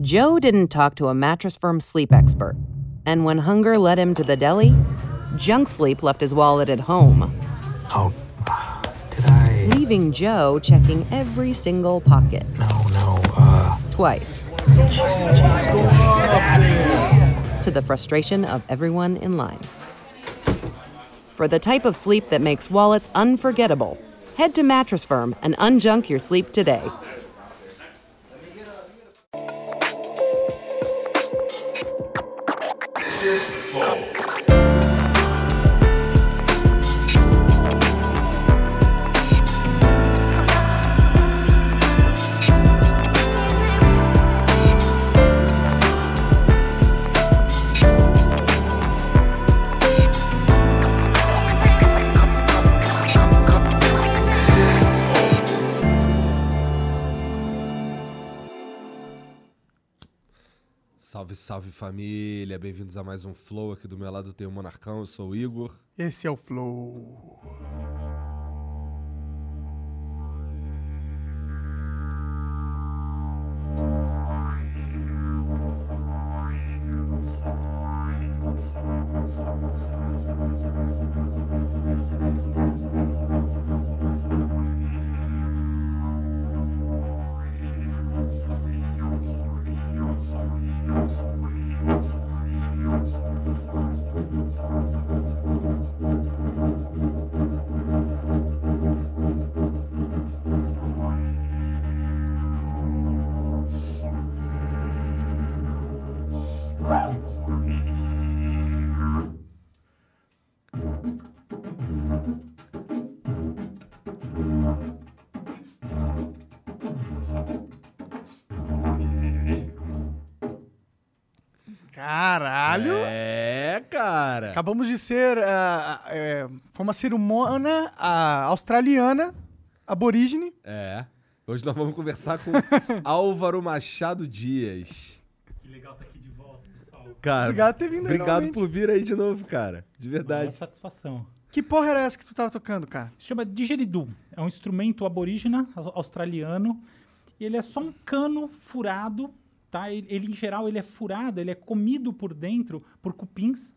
Joe didn't talk to a mattress firm sleep expert. And when hunger led him to the deli, junk sleep left his wallet at home, Oh, did I? leaving Joe checking every single pocket No, no. Uh, twice. To the frustration of everyone in line. For the type of sleep that makes wallets unforgettable, head to Mattress Firm and unjunk your sleep today. Salve, família, bem-vindos a mais um Flow. Aqui do meu lado tem o Monarcão, eu sou o Igor. Esse é o Flow. Caralho! É, cara. Acabamos de ser. ah, é, foi uma cerimônia australiana, aborígene. É. Hoje nós vamos conversar com Álvaro Machado Dias. Que legal estar aqui de volta, pessoal. Cara, Obrigado por ter vindo aí obrigado por vir aí de novo, cara. De Uma verdade. satisfação. Que porra era essa que tu tava tocando, cara? Se chama didgeridoo. É um instrumento aborígena aus- australiano. E ele é só um cano furado, tá? Ele, ele, em geral, ele é furado, ele é comido por dentro por cupins.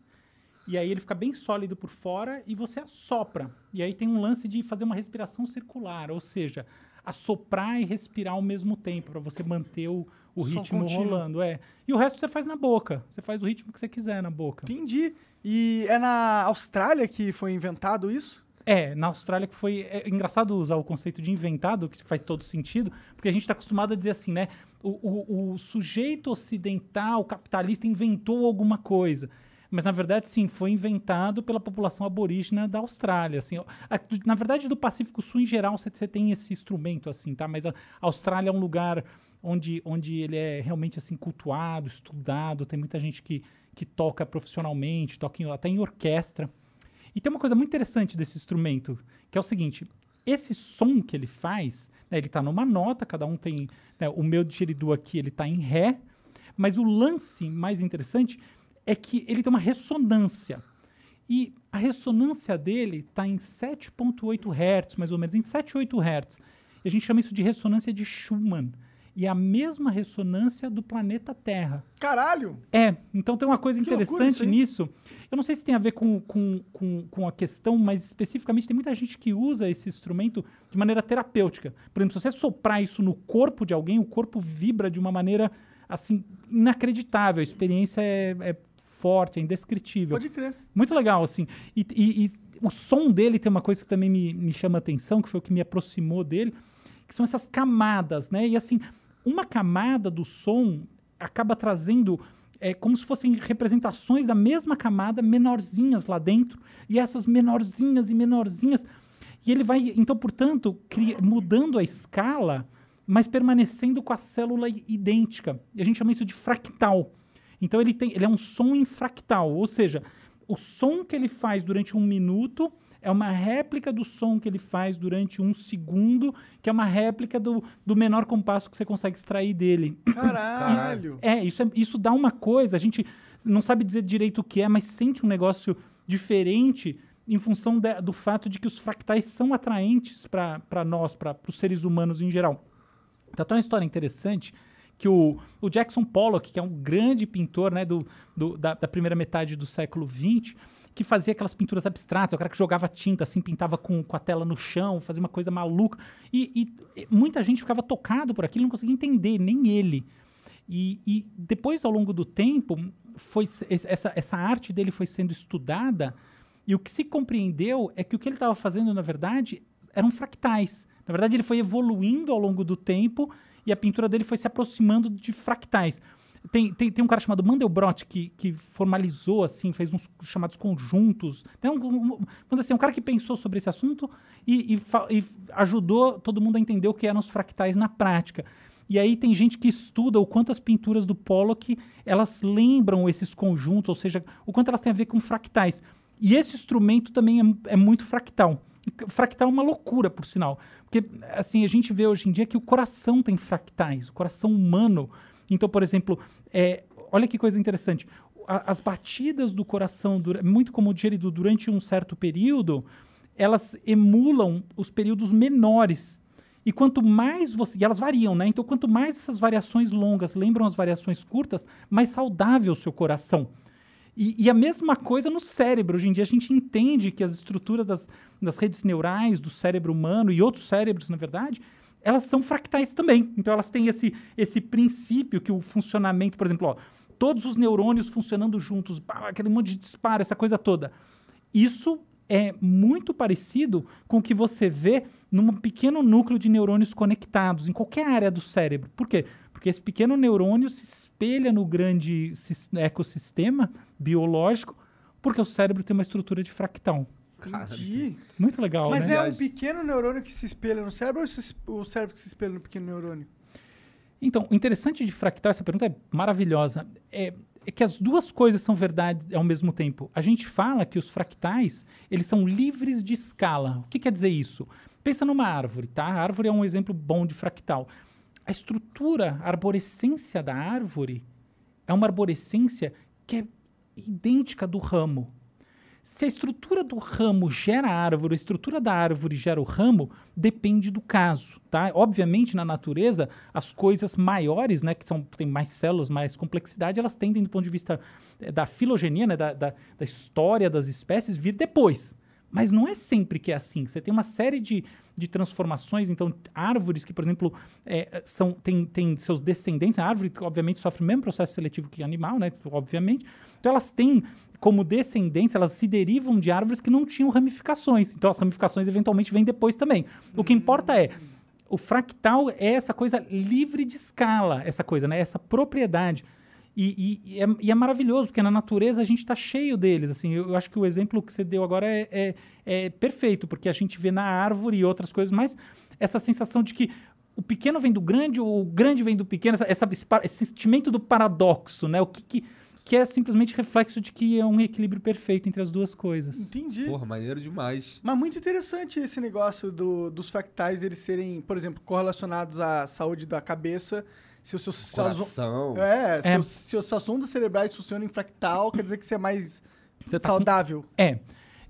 E aí ele fica bem sólido por fora e você assopra. E aí tem um lance de fazer uma respiração circular, ou seja, assoprar e respirar ao mesmo tempo para você manter o, o ritmo contínuo. rolando, é. E o resto você faz na boca. Você faz o ritmo que você quiser na boca. Entendi. E é na Austrália que foi inventado isso? É, na Austrália que foi. É engraçado usar o conceito de inventado, que faz todo sentido, porque a gente está acostumado a dizer assim, né? O, o- o sujeito ocidental, capitalista, inventou alguma coisa. Mas, na verdade, sim, foi inventado pela população aborígena da Austrália. Assim, na verdade, do Pacífico Sul, em geral, você tem esse instrumento, assim, tá? Mas a Austrália é um lugar onde, onde ele é realmente, assim, cultuado, estudado. Tem muita gente que, que toca profissionalmente, toca em- até em orquestra. E tem uma coisa muito interessante desse instrumento, que é o seguinte: esse som que ele faz, né, ele está numa nota, cada um tem. né, o meu didgeridoo aqui, ele está em Ré, mas o lance mais interessante é que ele tem uma ressonância. E a ressonância dele está em 7,8 Hz, mais ou menos, em 7, 8 Hz. E a gente chama isso de ressonância de Schumann. E a mesma ressonância do planeta Terra. Caralho! É, então tem uma coisa Que interessante nisso. Eu não sei se tem a ver com, com, com, com a questão, mas especificamente tem muita gente que usa esse instrumento de maneira terapêutica. Por exemplo, se você soprar isso no corpo de alguém, o corpo vibra de uma maneira, assim, inacreditável. A experiência é, é forte, é indescritível. Pode crer. Muito legal, assim. E, e- e o som dele tem uma coisa que também me, me chama a atenção, que foi o que me aproximou dele, que são essas camadas, né? E assim, uma camada do som acaba trazendo é, como se fossem representações da mesma camada, menorzinhas lá dentro, e essas menorzinhas e menorzinhas. E ele vai, então, portanto, cria- mudando a escala, mas permanecendo com a célula idêntica. E a gente chama isso de fractal. Então ele tem, ele é um som em fractal, ou seja, o som que ele faz durante um minuto é uma réplica do som que ele faz durante um segundo, que é uma réplica do, do menor compasso que você consegue extrair dele. Caralho! É, isso, é- isso dá uma coisa, a gente não sabe dizer direito o que é, mas sente um negócio diferente em função da- do fato de que os fractais são atraentes para nós, para os seres humanos em geral. Tá até uma história interessante que o, o Jackson Pollock, que é um grande pintor né, do, do- da, da primeira metade do século XX, que fazia aquelas pinturas abstratas, o cara que jogava tinta, assim, pintava com, com a tela no chão, fazia uma coisa maluca. E, e- muita gente ficava tocado por aquilo, não conseguia entender, nem ele. E, e depois, ao longo do tempo, foi essa, essa arte dele foi sendo estudada e o que se compreendeu é que o que ele estava fazendo, na verdade, eram fractais. Na verdade, ele foi evoluindo ao longo do tempo e a pintura dele foi se aproximando de fractais. Tem, tem, tem um cara chamado Mandelbrot que, que formalizou, assim, fez uns chamados conjuntos. Tem um, um- assim, um cara que pensou sobre esse assunto e, e e ajudou todo mundo a entender o que eram os fractais na prática. E aí tem gente que estuda o quanto as pinturas do Pollock elas lembram esses conjuntos, ou seja, o quanto elas têm a ver com fractais. E esse instrumento também é, é muito fractal. Fractal é uma loucura, por sinal. Porque, assim, a gente vê hoje em dia que o coração tem fractais, o coração humano. Então, por exemplo, é, olha que coisa interessante. A- as batidas do coração, muito como digerido durante um certo período, elas emulam os períodos menores. E quanto mais você. E elas variam, né? Então, quanto mais essas variações longas lembram as variações curtas, mais saudável o seu coração. E, e a mesma coisa no cérebro. Hoje em dia a gente entende que as estruturas das, das redes neurais do cérebro humano e outros cérebros, na verdade, elas são fractais também. Então elas têm esse, esse princípio que o funcionamento, por exemplo, ó, todos os neurônios funcionando juntos, aquele monte de disparo, essa coisa toda. Isso é muito parecido com o que você vê num pequeno núcleo de neurônios conectados em qualquer área do cérebro. Por quê? Porque esse pequeno neurônio se espelha no grande sis- ecossistema biológico, porque o cérebro tem uma estrutura de fractal. Entendi. Muito legal, Mas né? é um pequeno neurônio que se espelha no cérebro ou se- o cérebro que se espelha no pequeno neurônio? Então, o interessante de fractal, essa pergunta é maravilhosa, é, é que as duas coisas são verdade ao mesmo tempo. A gente fala que os fractais, eles são livres de escala. O que quer dizer isso? Pensa numa árvore, tá? A árvore é um exemplo bom de fractal. A estrutura, a arborescência da árvore é uma arborescência que é idêntica do ramo. Se a estrutura do ramo gera a árvore, a estrutura da árvore gera o ramo, depende do caso, tá? Obviamente, na natureza, as coisas maiores, né, que são, tem mais células, mais complexidade, elas tendem, do ponto de vista eh, da filogenia, né, da, da, da história das espécies, vir depois. Mas não é sempre que é assim. Você tem uma série de, de transformações. Então, árvores que, por exemplo, eh, são, tem, tem seus descendentes. A árvore, obviamente, sofre o mesmo processo seletivo que animal, né? Obviamente. Então, elas têm como descendentes, elas se derivam de árvores que não tinham ramificações. Então, as ramificações, eventualmente, vêm depois também. O que importa é o fractal é essa coisa livre de escala, essa coisa, né? Essa propriedade. E, e- e é, e é maravilhoso, porque na natureza a gente está cheio deles. Assim, eu, eu acho que o exemplo que você deu agora é, é- é perfeito, porque a gente vê na árvore e outras coisas, mas essa sensação de que o pequeno vem do grande, ou o grande vem do pequeno, essa, essa- esse, esse sentimento do paradoxo, né? O que, que, que é simplesmente reflexo de que é um equilíbrio perfeito entre as duas coisas. Entendi. Porra, maneiro demais. Mas muito interessante esse negócio do- dos fractais eles serem, por exemplo, correlacionados à saúde da cabeça. Se o seu Coração. é, se, É. se as suas ondas cerebrais funcionam em fractal, quer dizer que você é mais Você tá com- saudável. É.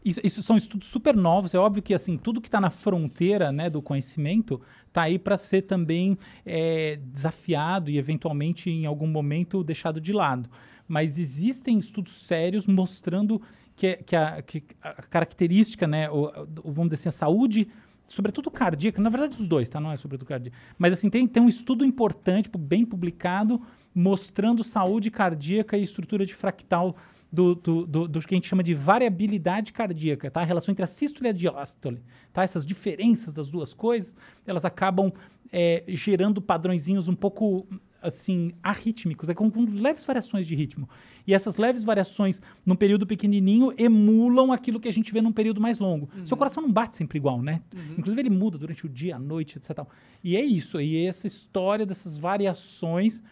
Isso, isso são estudos super novos. É óbvio que assim tudo que está na fronteira né, do conhecimento está aí para ser também é, desafiado e eventualmente em algum momento deixado de lado. Mas existem estudos sérios mostrando que, que, a, que a característica, né, o, o- vamos dizer assim, a saúde, sobretudo cardíaca, na verdade os dois, tá? Não é sobretudo cardíaca. Mas assim, tem, tem um estudo importante, tipo, bem publicado, mostrando saúde cardíaca e estrutura de fractal do, do, do, do que a gente chama de variabilidade cardíaca, tá? A relação entre a sístole e a diástole, tá? Essas diferenças das duas coisas, elas acabam é, gerando padrõezinhos um pouco, assim, arrítmicos, é com, com leves variações de ritmo. E essas leves variações num período pequenininho emulam aquilo que a gente vê num período mais longo. Seu coração não bate sempre igual, né? Inclusive ele muda durante o dia, a noite, etc. E é isso, e essa história dessas variações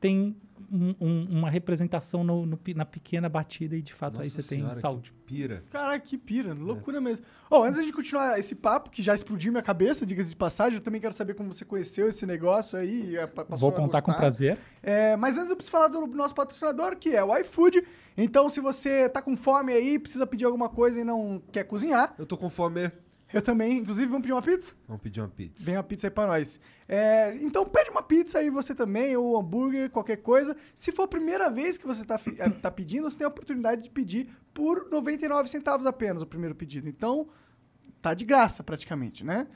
tem um- um- uma representação no- no na pequena batida e de fato aí Nossa você tem senhora, saúde. que pira. Caraca, que pira, loucura mesmo. Ó, antes de continuar esse papo, que já explodiu minha cabeça, diga-se de passagem, eu também quero saber como você conheceu esse negócio aí. e, é, Vou a contar com prazer. É, mas antes eu preciso falar do nosso patrocinador, que é o iFood. Então, se você tá com fome aí, precisa pedir alguma coisa e não quer cozinhar, Eu tô com fome. Eu também. Inclusive, vamos pedir uma pizza? Vamos pedir uma pizza. Vem uma pizza aí pra nós. É, então pede uma pizza aí você também, ou hambúrguer, qualquer coisa. Se for a primeira vez que você tá, fi- eh, tá pedindo, você tem a oportunidade de pedir por 99 centavos apenas o primeiro pedido. Então, tá de graça praticamente, né?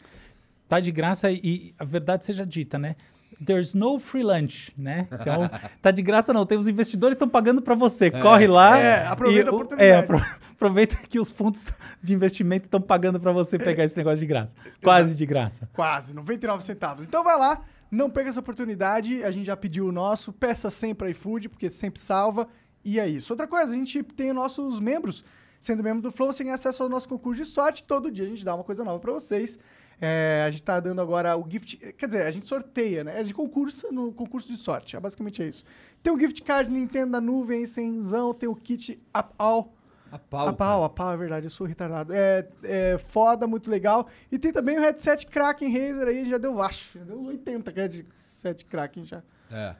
Tá de graça e a verdade seja dita, né? There's no free lunch, né? Então, tá de graça não. Tem os investidores estão pagando para você. Corre lá. É, aproveita e a oportunidade. É, apro- aproveita que os fundos de investimento estão pagando para você pegar esse negócio de graça. Quase de graça. Quase, 99 centavos. Então vai lá, não perca essa oportunidade. A gente já pediu o nosso. Peça sempre iFood, porque sempre salva. E é isso. Outra coisa, a gente tem os nossos membros. Sendo membro do Flow, você tem acesso ao nosso concurso de sorte. Todo dia a gente dá uma coisa nova pra vocês. É, a gente tá dando agora o gift. Quer dizer, a gente sorteia, né? É de concurso no concurso de sorte. É basicamente é isso. Tem o gift card Nintendo da nuvem, cenzão, tem o kit Up All. A pau. A pau, a pau, é verdade, eu sou retardado. É, é foda, muito legal. E tem também o headset Kraken Razer aí, já deu, acho, já deu uns 80 que é headset Kraken já. É.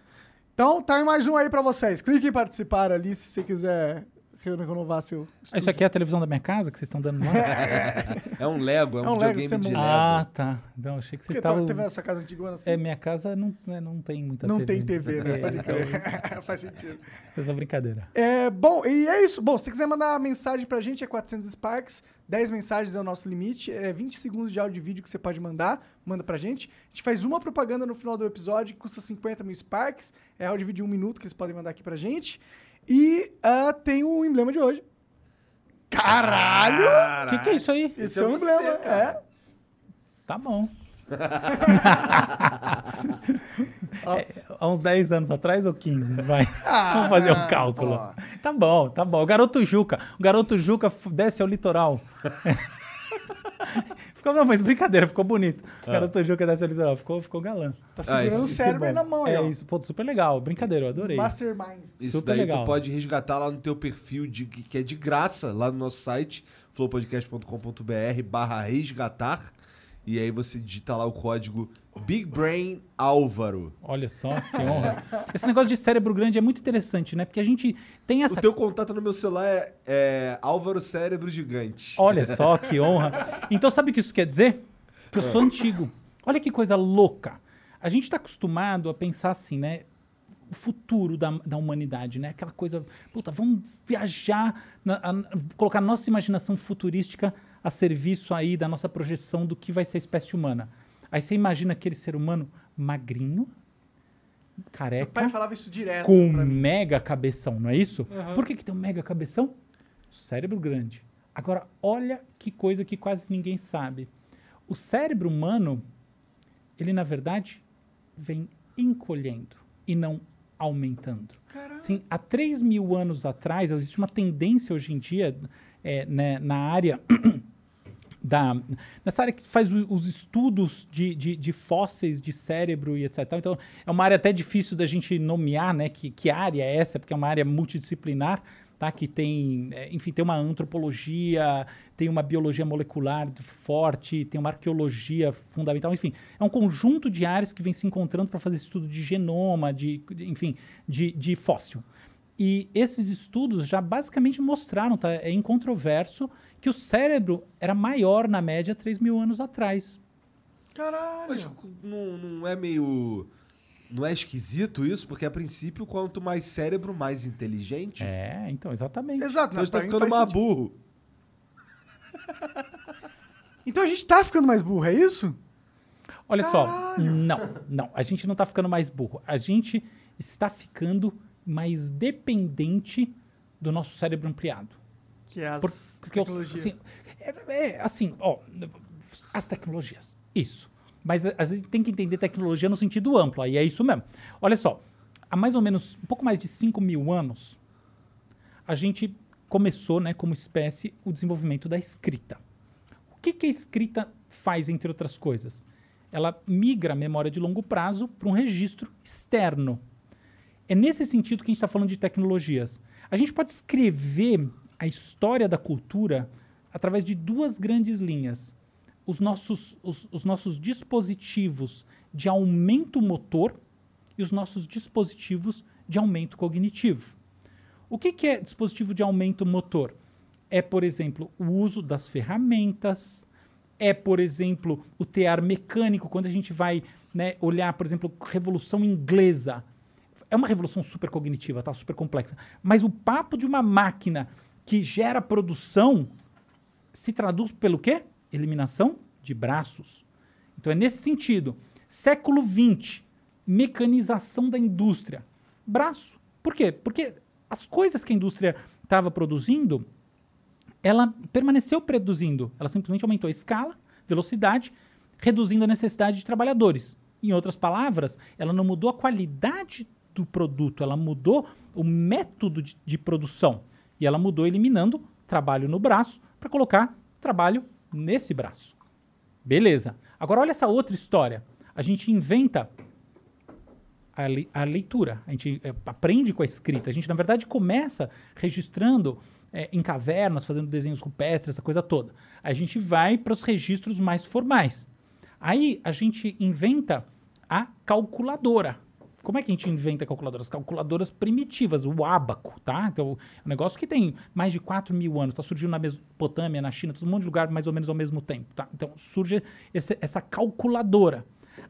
Então, tá mais um aí pra vocês. Clique em participar ali se você quiser renovar seu Ah, Isso aqui é a televisão da minha casa que vocês estão dando lá? É um Lego, é um, É um Lego, videogame você de Lego. ah, tá. Então, achei que vocês Porque estavam... estavam... teve essa casa antiga assim. É, minha casa não, né, não tem muita não TV. tem TV, né? É, Pode então, crer. Faz sentido. Essa brincadeira. É, bom, e é isso. Bom, se você quiser mandar mensagem pra gente, é 400 Sparks. 10 mensagens é o nosso limite. É 20 segundos de áudio e vídeo que você pode mandar. Manda pra gente. A gente faz uma propaganda no final do episódio que custa 50 mil Sparks. É áudio e vídeo de um minuto que eles podem mandar aqui pra gente. E ah, tem o emblema de hoje. Caralho! O que, que é isso aí? Esse é o emblema. É. Tá bom. É, há uns 10 anos atrás ou 15? Vai. Vamos fazer um cálculo. pô. Tá bom, tá bom. O garoto Juca. O garoto Juca desce ao litoral. ficou, não, mas brincadeira, ficou bonito. O garoto Juca desce ao litoral. Ficou, ficou galã. Tá Ah, segurando isso- o isso cérebro é aí bom. na mão aí, É ó. isso, pô, super legal. Brincadeira, eu adorei. Mastermind. Isso Super daí legal. tu pode resgatar lá no teu perfil, de, que é de graça, lá no nosso site, flowpodcast.com.br barra resgatar. E aí você digita lá o código Big Brain Álvaro. Olha só, que honra. Esse negócio de cérebro grande é muito interessante, né? Porque a gente tem essa O teu contato no meu celular é, é Álvaro Cérebro Gigante. Olha só que honra. Então, sabe o que isso quer dizer? Que eu sou antigo. Olha que coisa louca. A gente está acostumado a pensar assim, né? O futuro da, da humanidade, né? Aquela coisa, puta, vamos viajar, na- a- colocar nossa imaginação futurística a serviço aí da nossa projeção do que vai ser a espécie humana. Aí você imagina aquele ser humano magrinho, Meu pai careca, falava isso direto com um mega cabeção, não é isso? Aham. Por que, que tem um mega cabeção? Cérebro grande. Agora, olha que coisa que quase ninguém sabe. O cérebro humano, ele na verdade vem encolhendo e não aumentando. Caralho. Sim, há 3 mil anos atrás, existe uma tendência hoje em dia é, né, na área da nessa área que faz os estudos de, de, de fósseis de cérebro e etc. Então, é uma área até difícil da gente nomear, né? Que, que área é essa, porque é uma área multidisciplinar, tá? Que tem, é, enfim, tem uma antropologia, tem uma biologia molecular forte, tem uma arqueologia fundamental, enfim, é um conjunto de áreas que vem se encontrando para fazer estudo de genoma, de, de- enfim, de, de fóssil. E esses estudos já basicamente mostraram, tá? É incontroverso, que o cérebro era maior na média 3 mil anos atrás. Caralho. Mas não, não é meio. Não é esquisito isso? Porque a princípio, quanto mais cérebro, mais inteligente. É, então, exatamente. Exato, Então a gente tá ficando mais sentido. burro. Então a gente tá ficando mais burro, é isso? Olha só, Caralho. não, não, a gente não está ficando mais burro. A gente está ficando mais dependente do nosso cérebro ampliado. Que é as Por- tecnologias. assim, é, é, assim, ó, as tecnologias, isso. Mas a, a gente tem que entender tecnologia no sentido amplo, aí é isso mesmo. Olha só, há mais ou menos um pouco mais de 5 mil anos, a gente começou, né, como espécie, o desenvolvimento da escrita. O que, que a escrita faz, entre outras coisas? Ela migra a memória de longo prazo para um registro externo. É nesse sentido que a gente está falando de tecnologias. A gente pode escrever a história da cultura através de duas grandes linhas. Os nossos, os, os nossos dispositivos de aumento motor e os nossos dispositivos de aumento cognitivo. O que, que é dispositivo de aumento motor? É, por exemplo, o uso das ferramentas, é, por exemplo, o tear mecânico, quando a gente vai né, olhar, por exemplo, Revolução Inglesa. É uma revolução super cognitiva, tá? super complexa. Mas o papo de uma máquina que gera produção se traduz pelo quê? Eliminação de braços. Então é nesse sentido. Século XX, mecanização da indústria. Braço. Por quê? Porque as coisas que a indústria estava produzindo, ela permaneceu produzindo. Ela simplesmente aumentou a escala, velocidade, reduzindo a necessidade de trabalhadores. Em outras palavras, ela não mudou a qualidade do produto, ela mudou o método de, de produção. E ela mudou eliminando trabalho no braço para colocar trabalho nesse braço. Beleza. Agora olha essa outra história. A gente inventa a, a leitura, a gente é, aprende com a escrita. A gente, na verdade, começa registrando é, em cavernas, fazendo desenhos rupestres, essa coisa toda. A gente vai para os registros mais formais. Aí a gente inventa a calculadora. Como é que a gente inventa calculadoras? Calculadoras primitivas, o ábaco, tá? Então, é um negócio que tem mais de 4 mil anos, está surgindo na Mesopotâmia, na China, todo mundo de lugar mais ou menos ao mesmo tempo, tá? Então, surge esse, essa calculadora.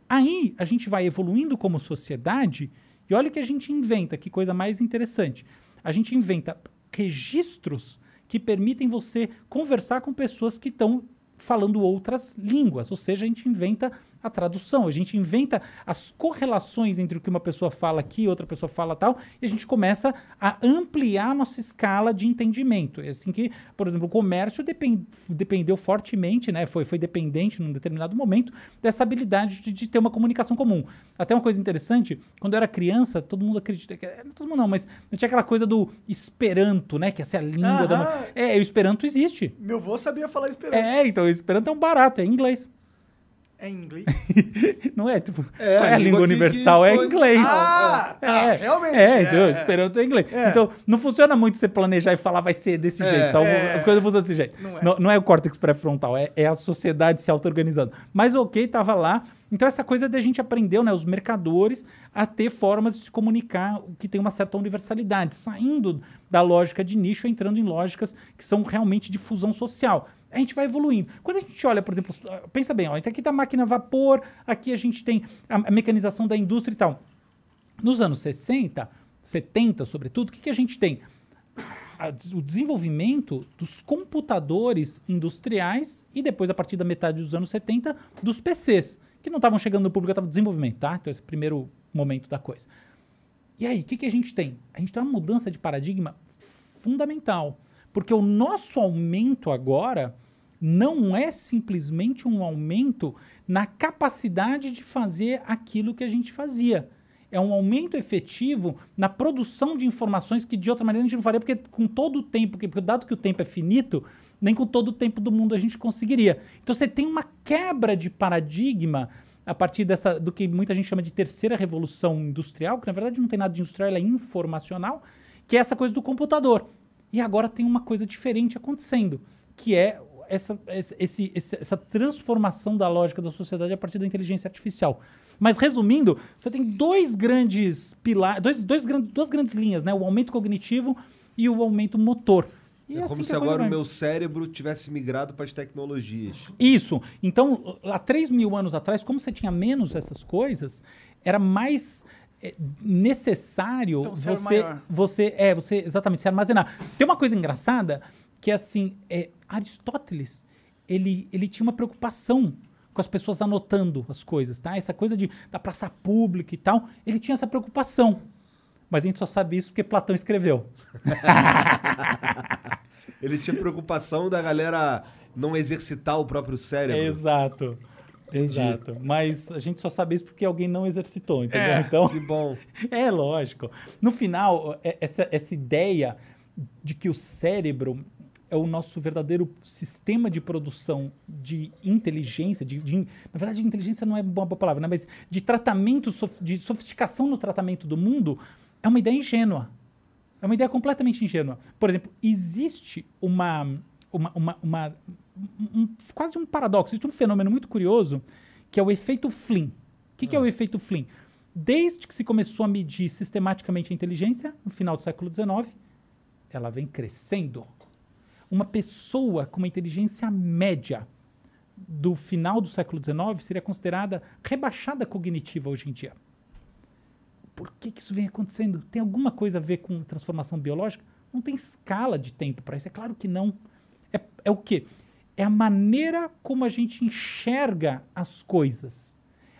Aí, a gente vai evoluindo como sociedade e olha o que a gente inventa, que coisa mais interessante. A gente inventa registros que permitem você conversar com pessoas que estão falando outras línguas, ou seja, a gente inventa a tradução, a gente inventa as correlações entre o que uma pessoa fala aqui, outra pessoa fala tal, e a gente começa a ampliar a nossa escala de entendimento. É assim que, por exemplo, o comércio depend, dependeu fortemente, né, foi, foi dependente num determinado momento dessa habilidade de, de, ter uma comunicação comum. Até uma coisa interessante, quando eu era criança, todo mundo acredita que é, todo mundo não, mas tinha aquela coisa do esperanto, né, que essa é a língua da É, o esperanto existe. Meu avô sabia falar esperanto. É, então o esperanto é um barato, é inglês. É inglês? não é, tipo, é, é a língua, universal, é inglês. Ah, tá, é, realmente. É, é, então, esperanto é inglês. É. Então, não funciona muito você planejar e falar vai ser desse é, jeito. É. As coisas funcionam desse jeito. Não é, não, não é o córtex pré-frontal, é, é a sociedade se auto-organizando. Mas ok, tava lá. Então, essa coisa da gente aprendeu, né, os mercadores, a ter formas de se comunicar que tem uma certa universalidade, saindo da lógica de nicho, entrando em lógicas que são realmente de fusão social a gente vai evoluindo. Quando a gente olha, por exemplo, pensa bem, ó, então aqui tá a máquina a vapor, aqui a gente tem a, a mecanização da indústria e tal. Nos anos 60, 70, sobretudo, o que, que a gente tem? O desenvolvimento dos computadores industriais e depois, a partir da metade dos anos 70, dos PCs, que não estavam chegando no público, estavam no desenvolvimento, tá? Então, esse é o primeiro momento da coisa. E aí, o que, que a gente tem? A gente tem uma mudança de paradigma fundamental. Porque o nosso aumento agora não é simplesmente um aumento na capacidade de fazer aquilo que a gente fazia. É um aumento efetivo na produção de informações que de outra maneira a gente não faria, porque com todo o tempo, porque dado que o tempo é finito, nem com todo o tempo do mundo a gente conseguiria. Então você tem uma quebra de paradigma a partir dessa do que muita gente chama de terceira revolução industrial, que na verdade não tem nada de industrial, ela é informacional, que é essa coisa do computador. E agora tem uma coisa diferente acontecendo, que é essa, esse, essa transformação da lógica da sociedade a partir da inteligência artificial. Mas resumindo, você tem dois grandes pilares, dois, dois, duas grandes linhas, né? O aumento cognitivo e o aumento motor. E é, é como assim se agora o meu cérebro tivesse migrado para as tecnologias. Isso. Então, há 3 mil anos atrás, como você tinha menos essas coisas, era mais é necessário então, você, você é você exatamente se armazenar. Tem uma coisa engraçada que assim, é, Aristóteles ele, ele tinha uma preocupação com as pessoas anotando as coisas, tá? Essa coisa de da praça pública e tal, ele tinha essa preocupação. Mas a gente só sabe isso porque Platão escreveu. ele tinha preocupação da galera não exercitar o próprio cérebro. É, exato. Entendi. Exato. Mas a gente só sabe isso porque alguém não exercitou, entendeu? É, então, que bom. É lógico. No final, é, essa, essa ideia de que o cérebro é o nosso verdadeiro sistema de produção de inteligência, de, de, na verdade, inteligência não é uma boa palavra, né? mas de tratamento, de sofisticação no tratamento do mundo, é uma ideia ingênua. É uma ideia completamente ingênua. Por exemplo, existe uma, uma, uma, uma um, quase um paradoxo, existe um fenômeno muito curioso que é o efeito Flynn. O que, que é o ah. efeito Flynn? Desde que se começou a medir sistematicamente a inteligência, no final do século XIX, ela vem crescendo. Uma pessoa com uma inteligência média do final do século XIX seria considerada rebaixada cognitiva hoje em dia. Por que, que isso vem acontecendo? Tem alguma coisa a ver com transformação biológica? Não tem escala de tempo para isso. É claro que não. É, é o quê? É a maneira como a gente enxerga as coisas.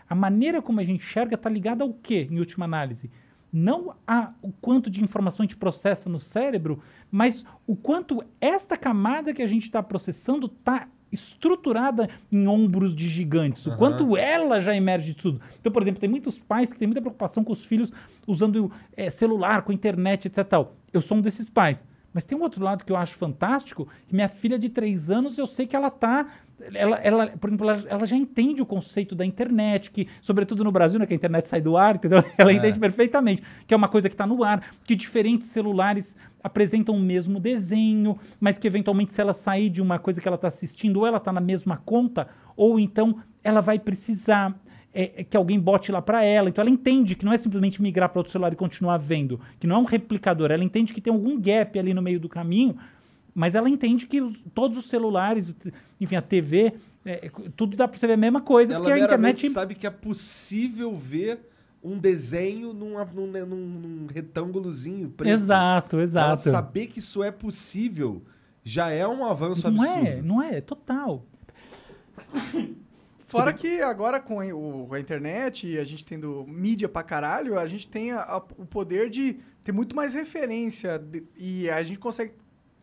A maneira como a gente enxerga está ligada ao quê, em última análise? Não a, o quanto de informação a gente processa no cérebro, mas o quanto esta camada que a gente está processando está estruturada em ombros de gigantes. O quanto ela já emerge de tudo. Então, por exemplo, tem muitos pais que têm muita preocupação com os filhos usando eh, celular, com internet, etc. Eu sou um desses pais. Mas tem um outro lado que eu acho fantástico, que minha filha de três anos, eu sei que ela tá. Ela, ela, por exemplo, ela, ela já entende o conceito da internet, que, sobretudo no Brasil, né, que a internet sai do ar, entendeu? Ela entende perfeitamente, que é uma coisa que está no ar, que diferentes celulares apresentam o mesmo desenho, mas que eventualmente, se ela sair de uma coisa que ela está assistindo, ou ela está na mesma conta, ou então ela vai precisar é, é que alguém bote lá para ela. Então ela entende que não é simplesmente migrar para outro celular e continuar vendo, que não é um replicador. Ela entende que tem algum gap ali no meio do caminho, mas ela entende que os- todos os celulares, enfim, a TV, é, tudo dá para você ver a mesma coisa, Ela porque a internet. sabe que é possível ver um desenho numa- num, num, num retângulozinho preto. Exato, Ela exato. saber que isso é possível já é um avanço Não absurdo. é, não é, total. Fora que agora com a, o- a internet e a gente tendo mídia pra caralho, a gente tem a- a- o poder de ter muito mais referência de- e a gente consegue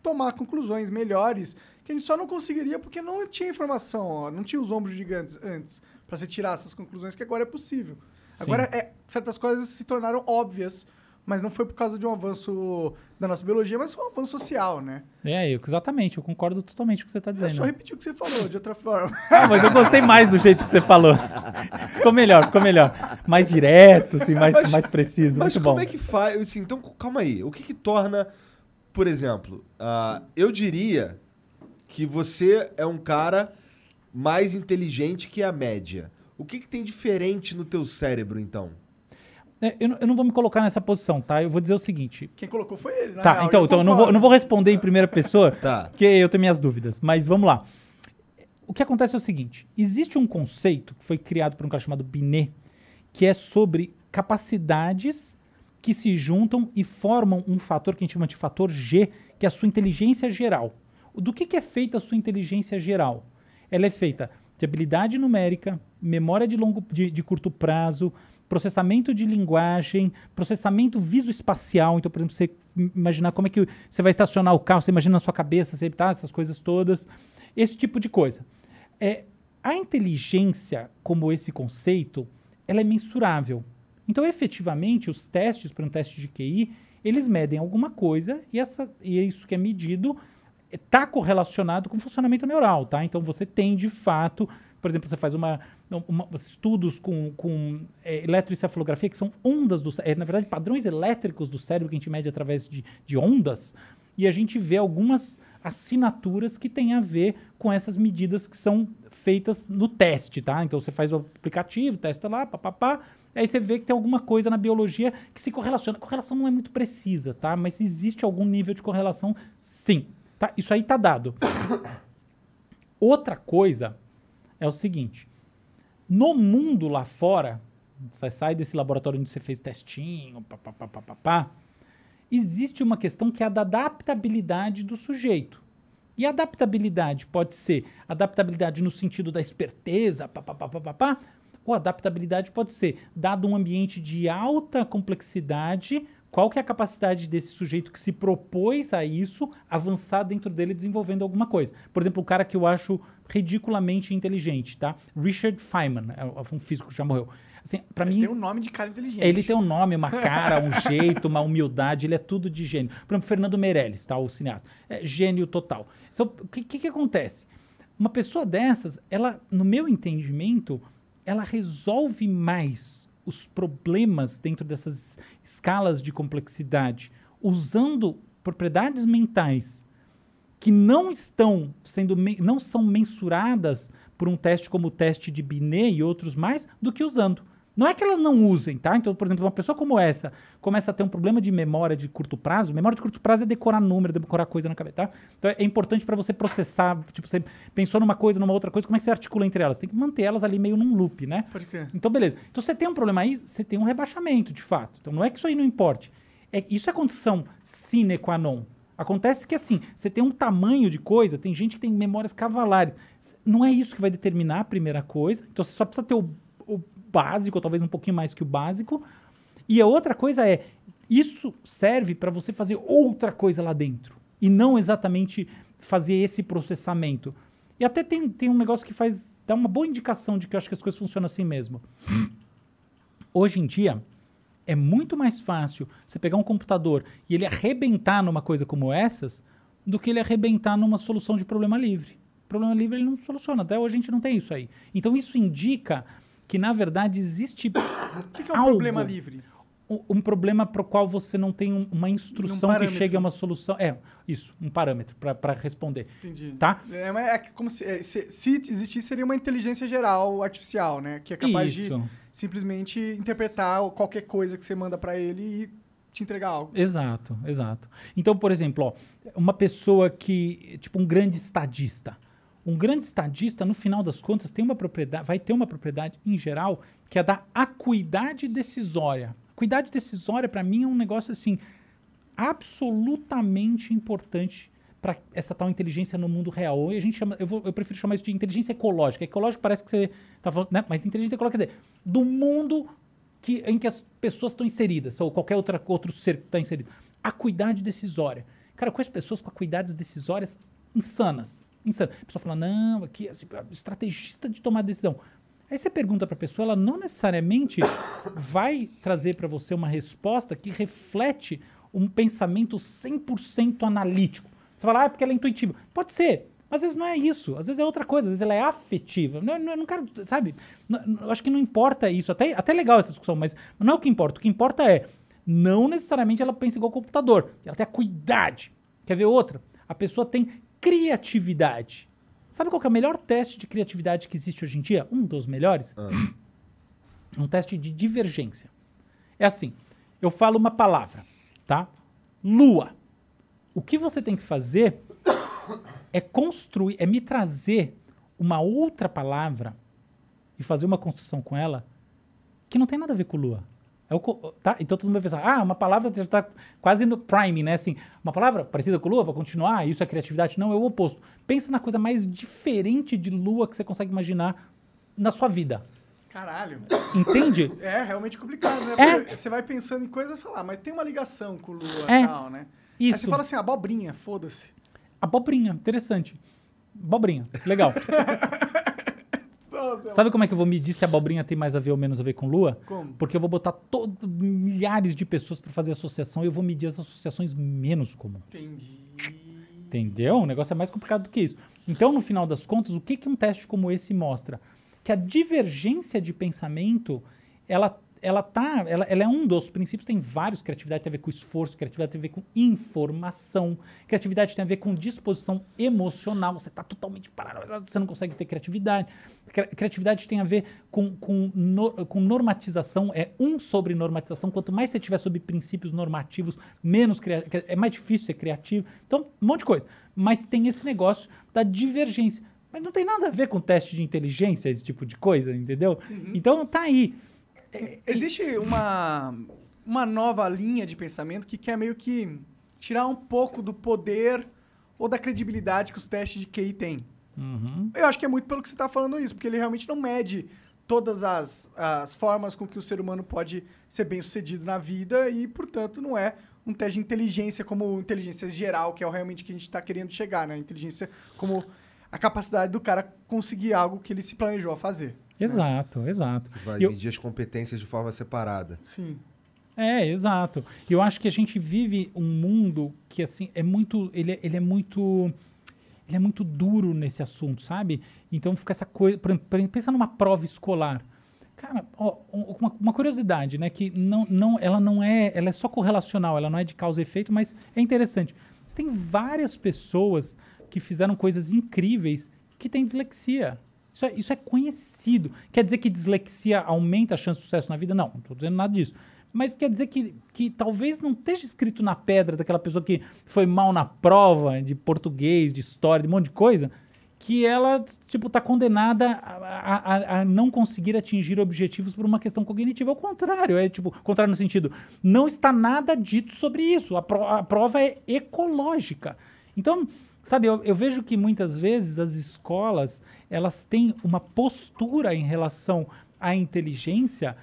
tomar conclusões melhores que a gente só não conseguiria porque não tinha informação, ó, não tinha os ombros gigantes antes pra você tirar essas conclusões que agora é possível. Sim. Agora é, certas coisas se tornaram óbvias, mas não foi por causa de um avanço da nossa biologia, mas foi um avanço social, né? É, eu, exatamente, eu concordo totalmente com o que você está Eu dizendo. só repeti o que você falou de outra forma. Ah, mas eu gostei mais do jeito que você falou. Ficou melhor, ficou melhor. Mais direto, assim, mais, Mas- mais preciso. Mas muito como bom. é que faz? Assim, então, calma aí. O que que torna, por exemplo, ah, eu diria que você é um cara mais inteligente que a média. O que que tem diferente no teu cérebro, então? É, eu, não- eu não vou me colocar nessa posição, tá? Eu vou dizer o seguinte. Quem colocou foi ele, na Tá, real, então, eu então eu, não vou, eu não vou responder em primeira pessoa, Tá. porque eu tenho minhas dúvidas. Mas vamos lá. O que acontece é o seguinte: existe um conceito que foi criado por um cara chamado Binet, que é sobre capacidades que se juntam e formam um fator que a gente chama de fator G, que é a sua inteligência geral. Do que, que é feita a sua inteligência geral? Ela é feita de habilidade numérica, memória de, longo, de, de curto prazo, processamento de linguagem, processamento visoespacial. Então, por exemplo, você im- imaginar como é que você vai estacionar o carro, você imagina na sua cabeça, você, tá, essas coisas todas. Esse tipo de coisa. É, a inteligência, como esse conceito, ela é mensurável. Então, efetivamente, os testes para um teste de QI, eles medem alguma coisa e, essa, e é isso que é medido está correlacionado com o funcionamento neural, tá? Então, você tem, de fato, por exemplo, você faz uma, uma- estudos com, com é, eletroencefalografia, que são ondas do cé- é, na verdade, padrões elétricos do cérebro que a gente mede através de, de ondas, e a gente vê algumas assinaturas que têm a ver com essas medidas que são feitas no teste, tá? Então você faz o aplicativo, testa lá, papapá, aí você vê que tem alguma coisa na biologia que se correlaciona. Correlação não é muito precisa, tá? Mas existe algum nível de correlação, sim. Tá? Isso aí tá dado. Outra coisa é o seguinte: no mundo lá fora, você sai desse laboratório onde você fez testinho, papapá, existe uma questão que é a da adaptabilidade do sujeito. E adaptabilidade pode ser adaptabilidade no sentido da esperteza, papapá, ou adaptabilidade pode ser, dado um ambiente de alta complexidade, qual que é a capacidade desse sujeito que se propôs a isso avançar dentro dele desenvolvendo alguma coisa. Por exemplo, o cara que eu acho ridiculamente inteligente, tá? Richard Feynman, é um físico que já morreu. Assim, para mim, Tem um nome de cara inteligente. ele tem um nome, uma cara, um jeito, uma humildade, ele é tudo de gênio. Por exemplo, Fernando Meirelles, tá? O cineasta. É gênio total. Então, o que, que, que acontece? Uma pessoa dessas, ela, no meu entendimento, ela resolve mais os problemas dentro dessas escalas de complexidade, usando propriedades mentais que não estão sendo não são mensuradas por um teste como o teste de Binet e outros mais do que usando. Não é que elas não usem, tá? Então, por exemplo, uma pessoa como essa começa a ter um problema de memória de curto prazo. Memória de curto prazo é decorar número, decorar coisa na cabeça, tá? Então é importante para você processar. Tipo, você pensou numa coisa, numa outra coisa, como é que você articula entre elas? Tem que manter elas ali meio num loop, né? Pode crer. Então, beleza. Então, você tem um problema aí, você tem um rebaixamento, de fato. Então, não é que isso aí não importe. É, isso é condição sine qua non. Acontece que, assim, você tem um tamanho de coisa, tem gente que tem memórias cavalares. Não é isso que vai determinar a primeira coisa. Então, você só precisa ter o, o básico, talvez um pouquinho mais que o básico. E a outra coisa é, isso serve para você fazer outra coisa lá dentro. E não exatamente fazer esse processamento. E até tem, tem um negócio que faz, dá uma boa indicação de que eu acho que as coisas funcionam assim mesmo. Hoje em dia, é muito mais fácil você pegar um computador e ele arrebentar numa coisa como essas do que ele arrebentar numa solução de problema livre. Problema livre ele não soluciona. Até hoje a gente não tem isso aí. Então isso indica que, na verdade, existe O que, que é um Algo. problema livre? um, um problema para o qual você não tem um- uma instrução que parâmetro. chegue a uma solução. É, isso, um parâmetro para responder. Entendi. Tá? É, é como se, é, se, se existisse, seria uma inteligência geral artificial, né? Que é capaz Isso. de simplesmente interpretar qualquer coisa que você manda pra ele e te entregar algo. Exato, exato. Então, por exemplo, ó, uma pessoa que, tipo, um grande estadista. Um grande estadista, no final das contas, tem uma propriedade, vai ter uma propriedade em geral que é da acuidade decisória. Acuidade decisória, para mim, é um negócio assim absolutamente importante para essa tal inteligência no mundo real. E a gente chama, eu, vou- eu prefiro chamar isso de inteligência ecológica. Ecológico parece que você tá falando, né? Mas inteligência ecológica quer dizer, do mundo que, em que as pessoas estão inseridas, ou qualquer outra, outro ser que está inserido. Acuidade decisória. Cara, eu conheço pessoas com acuidades decisórias insanas. Insanas. A pessoa fala, não, aqui, assim, estrategista de tomar decisão. Aí você pergunta para a pessoa, ela não necessariamente vai trazer para você uma resposta que reflete um pensamento 100% analítico. Você fala, ah, é porque ela é intuitiva. Pode ser, mas às vezes não é isso. Às vezes é outra coisa, às vezes ela é afetiva. Não, não, não quero, sabe? Eu acho que não importa isso. Até, até é legal essa discussão, mas não é o que importa. O que importa é, não necessariamente ela pensa igual ao computador. Ela tem acuidade. Quer ver outra? A pessoa tem criatividade. Sabe qual é o melhor teste de criatividade que existe hoje em dia? Um dos melhores? Um teste de divergência. É assim, eu falo uma palavra, tá? Lua. O que você tem que fazer é construir, é me trazer uma outra palavra e fazer uma construção com ela que não tem nada a ver com lua. É o tá? Então todo mundo vai pensar, ah, uma palavra já está quase no prime, né? Assim, uma palavra parecida com lua para continuar, isso é criatividade? Não, é o oposto. Pensa na coisa mais diferente de lua que você consegue imaginar na sua vida. Caralho. Entende? É realmente complicado, né? É. Porque Você vai pensando em coisas e falar, mas tem uma ligação com Lua É. e tal, né? Aí Isso. você fala assim, abobrinha, foda-se. Abobrinha, interessante. Abobrinha, legal. Sabe como é que eu vou medir se a abobrinha tem mais a ver ou menos a ver com lua? Como? Porque eu vou botar todo, milhares de pessoas para fazer associação e eu vou medir as associações menos comuns. Entendi. Entendeu? O negócio é mais complicado do que isso. Então, no final das contas, o que, que um teste como esse mostra? Que a divergência de pensamento, ela, ela, tá, ela, ela é um dos princípios, tem vários. Criatividade tem a ver com esforço, criatividade tem a ver com informação, criatividade tem a ver com disposição emocional. Você está totalmente parado, você não consegue ter criatividade. Cri- Criatividade tem a ver com, com, no- com normatização, é um sobre normatização. Quanto mais você tiver sobre princípios normativos, menos é mais difícil ser criativo. Então, um monte de coisa. Mas tem esse negócio da divergência. Mas não tem nada a ver com teste de inteligência, esse tipo de coisa, entendeu? Então tá aí. Existe uma, uma nova linha de pensamento que quer meio que tirar um pouco do poder ou da credibilidade que os testes de QI têm. Uhum. Eu acho que é muito pelo que você está falando isso, porque ele realmente não mede todas as, as formas com que o ser humano pode ser bem sucedido na vida e, portanto, não é um teste de inteligência como inteligência geral, que é o realmente que a gente está querendo chegar, né? Inteligência como a capacidade do cara conseguir algo que ele se planejou a fazer. Exato, exato. Vai eu- medir as competências de forma separada. Sim. É, exato. E eu acho que a gente vive um mundo que, assim, é muito. Ele, é- ele é muito. Ele é muito duro nesse assunto, sabe? Então fica essa coisa. Por exemplo, pensa numa prova escolar. Cara, ó, um- uma, uma curiosidade, né? Que não, não, ela não é. Ela é só correlacional, ela não é de causa e efeito, mas é interessante. Você tem várias pessoas que fizeram coisas incríveis que têm dislexia. Isso é, isso é conhecido. Quer dizer que dislexia aumenta a chance de sucesso na vida? Não, não estou dizendo nada disso. Mas quer dizer que, que talvez não esteja escrito na pedra daquela pessoa que foi mal na prova de português, de história, de um monte de coisa, que ela, tipo, tá condenada a, a- a não conseguir atingir objetivos por uma questão cognitiva. Ao contrário, é tipo, contrário no sentido, não está nada dito sobre isso. A, pro- a prova é ecológica. Então, sabe, eu, eu vejo que muitas vezes as escolas, elas têm uma postura em relação à inteligência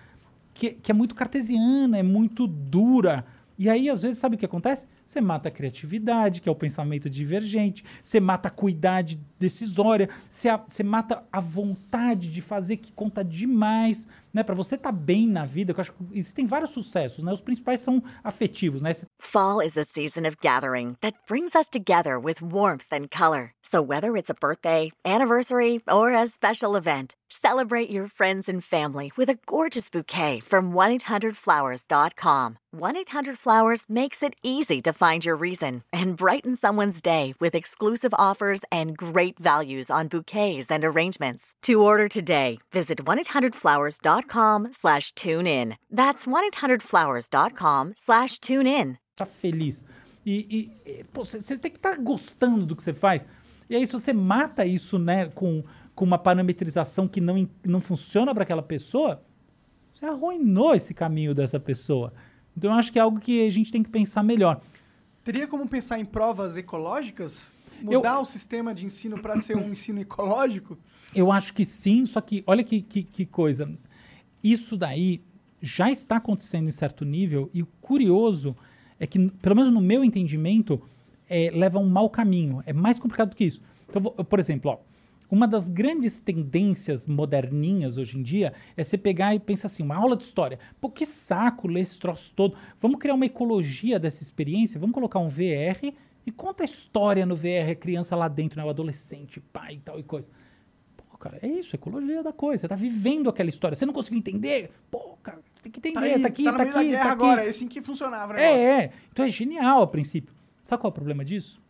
que, que é muito cartesiana, é muito dura. E aí, às vezes, sabe o que acontece? Você mata a criatividade, que é o pensamento divergente, você mata a cuidade decisória, você, você mata a vontade de fazer que conta demais, né? Para você estar bem na vida, eu acho que existem vários sucessos, né? Os principais são afetivos, né? Fall is a season of gathering that brings us together with warmth and color. So, whether it's a birthday, anniversary, or a special event, celebrate your friends and family with a gorgeous bouquet from 1-800-Flowers.com. 1-800-Flowers makes it easy to find your reason and brighten someone's day with exclusive offers and great values on bouquets and arrangements. To order today, visit 1-800-Flowers.com slash tune in. That's 1-800-Flowers.com slash tune in. tá feliz. E, e, e, pô, você tem que estar gostando do que você faz. E aí, se você mata isso, né, com, com uma parametrização que não, não funciona para aquela pessoa, você arruinou esse caminho dessa pessoa. Então, eu acho que é algo que a gente tem que pensar melhor. Teria como pensar em provas ecológicas? Mudar o sistema de ensino para ser um ensino ecológico? Eu acho que sim, só que olha que, que, que coisa. Isso daí já está acontecendo em certo nível, e o curioso é que, pelo menos no meu entendimento, é, leva a um mau caminho. É mais complicado do que isso. Então, vou- por exemplo, ó, uma das grandes tendências moderninhas hoje em dia é você pegar e pensar assim, uma aula de história. Pô, que saco ler esse troço todo. Vamos criar uma ecologia dessa experiência, vamos colocar um VR e conta a história no VR, a criança lá dentro, né, o adolescente, pai e tal e coisa. Pô, cara, é isso, ecologia da coisa. Você tá vivendo aquela história. Você não conseguiu entender? Pô, cara, tem que entender. Tá, aqui, tá tá, no meio aqui, tá aqui. agora, é assim que funcionava. É, é. Então é genial a princípio. Sabe qual é o problema disso?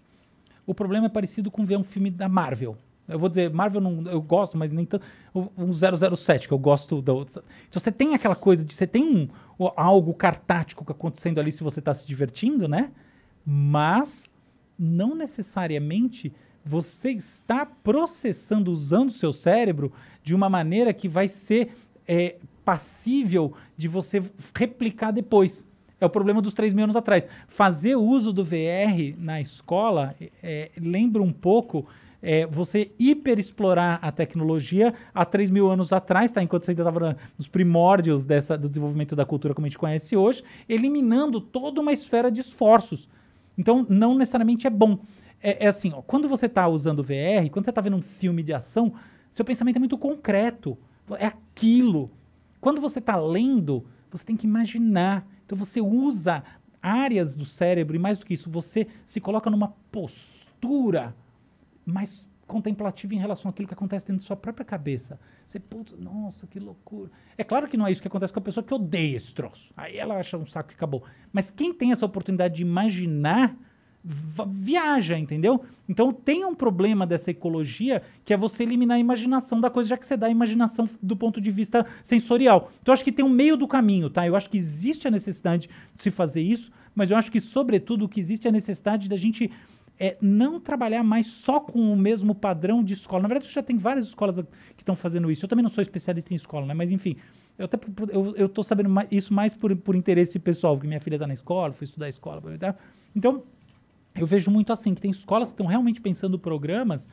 O problema é parecido com ver um filme da Marvel. Eu vou dizer, Marvel não, eu gosto, mas nem tanto. Um 007, que eu gosto da outra. Então você tem aquela coisa de. Você tem um, algo cartático acontecendo ali se você está se divertindo, né? Mas não necessariamente você está processando, usando o seu cérebro de uma maneira que vai ser é, passível de você replicar depois. É o problema dos 3 mil anos atrás. Fazer uso do VR na escola é, lembra um pouco é, você hiperexplorar a tecnologia há 3 mil anos atrás, tá? enquanto você ainda estava nos primórdios dessa, do desenvolvimento da cultura como a gente conhece hoje, eliminando toda uma esfera de esforços. Então, não necessariamente é bom. É, é assim, ó, quando você está usando VR, quando você está vendo um filme de ação, seu pensamento é muito concreto. É aquilo. Quando você está lendo, você tem que imaginar. Então, você usa áreas do cérebro e, mais do que isso, você se coloca numa postura mais contemplativa em relação àquilo que acontece dentro da sua própria cabeça. Você, putz, nossa, que loucura. É claro que não é isso que acontece com a pessoa que odeia esse troço. Aí ela acha um saco e acabou. Mas quem tem essa oportunidade de imaginar, viaja, entendeu? Então tem um problema dessa ecologia que é você eliminar a imaginação da coisa, já que você dá a imaginação do ponto de vista sensorial. Então eu acho que tem um meio do caminho, tá? Eu acho que existe a necessidade de se fazer isso, mas eu acho que, sobretudo, o que existe é a necessidade da gente é não trabalhar mais só com o mesmo padrão de escola. Na verdade, já tem várias escolas que estão fazendo isso. Eu também não sou especialista em escola, né? Mas enfim, eu até eu, sabendo mais- isso mais por, por interesse pessoal, porque minha filha está na escola, fui estudar escola, blá, blá, blá. então eu vejo muito assim que tem escolas que estão realmente pensando programas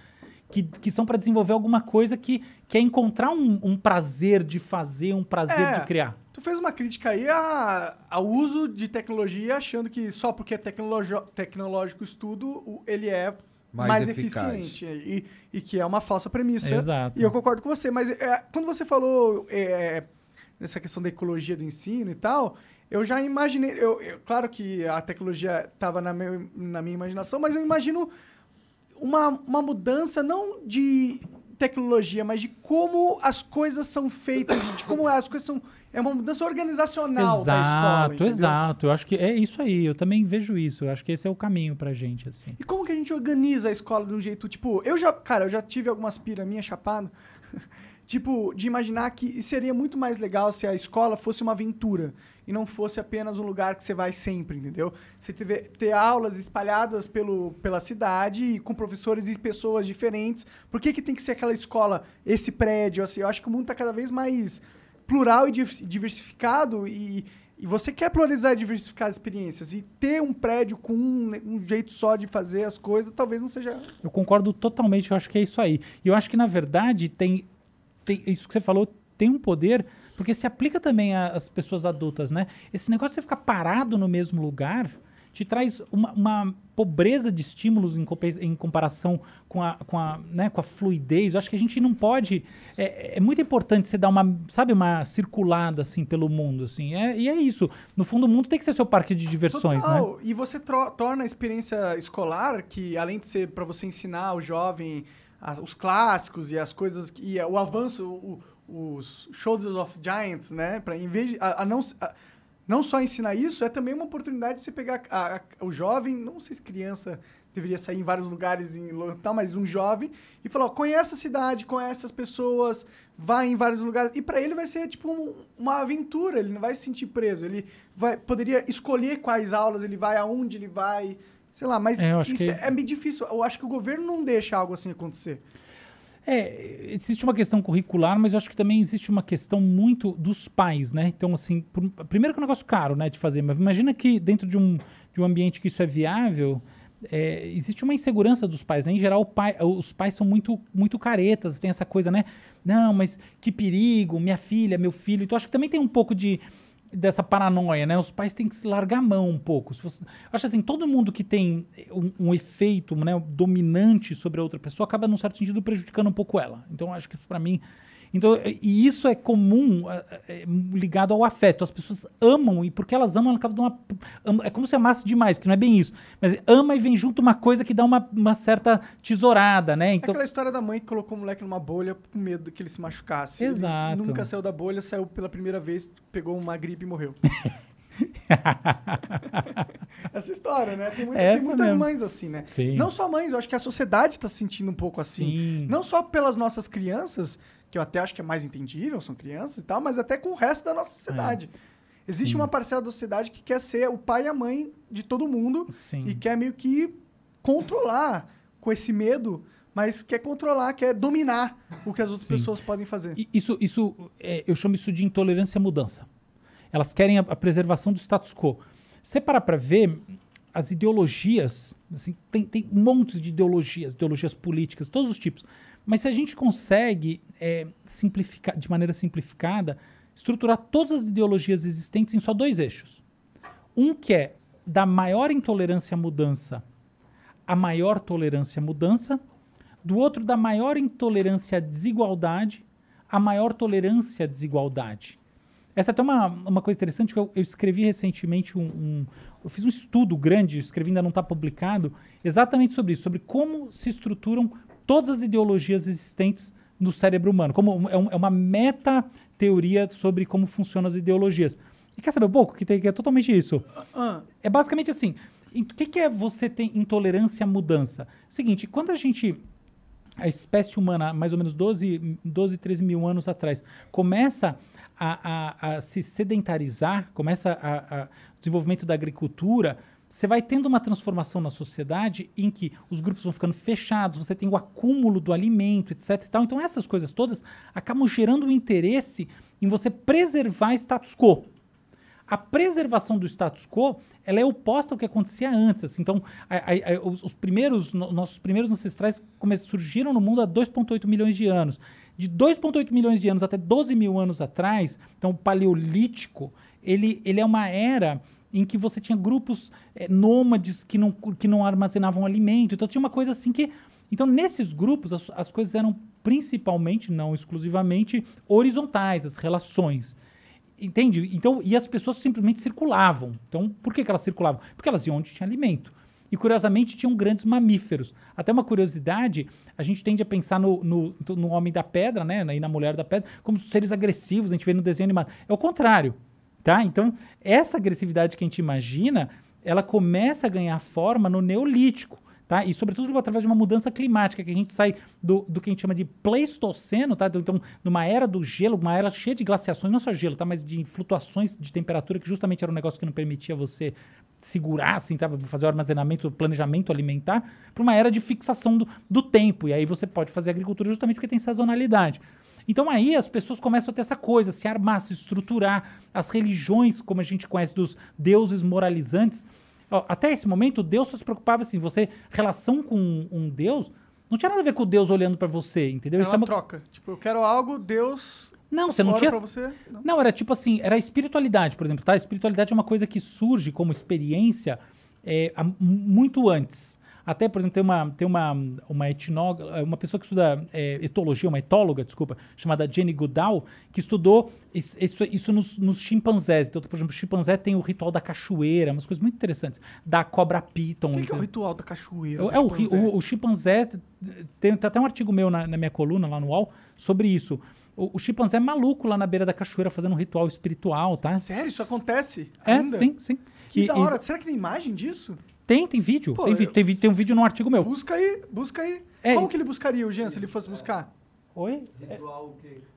que, que são para desenvolver alguma coisa que quer encontrar um, um prazer de fazer, um prazer É. de criar. Tu fez uma crítica aí a- ao uso de tecnologia, achando que só porque é tecnológico o estudo, ele é Mais mais, eficiente. E, e que é uma falsa premissa. Exato. E eu concordo com você. Mas é, quando você falou é, nessa questão da ecologia do ensino e tal, eu já imaginei. Eu, eu- claro que a tecnologia estava na, meu- na minha imaginação, mas eu imagino uma, uma mudança não de tecnologia, mas de como as coisas são feitas, de como as coisas são. É uma mudança organizacional da escola. Exato, exato. Eu acho que é isso aí. Eu também vejo isso. Eu acho que esse é o caminho pra gente, assim. E como que a gente organiza a escola de um jeito, tipo, eu já, cara, eu já tive algumas pira minha chapado, tipo, de imaginar que seria muito mais legal se a escola fosse uma aventura e não fosse apenas um lugar que você vai sempre, entendeu? Você teve, ter aulas espalhadas pelo, pela cidade e com professores e pessoas diferentes. Por que que tem que ser aquela escola, esse prédio, assim? Eu acho que o mundo tá cada vez mais plural e diversificado e, e você quer pluralizar e diversificar as experiências. E ter um prédio com um, um jeito só de fazer as coisas talvez não seja. Eu concordo totalmente, eu acho que é isso aí. E eu acho que, na verdade, tem, tem isso que você falou tem um poder, porque se aplica também às pessoas adultas, né? Esse negócio de você ficar parado no mesmo lugar te traz uma, uma pobreza de estímulos em, em comparação com a, com, a, né, com a fluidez. Eu acho que a gente não pode... É, é muito importante você dar uma, sabe, uma circulada, assim, pelo mundo, assim. É, e é isso. No fundo, o mundo tem que ser seu parque de diversões, né? Total. E você torna a experiência escolar, que além de ser para você ensinar o jovem a- os clássicos e as coisas, e o avanço, o- os Shoulders of Giants, né? Pra, em vez de, a, a não, a- não só ensinar isso, é também uma oportunidade de você pegar a- o jovem, não sei se criança deveria sair em vários lugares em local, mas um jovem, e falar, ó, conhece a cidade, conhece as pessoas, vai em vários lugares. E para ele vai ser tipo um- uma aventura, ele não vai se sentir preso. Ele vai, poderia escolher quais aulas ele vai, aonde ele vai, sei lá, mas É, isso que- é meio difícil. Eu acho que o governo não deixa algo assim acontecer. É, existe uma questão curricular, mas eu acho que também existe uma questão muito dos pais, né? Então, assim, por- primeiro que é um negócio caro, né, de fazer, mas imagina que dentro de um, de um ambiente que isso é viável, é, existe uma insegurança dos pais, né? Em geral, pai- os pais são muito, muito caretas, tem essa coisa, né? Não, mas que perigo, minha filha, meu filho. Então, acho que também tem um pouco de dessa paranoia, né? Os pais têm que se largar a mão um pouco. Se você- acho assim, todo mundo que tem um, um efeito né, dominante sobre a outra pessoa acaba, num certo sentido, prejudicando um pouco ela. Então, acho que para mim... Então, e isso é comum é, é, ligado ao afeto. As pessoas amam, e porque elas amam, ela acaba dando uma... É como se amasse demais, que não é bem isso. Mas ama e vem junto uma coisa que dá uma, uma certa tesourada, né? É Então, aquela história da mãe que colocou o moleque numa bolha com medo que ele se machucasse. Ele Exato. nunca saiu da bolha, saiu pela primeira vez, pegou uma gripe e morreu. Essa história, né? Tem, muita- tem muitas mesmo. mães assim, né? Sim. Não só mães, eu acho que a sociedade tá se sentindo um pouco assim. Sim. Não só pelas nossas crianças, que eu até acho que é mais entendível, são crianças e tal, mas até com o resto da nossa sociedade. Existe uma parcela da sociedade que quer ser o pai e a mãe de todo mundo Sim. e quer meio que controlar com esse medo, mas quer controlar, quer dominar o que as outras Sim. pessoas podem fazer. Isso, isso é, eu chamo isso de intolerância à mudança. Elas querem a, a preservação do status quo. Você parar para ver as ideologias, assim, tem, tem um monte de ideologias, ideologias políticas, todos os tipos. Mas se a gente consegue é, simplificar, de maneira simplificada, estruturar todas as ideologias existentes em só dois eixos. Um que é da maior intolerância à mudança a maior tolerância à mudança, do outro da maior intolerância à desigualdade a maior tolerância à desigualdade. Essa é até uma, uma coisa interessante que eu, eu escrevi recentemente um, um- eu fiz um estudo grande, escrevi ainda não está publicado, exatamente sobre isso, sobre como se estruturam todas as ideologias existentes no cérebro humano, como é, um- é uma meta teoria sobre como funcionam as ideologias. E quer saber um pouco que, tem, que é totalmente isso? Ah, É basicamente assim. O que, que é você ter intolerância à mudança? Seguinte, quando a gente. A espécie humana, mais ou menos 12, 12 13 mil anos atrás, começa a, a- a se sedentarizar, começa a, a- o desenvolvimento da agricultura, você vai tendo uma transformação na sociedade em que os grupos vão ficando fechados, você tem o acúmulo do alimento, etc. Então, essas coisas todas acabam gerando um interesse em você preservar status quo. A preservação do status quo, ela é oposta ao que acontecia antes. assim. Então, a- a- a- os, os primeiros, no- nossos primeiros ancestrais surgiram no mundo há 2,8 milhões de anos. De 2,8 milhões de anos até 12 mil anos atrás, então o paleolítico, ele, ele é uma era em que você tinha grupos eh, nômades que não, que não armazenavam alimento. Então, tinha uma coisa assim que... Então, nesses grupos, as, as coisas eram principalmente, não exclusivamente, horizontais, as relações. Entende? Então, e as pessoas simplesmente circulavam. Então, por que, que elas circulavam? Porque elas iam onde tinha alimento. e curiosamente tinham grandes mamíferos. Até uma curiosidade, a gente tende a pensar no, no, no homem da pedra, né, e na mulher da pedra, como seres agressivos, a gente vê no desenho animado. É o contrário, tá? Então, essa agressividade que a gente imagina, ela começa a ganhar forma no Neolítico. Tá? E sobretudo através de uma mudança climática, que a gente sai do, do que a gente chama de pleistoceno, tá? Então, numa era do gelo, uma era cheia de glaciações, não só gelo, tá? Mas de flutuações de temperatura, que justamente era um negócio que não permitia você segurar, assim, tá? fazer o armazenamento, o planejamento alimentar, para uma era de fixação do, do tempo. E aí você pode fazer agricultura justamente porque tem sazonalidade. Então aí as pessoas começam a ter essa coisa, se armar, se estruturar. As religiões, como a gente conhece dos deuses moralizantes, até esse momento, Deus só se preocupava assim, você, relação com um, um Deus, não tinha nada a ver com Deus olhando pra você, entendeu? É Isso uma é uma- troca. Tipo, eu quero algo, Deus Não, você não tinha. pra você. Não. Não, era tipo assim, era a espiritualidade, por exemplo, tá? A espiritualidade é uma coisa que surge como experiência é, muito antes. Até, por exemplo, tem uma, tem uma, uma etnóloga, uma pessoa que estuda é, etologia, uma etóloga, desculpa, chamada Jenny Goodall, que estudou is- isso, isso nos, nos chimpanzés. Então, por exemplo, o chimpanzé tem o ritual da cachoeira, umas coisas muito interessantes. Da cobra piton. O que, que é o ritual da cachoeira? É, é o, ri- chimpanzé? o, o chimpanzé. Tem, tem até um artigo meu na, na minha coluna lá no UOL sobre isso. O, o chimpanzé é maluco lá na beira da cachoeira fazendo um ritual espiritual, tá? Sério, isso acontece? É, ainda? sim, sim. Que E- da e hora. Será que tem imagem disso? Tem, tem vídeo. Pô, tem, eu- tem, tem um vídeo no artigo meu. Busca aí, busca aí. É. Como que ele buscaria o Jean se ele fosse buscar? Oi?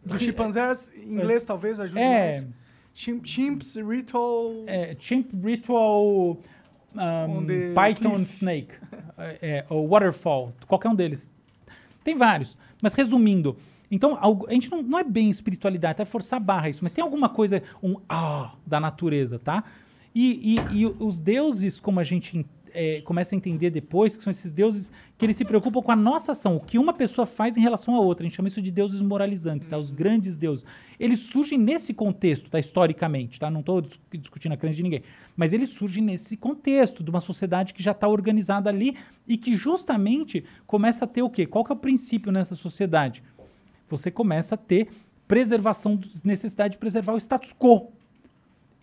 Dos chimpanzés, em inglês talvez ajude É. mais. Chim- Chimps, ritual... É, chimp Ritual um, the Python cliff. Snake. é, é, ou Waterfall. Qualquer um deles. Tem vários. Mas resumindo, então algo- a gente não, não é bem espiritualidade, é forçar a barra isso, mas tem alguma coisa, um ah da natureza, tá? E, e- e os deuses, como a gente en- é, começa a entender depois, que são esses deuses que eles se preocupam com a nossa ação, o que uma pessoa faz em relação à outra. A gente chama isso de deuses moralizantes, tá? Os grandes deuses. Eles surgem nesse contexto, tá? Historicamente, tá? Não estou discutindo a crença de ninguém. Mas eles surgem nesse contexto de uma sociedade que já está organizada ali e que justamente começa a ter o quê? Qual que é o princípio nessa sociedade? Você começa a ter preservação, necessidade de preservar o status quo.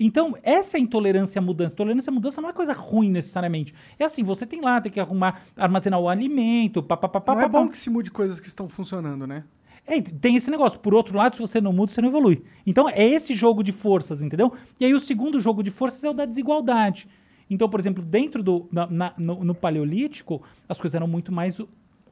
Então, essa é a intolerância à mudança. Tolerância à mudança não é coisa ruim necessariamente. É assim, você tem lá, tem que arrumar, armazenar o alimento, papapá. Não é bom que se mude coisas que estão funcionando, né? É, tem esse negócio. Por outro lado, se você não muda, você não evolui. Então, é esse jogo de forças, entendeu? E aí, o segundo jogo de forças é o da desigualdade. Então, por exemplo, dentro do na- na- no, no Paleolítico, as coisas eram muito mais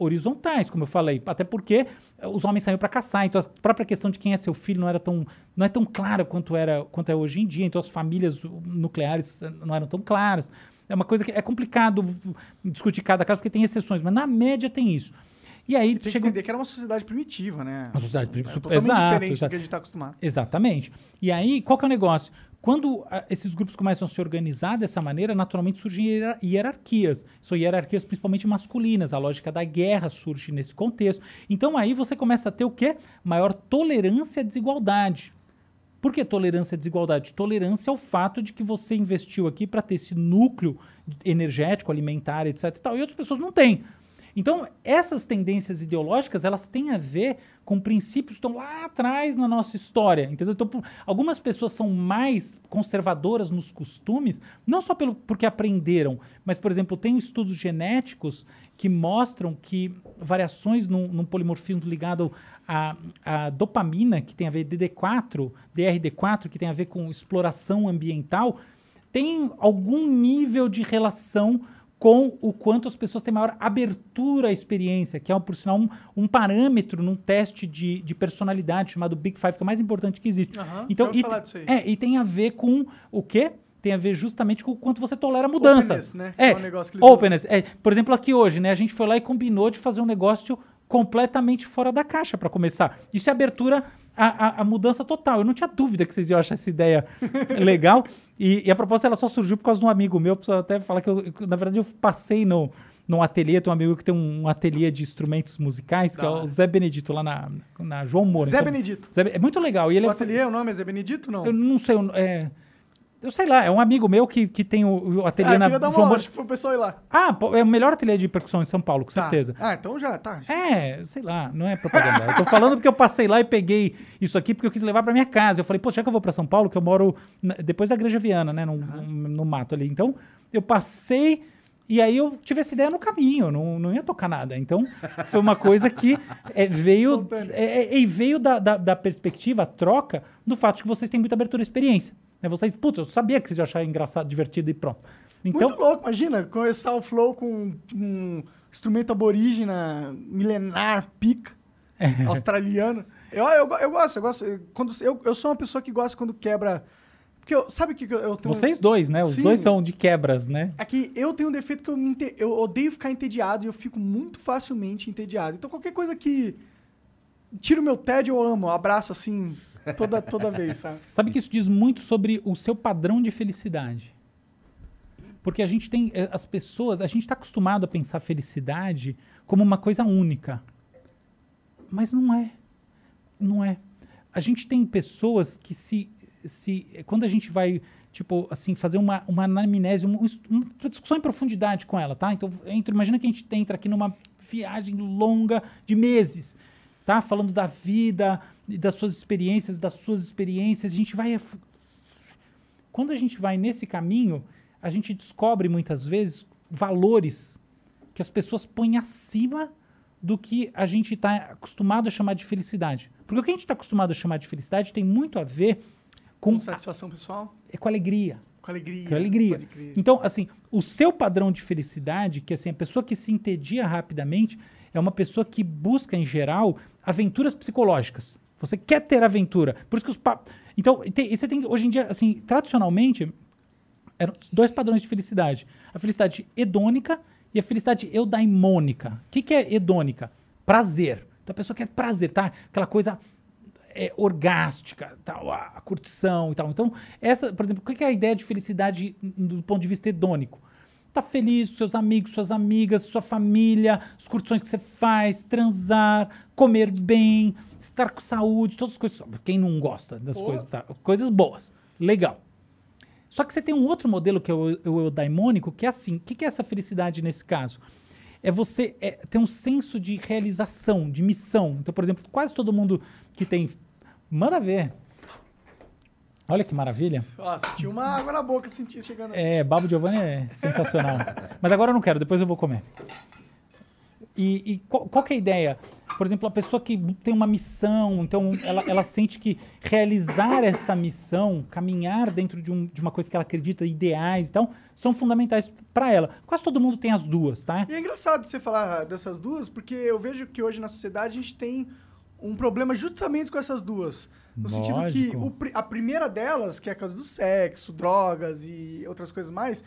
horizontais, como eu falei. Até porque eh, os homens saíam para caçar. Então, a própria questão de quem é seu filho não era tão não é tão clara quanto era quanto é hoje em dia. Então, as famílias nucleares eh, não eram tão claras. É uma coisa que é complicado discutir cada caso, porque tem exceções, mas na média tem isso. E aí Tem que chega entender que era uma sociedade primitiva, né? uma sociedade É super- totalmente exato, diferente exato. do que a gente está acostumado. Exatamente. E aí, qual que é o negócio? Quando ah, esses grupos começam a se organizar dessa maneira, naturalmente surgem hierar- hierarquias. São hierarquias principalmente masculinas. A lógica da guerra surge nesse contexto. Então aí você começa a ter o quê? Maior tolerância à desigualdade. Por que tolerância à desigualdade? Tolerância ao fato de que você investiu aqui para ter esse núcleo energético, alimentar, etc. E, tal, e outras pessoas não têm. Então, essas tendências ideológicas, elas têm a ver com princípios que estão lá atrás na nossa história, entendeu? Então, algumas pessoas são mais conservadoras nos costumes, não só pelo, porque aprenderam, mas, por exemplo, tem estudos genéticos que mostram que variações num, num polimorfismo ligado à, à dopamina, que tem a ver DD4, DRD4, que tem a ver com exploração ambiental, tem algum nível de relação com o quanto as pessoas têm maior abertura à experiência, que é, por sinal, um, um parâmetro num teste de, de personalidade chamado Big Five, que é o mais importante que existe. Aham, então, e, falar disso aí. É, e tem a ver com o quê? Tem a ver justamente com o quanto você tolera a mudança. Openness, né? É, É um negócio que eles openness. É, por exemplo, aqui hoje, né? A gente foi lá e combinou de fazer um negócio completamente fora da caixa para começar. Isso é abertura à, à- à mudança total. Eu não tinha dúvida que vocês iam achar essa ideia legal. E, e a proposta ela só surgiu por causa de um amigo meu. Preciso até falar que, eu, na verdade, eu passei no, num ateliê. Tem um amigo que tem um, ateliê de instrumentos musicais, que é o Zé Benedito, lá na, na João Moura. Zé São- Benedito. Zé é muito legal. E ele O é- ateliê, o nome é Zé Benedito não? Eu não sei. É, eu sei lá, é um amigo meu que, que tem o, o Ah, ateliê eu na queria dar uma hora pro pessoal ir lá. Ah, é o melhor ateliê de percussão em São Paulo, com Tá. certeza. Ah, então já, tá. É, sei lá, não é propaganda. eu tô falando porque eu passei lá e peguei isso aqui porque eu quis levar pra minha casa. Eu falei, pô, já que eu vou pra São Paulo, que eu moro na- depois da Igreja Viana, né, no, no, no mato ali. Então, eu passei E aí eu tive essa ideia no caminho, não, não ia tocar nada. Então, foi uma coisa que é, veio, é, é, e veio da, da, da perspectiva, a troca, do fato de que vocês têm muita abertura à experiência. Né? Vocês, putz, eu sabia que vocês iam achar engraçado, divertido e pronto. Então, Muito louco, imagina, começar o flow com um instrumento aborígena, milenar, pica, É. australiano. Eu, eu, eu gosto, eu gosto. eu- Quando, eu, eu sou uma pessoa que gosta quando quebra. Porque eu, sabe o que eu, eu tenho. vocês dois, né? Os Sim. dois são de quebras, né? É que eu tenho um defeito que eu, me ente- eu odeio ficar entediado e eu fico muito facilmente entediado. Então qualquer coisa que tira o meu tédio, eu amo. Eu abraço assim toda, toda vez, sabe? Sabe que isso diz muito sobre o seu padrão de felicidade. Porque a gente tem. eh, As pessoas. A gente está acostumado a pensar felicidade como uma coisa única. Mas não é. Não é. A gente tem pessoas que se. se quando a gente vai. Tipo, assim, fazer uma, uma anamnese, um- um- uma discussão em profundidade com ela, tá? Então, entra, imagina que a gente entra aqui numa viagem longa de meses, tá? Falando da vida, das suas experiências, das suas experiências. A gente vai. Quando a gente vai nesse caminho, a gente descobre muitas vezes valores que as pessoas põem acima do que a gente está acostumado a chamar de felicidade. Porque o que a gente está acostumado a chamar de felicidade tem muito a ver com, Com satisfação pessoal, é com alegria. com alegria. Com alegria. Então, assim, o seu padrão de felicidade, que assim, a pessoa que se entedia rapidamente, é uma pessoa que busca, em geral, aventuras psicológicas. Você quer ter aventura. Por isso que os pa... Então, tem- você tem, hoje em dia, assim, tradicionalmente, eram dois padrões de felicidade. A felicidade hedônica e a felicidade eudaimônica. O que, que é hedônica? Prazer. Então a pessoa quer prazer, tá? Aquela coisa é, orgástica, tal, a, a curtição e tal. Então, essa, por exemplo, o que que é a ideia de felicidade do ponto de vista hedônico? Tá feliz, seus amigos, suas amigas, sua família, as curtições que você faz, transar, comer bem, estar com saúde, todas as coisas. Quem não gosta das coisas, tá? Coisas boas. Legal. Só que você tem um outro modelo que é o, o eudaimônico, que é assim. O que, que é essa felicidade nesse caso? É você é, ter um senso de realização, de missão. Então, por exemplo, quase todo mundo que tem. Manda ver. Olha que maravilha. Ó, senti uma água na boca, senti chegando. É, Babo Giovanni é sensacional. Mas agora eu não quero, depois eu vou comer. E, e qual, qual que é a ideia? Por exemplo, a pessoa que tem uma missão, então ela, ela sente que realizar essa missão, caminhar dentro de, um- de uma coisa que ela acredita, ideais e tal, são fundamentais para ela. Quase todo mundo tem as duas, tá? E é engraçado você falar dessas duas, porque eu vejo que hoje na sociedade a gente tem um problema justamente com essas duas. No sentido que Lógico. o a primeira delas, que é a causa do sexo, drogas e outras coisas mais,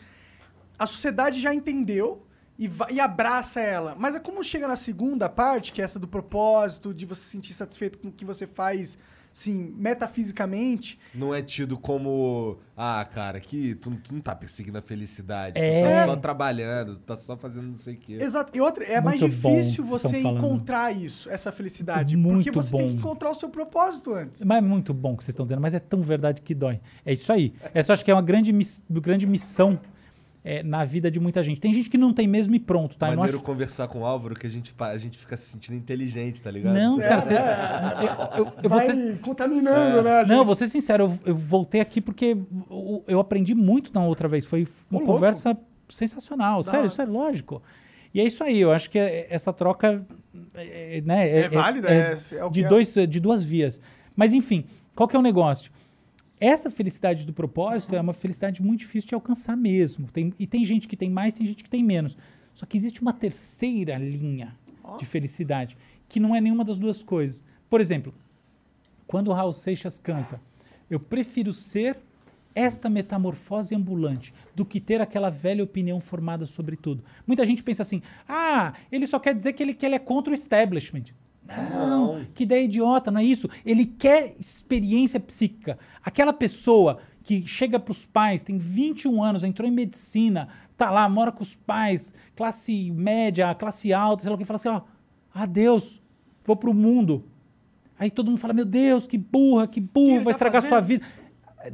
a sociedade já entendeu e, va- e abraça ela. Mas é como chega na segunda parte, que é essa do propósito, de você se sentir satisfeito com o que você faz, assim, metafisicamente. Não é tido como. Ah, cara, que tu, tu não tá perseguindo a felicidade. É. Tu tá só trabalhando, tu tá só fazendo não sei o quê. Exato. E outra, é mais Muito bom difícil você encontrar isso, essa felicidade. Muito porque você tem que bom. encontrar o seu propósito antes. Mas é muito bom o que vocês estão dizendo, mas é tão verdade que dói. É isso aí. Essa eu acho que é uma grande, miss- grande missão é, na vida de muita gente. Tem gente que não tem mesmo e pronto, tá? Eu Maneiro acho- conversar com o Álvaro que a gente, a gente fica se sentindo inteligente, tá ligado? Não, cara, você, eu, eu, eu vou Vai ser- contaminando, né? a Não, gente? vou ser sincero, eu, eu voltei aqui porque eu, eu aprendi muito na outra vez. Foi uma Ô, louco. conversa sensacional, Da sério, sério, lógico. E é isso aí, eu acho que é- essa troca é, né, É válida, é- é o de, é. dois, de duas vias. Mas enfim, qual que é o negócio? Essa felicidade do propósito é uma felicidade muito difícil de alcançar mesmo. Tem- e tem gente que tem mais, tem gente que tem menos. Só que existe uma terceira linha de felicidade, que não é nenhuma das duas coisas. Por exemplo, quando o Raul Seixas canta, eu prefiro ser esta metamorfose ambulante do que ter aquela velha opinião formada sobre tudo. Muita gente pensa assim: ah, ele só quer dizer que ele, que ele é contra o establishment. Não, que ideia idiota, não é isso. Ele quer experiência psíquica. Aquela pessoa que chega para os pais, tem 21 anos, entrou em medicina, tá lá, mora com os pais, classe média, classe alta, sei lá o que, fala assim: ó, adeus, vou pro mundo. Aí todo mundo fala: Meu Deus, que burra, que burro, vai tá estragar fazendo? sua vida.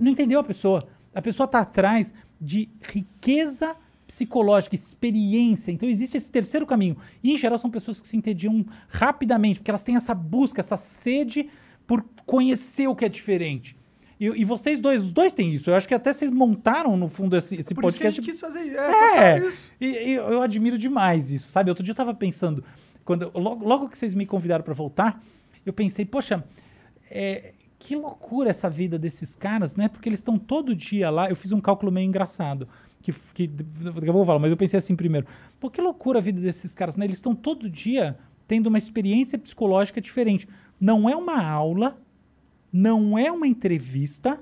Não entendeu a pessoa. A pessoa está atrás de riqueza psicológica, experiência. Então existe esse terceiro caminho. E em geral são pessoas que se entediam rapidamente, porque elas têm essa busca, essa sede por conhecer o que é diferente. E, e vocês dois, os dois têm isso. Eu acho que até vocês montaram, no fundo, esse, esse Por isso que a podcast. gente quis fazer. É, É, isso. e, e eu admiro demais isso, sabe? Outro dia eu tava pensando, quando logo, logo que vocês me convidaram pra voltar, eu pensei, poxa, é, que loucura essa vida desses caras, né? Porque eles estão todo dia lá. Eu fiz um cálculo meio engraçado, que, que daqui a pouco eu vou falar, mas eu pensei assim primeiro. Pô, que loucura a vida desses caras, né? Eles estão todo dia tendo uma experiência psicológica diferente. Não é uma aula, não é uma entrevista,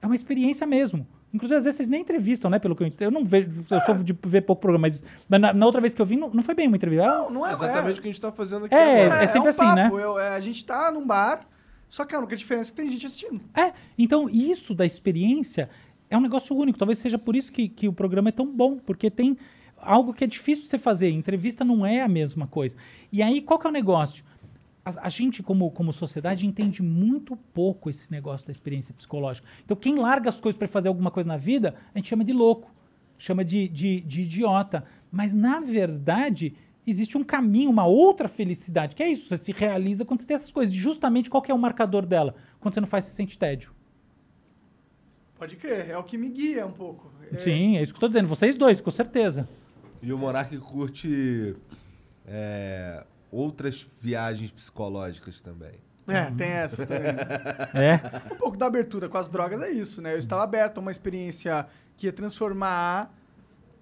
é uma experiência mesmo. Inclusive, às vezes vocês nem entrevistam, né? Pelo que eu entendo. Eu não vejo, eu sou de ver pouco programa, mas, mas na, na outra vez que eu vim, não, não foi bem uma entrevista. Não, não é. Exatamente o que a gente tá fazendo aqui É, agora. é sempre um assim, né? papo. Eu- é, a gente tá num bar, só que a única diferença é que tem gente assistindo. É, então isso da experiência é um negócio único. Talvez seja por isso que, que o programa é tão bom, porque tem algo que é difícil de você fazer. Entrevista não é a mesma coisa. E aí, qual que é o negócio? A, a gente, como, como sociedade, entende muito pouco esse negócio da experiência psicológica. Então, quem larga as coisas para fazer alguma coisa na vida, a gente chama de louco, chama de, de, de idiota. Mas, na verdade, existe um caminho, uma outra felicidade, que é isso, você se realiza quando você tem essas coisas. Justamente qual é o marcador dela? Quando você não faz, você sente tédio. Pode crer, é o que me guia um pouco. É, Sim, é isso que eu tô dizendo. Vocês dois, com certeza. E o Monark curte é, outras viagens psicológicas também. É, tem essas também. É. um pouco da abertura com as drogas é isso, né? Eu estava aberto a uma experiência que ia transformar.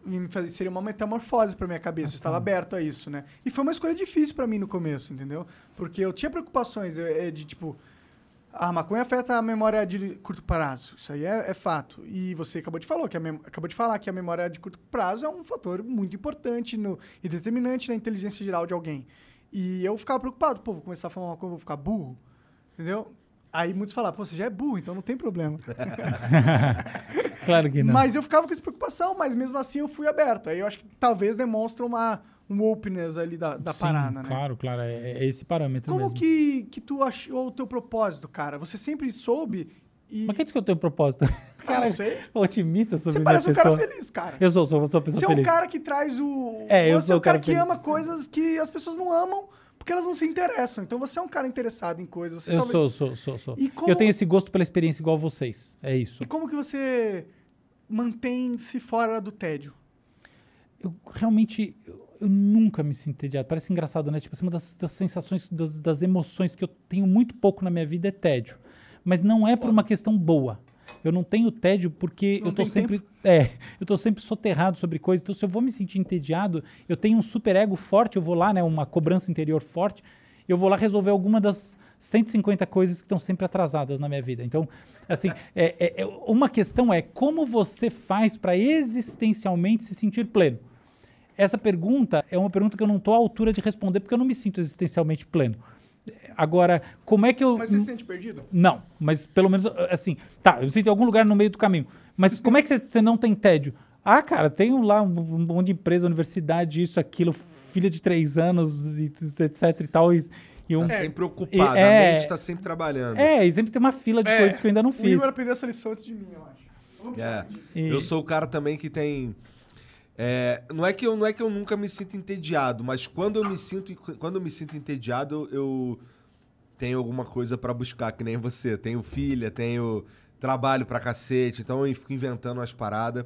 me fazer- Seria uma metamorfose pra minha cabeça. Eu estava aberto a isso, né? E foi uma escolha difícil pra mim no começo, entendeu? Porque eu tinha preocupações eh, de tipo. A maconha afeta a memória de curto prazo. Isso aí é, é fato. E você acabou de, falar que a acabou de falar que a memória de curto prazo é um fator muito importante no, e determinante na inteligência geral de alguém. E eu ficava preocupado. Pô, vou começar a falar uma coisa, vou ficar burro. Entendeu? Aí muitos falavam, pô, você já é burro, então não tem problema. Claro que não. Mas eu ficava com essa preocupação, mas mesmo assim eu fui aberto. Aí eu acho que talvez demonstra uma, um openness ali da, da Sim, parada, né? Claro, claro. É, é esse parâmetro Como mesmo. que, que tu achou o teu propósito, cara? Você sempre soube e... Mas quem disse que eu tenho propósito? Cara, não sei. otimista sobre Você parece um pessoa. cara feliz, cara. Eu sou, sou, sou uma pessoa Você é um feliz. cara que traz o... É, eu você sou é um cara cara que feliz. ama coisas que as pessoas não amam porque elas não se interessam. Então você é um cara interessado em coisas. Você Eu talvez- sou, sou, sou, sou. Como- Eu tenho esse gosto pela experiência igual vocês. É isso. E como que você mantém-se fora do tédio? Eu realmente... Eu, eu nunca me sinto entediado. Parece engraçado, né? Tipo, assim, uma das, das sensações, das, das emoções que eu tenho muito pouco na minha vida é tédio. Mas não é por uma questão boa. Eu não tenho tédio porque Não eu tô sempre... É, eu tô sempre soterrado sobre coisas. Então, se eu vou me sentir entediado, eu tenho um super ego forte, eu vou lá, né? Uma cobrança interior forte. Eu vou lá resolver alguma das 150 coisas que estão sempre atrasadas na minha vida. Então, assim, é, é- é- uma questão é como você faz para existencialmente se sentir pleno? Essa pergunta é uma pergunta que eu não estou à altura de responder porque eu não me sinto existencialmente pleno. Agora, como é que eu. Mas você se sente perdido? Não, mas pelo menos assim, tá, eu me sinto em algum lugar no meio do caminho. Mas como é que você- não tem tédio? Ah, cara, tenho lá um, monte de empresa, universidade, isso, aquilo, filha de três anos, e, etc e tal. E, e um, Tá sempre ocupado, é- a mente tá sempre trabalhando. é, e sempre tem uma fila de coisas que eu ainda não O fiz. Igor aprendeu essa lição antes de mim, eu acho. É. E- Eu sou o cara também que tem. É, não, é que eu, não é que eu nunca me sinto entediado, mas quando eu me sinto, quando eu me sinto entediado, eu, tenho alguma coisa pra buscar, que nem você. Tenho filha, tenho trabalho pra cacete, então eu fico inventando umas paradas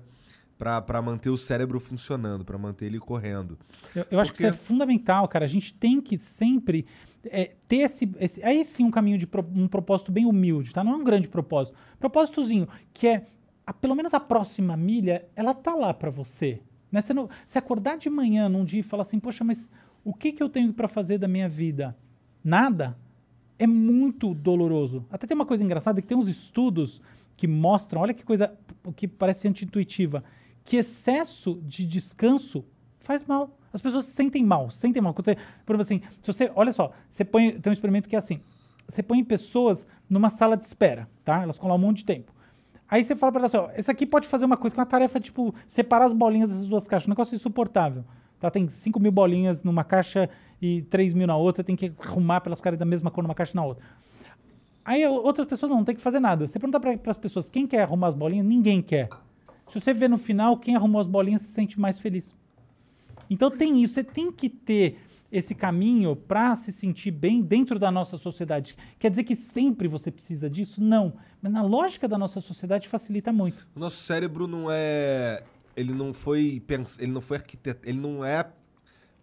pra, pra manter o cérebro funcionando, pra manter ele correndo. Eu, eu acho que isso é Porque- fundamental, cara. A gente tem que sempre é, ter esse, esse. Aí sim, um caminho de pro- um propósito bem humilde, tá? Não é um grande propósito. Propósitozinho, que é a- pelo menos a próxima milha, ela tá lá pra você. Né? Não, você acordar de manhã num dia e falar assim, poxa, mas o que, que eu tenho pra fazer da minha vida? Nada? É muito doloroso. Até tem uma coisa engraçada que tem uns estudos que mostram, olha que coisa que parece anti-intuitiva, que excesso de descanso faz mal. As pessoas se sentem mal, se sentem mal. Quando você, por exemplo, assim, se você, olha só, você põe, tem um experimento que é assim, você põe pessoas numa sala de espera, tá? Elas ficam lá um monte de tempo. Aí você fala para elas, ó, esse aqui pode fazer uma coisa, que é uma tarefa, tipo, separar as bolinhas dessas duas caixas, um negócio insuportável. Tá? Tem 5 mil bolinhas numa caixa e 3 mil na outra, tem que arrumar para elas ficarem da mesma cor numa caixa e na outra. Aí outras pessoas não tem que fazer nada. Você pergunta para as pessoas quem quer arrumar as bolinhas, ninguém quer. Se você vê no final, quem arrumou as bolinhas se sente mais feliz. Então tem isso, você tem que ter esse caminho para se sentir bem dentro da nossa sociedade. Quer dizer que sempre você precisa disso? Não. Mas na lógica da nossa sociedade facilita muito. O nosso cérebro não é. Ele não foi. pens- Ele não foi arquitetado. Ele não é.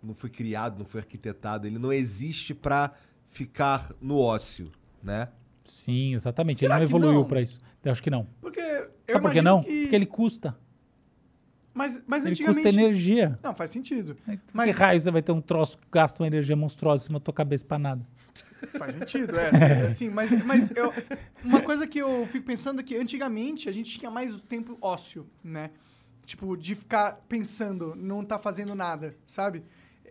Não foi criado, não foi arquitetado. Ele não existe pra ficar no ócio, né? Sim, exatamente. Será ele não evoluiu para isso. Eu acho que não. Porque Sabe por que não? que- Porque ele custa. Mas, mas Ele antigamente... custa energia. Não, faz sentido. Mas... Mas- Que raio você vai ter um troço que gasta uma energia monstruosa em cima da tua cabeça pra nada? Faz sentido, é, assim, assim, mas, mas eu- uma coisa que eu fico pensando é que antigamente a gente tinha mais tempo ósseo, né? Tipo, de ficar pensando, não tá fazendo nada, sabe?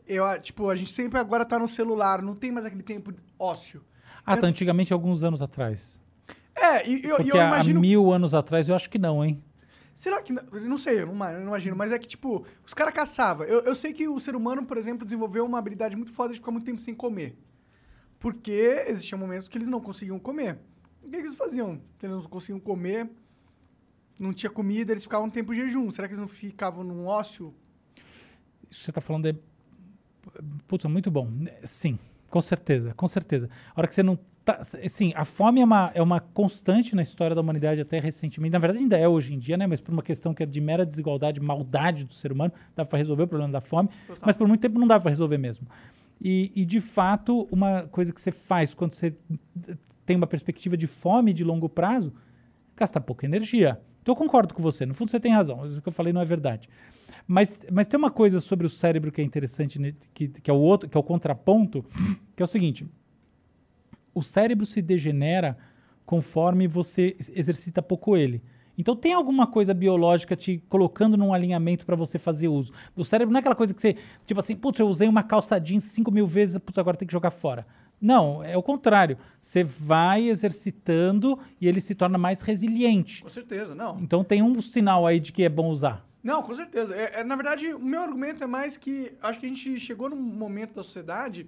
Eu, tipo, a gente sempre agora tá no celular, não tem mais aquele tempo ósseo. Ah, tá. Antigamente, alguns anos atrás. É, e eu, Porque eu imagino... há mil anos atrás eu acho que não, hein? Será que. Não, sei, eu não, imagino, mas é que, tipo, os caras caçavam. Eu, eu sei que o ser humano, por exemplo, desenvolveu uma habilidade muito foda de ficar muito tempo sem comer. Porque existiam momentos que eles não conseguiam comer. O que, que eles faziam? Eles não conseguiam comer, não tinha comida, eles ficavam um tempo em jejum. Será que eles não ficavam num ócio? Isso que você tá falando é. Putz, é muito bom. Sim, com certeza, com certeza. A hora que você não tá. Sim, a fome é uma, é uma constante na história da humanidade até recentemente. Na verdade, ainda é hoje em dia, né? Mas por uma questão que é de mera desigualdade, maldade do ser humano, dá para resolver o problema da fome. Mas por muito tempo não dá para resolver mesmo. E, e, de fato, uma coisa que você faz quando você tem uma perspectiva de fome de longo prazo, gasta pouca energia. Então eu concordo com você. No fundo, você tem razão. Isso que eu falei não é verdade. Mas, mas tem uma coisa sobre o cérebro que é interessante, né, que, que é o outro, que é o contraponto, que é o seguinte: o cérebro se degenera conforme você exercita pouco ele. Então tem alguma coisa biológica te colocando num alinhamento para você fazer uso. O cérebro não é aquela coisa que você, tipo assim, putz, eu usei uma calça jeans 5 mil vezes, putz, agora tem que jogar fora. Não, é o contrário. Você vai exercitando e ele se torna mais resiliente. Com certeza, não. Então tem um sinal aí de que é bom usar. Não, com certeza. É, é, na verdade, o meu argumento é mais que acho que a gente chegou num momento da sociedade,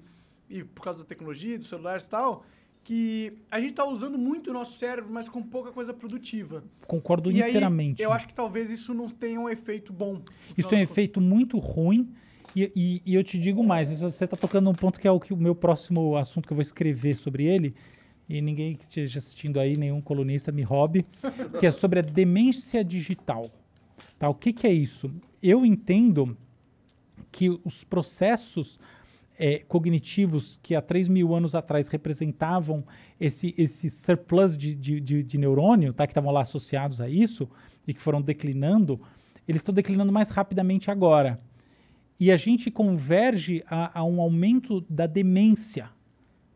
e por causa da tecnologia, dos celulares e tal, que a gente tá usando muito o nosso cérebro, mas com pouca coisa produtiva. Concordo e aí, inteiramente. eu acho que talvez isso não tenha um efeito bom. Isso tem um efeito muito ruim. E, e- e eu te digo mais, você está tocando num ponto que é o, que o meu próximo assunto que eu vou escrever sobre ele, e ninguém que esteja assistindo aí, nenhum colunista me roube, que é sobre a demência digital. Tá? O que, que é isso? Eu entendo que os processos eh, cognitivos que há 3 mil anos atrás representavam esse, esse surplus de, de, de, de neurônio, tá? que estavam lá associados a isso, e que foram declinando, eles estão declinando mais rapidamente agora. E a gente converge a, a um aumento da demência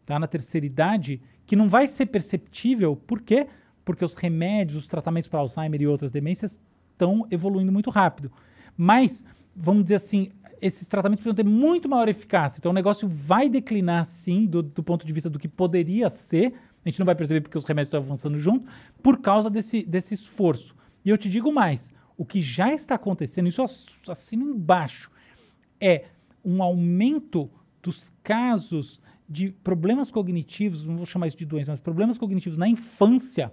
tá? na terceira idade, que não vai ser perceptível, por quê? Porque os remédios, os tratamentos para Alzheimer e outras demências estão evoluindo muito rápido. Mas, vamos dizer assim, esses tratamentos precisam ter muito maior eficácia. Então o negócio vai declinar, sim, do, do ponto de vista do que poderia ser. A gente não vai perceber porque os remédios estão avançando junto, por causa desse, desse esforço. E eu te digo mais: o que já está acontecendo, isso assino embaixo, é um aumento dos casos de problemas cognitivos, não vou chamar isso de doença, mas problemas cognitivos na infância